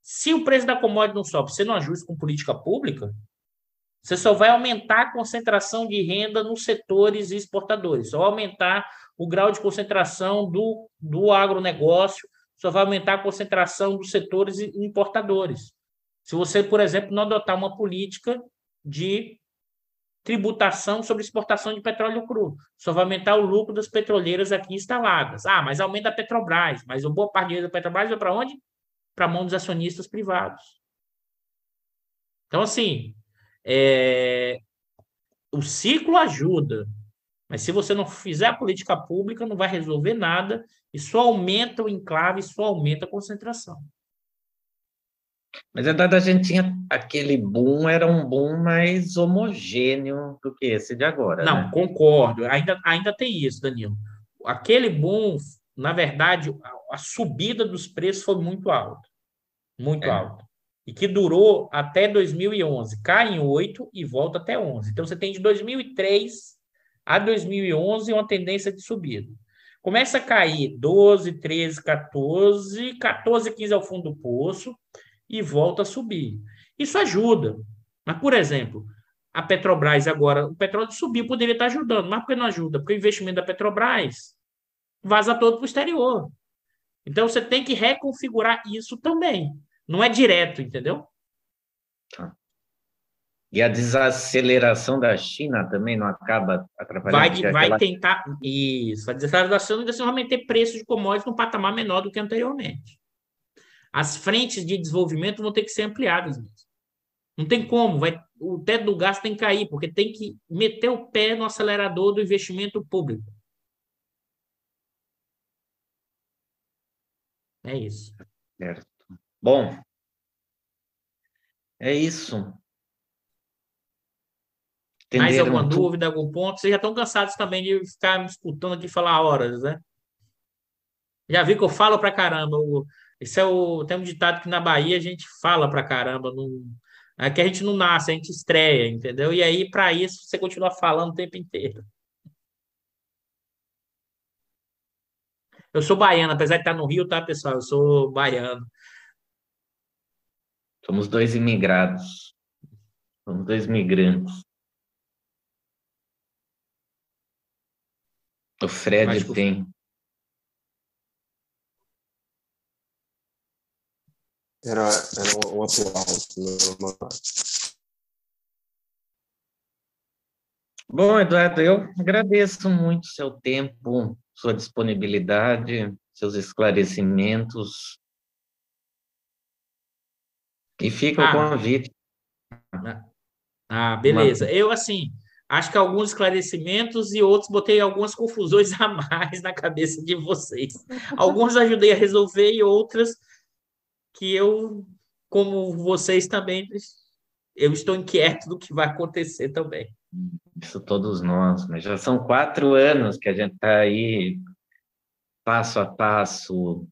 Se o preço da commodity não sobe, você não ajusta com política pública, você só vai aumentar a concentração de renda nos setores exportadores, só aumentar o grau de concentração do, do agronegócio, só vai aumentar a concentração dos setores importadores. Se você, por exemplo, não adotar uma política de tributação sobre exportação de petróleo cru, só vai aumentar o lucro das petroleiras aqui instaladas. Ah, mas aumenta a Petrobras, mas a boa parte da Petrobras vai para onde? Para a mão dos acionistas privados. Então, assim, é... o ciclo ajuda, mas se você não fizer a política pública, não vai resolver nada e só aumenta o enclave, só aumenta a concentração. Mas a verdade a gente tinha aquele boom, era um boom mais homogêneo do que esse de agora. Não, né? concordo. Ainda, ainda tem isso, Danilo. Aquele boom, na verdade, a, a subida dos preços foi muito alta. Muito é. alta. E que durou até 2011. Cai em 8 e volta até 11. Então, você tem de 2003 a 2011 uma tendência de subida. Começa a cair 12, 13, 14, 14, 15 ao fundo do poço e volta a subir. Isso ajuda. Mas, por exemplo, a Petrobras agora, o petróleo subiu, poderia estar ajudando, mas por que não ajuda? Porque o investimento da Petrobras vaza todo para o exterior. Então você tem que reconfigurar isso também. Não é direto, entendeu? Tá. E a desaceleração da China também não acaba atrapalhando? Vai, vai aquela... tentar. Isso. A desaceleração ainda vai manter preços de commodities num patamar menor do que anteriormente as frentes de desenvolvimento vão ter que ser ampliadas. Não tem como, vai, o teto do gasto tem que cair, porque tem que meter o pé no acelerador do investimento público. É isso. Certo. Bom, é isso. Mais alguma dúvida, algum ponto? Vocês já estão cansados também de ficar me escutando aqui falar horas, né? Já vi que eu falo pra caramba. Esse é o. Tem um ditado que na Bahia a gente fala pra caramba. Não, é que a gente não nasce, a gente estreia, entendeu? E aí, para isso, você continua falando o tempo inteiro. Eu sou baiano, apesar de estar no Rio, tá, pessoal? Eu sou baiano. Somos dois imigrados. Somos dois migrantes. O Fred tem Era, era um, um aplauso normal. Bom, Eduardo, eu agradeço muito seu tempo, sua disponibilidade, seus esclarecimentos. E fica ah, o convite. Ah, beleza. Eu, assim, acho que alguns esclarecimentos e outros botei algumas confusões a mais na cabeça de vocês. Alguns ajudei a resolver e outras que eu como vocês também, eu estou inquieto do que vai acontecer também. Isso todos nós, mas já são quatro anos que a gente está aí passo a passo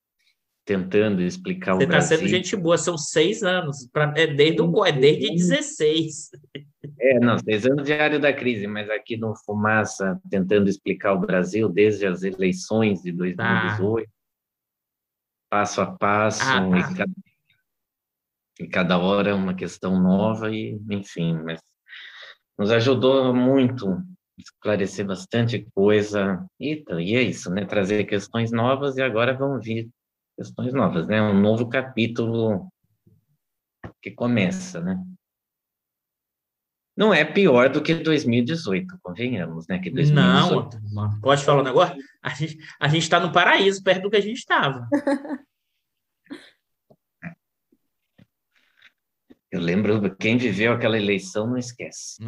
tentando explicar Você o Brasil. Você está sendo gente boa, são seis anos, pra, é desde o é desde 16. É, não, seis anos diário da crise, mas aqui no Fumaça, tentando explicar o Brasil desde as eleições de 2018, tá. Passo a passo, ah, tá. e, cada, e cada hora uma questão nova, e enfim, mas nos ajudou muito esclarecer bastante coisa, e, e é isso, né, trazer questões novas, e agora vão vir questões novas, né, um novo capítulo que começa, né. Não é pior do que 2018, convenhamos, né? Que 2018... Não, pode falar um negócio? A gente a está no paraíso, perto do que a gente estava. Eu lembro, quem viveu aquela eleição não esquece.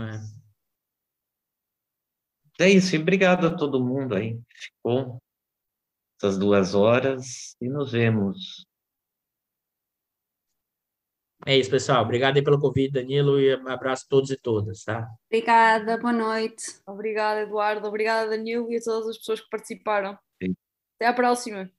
É. é isso, e obrigado a todo mundo aí. Ficou essas duas horas e nos vemos. É isso, pessoal. Obrigado aí pelo convite, Danilo, e um abraço a todos e todas, tá? Obrigada, boa noite. Obrigada, Eduardo. Obrigada, Danilo, e a todas as pessoas que participaram. Sim. Até à próxima.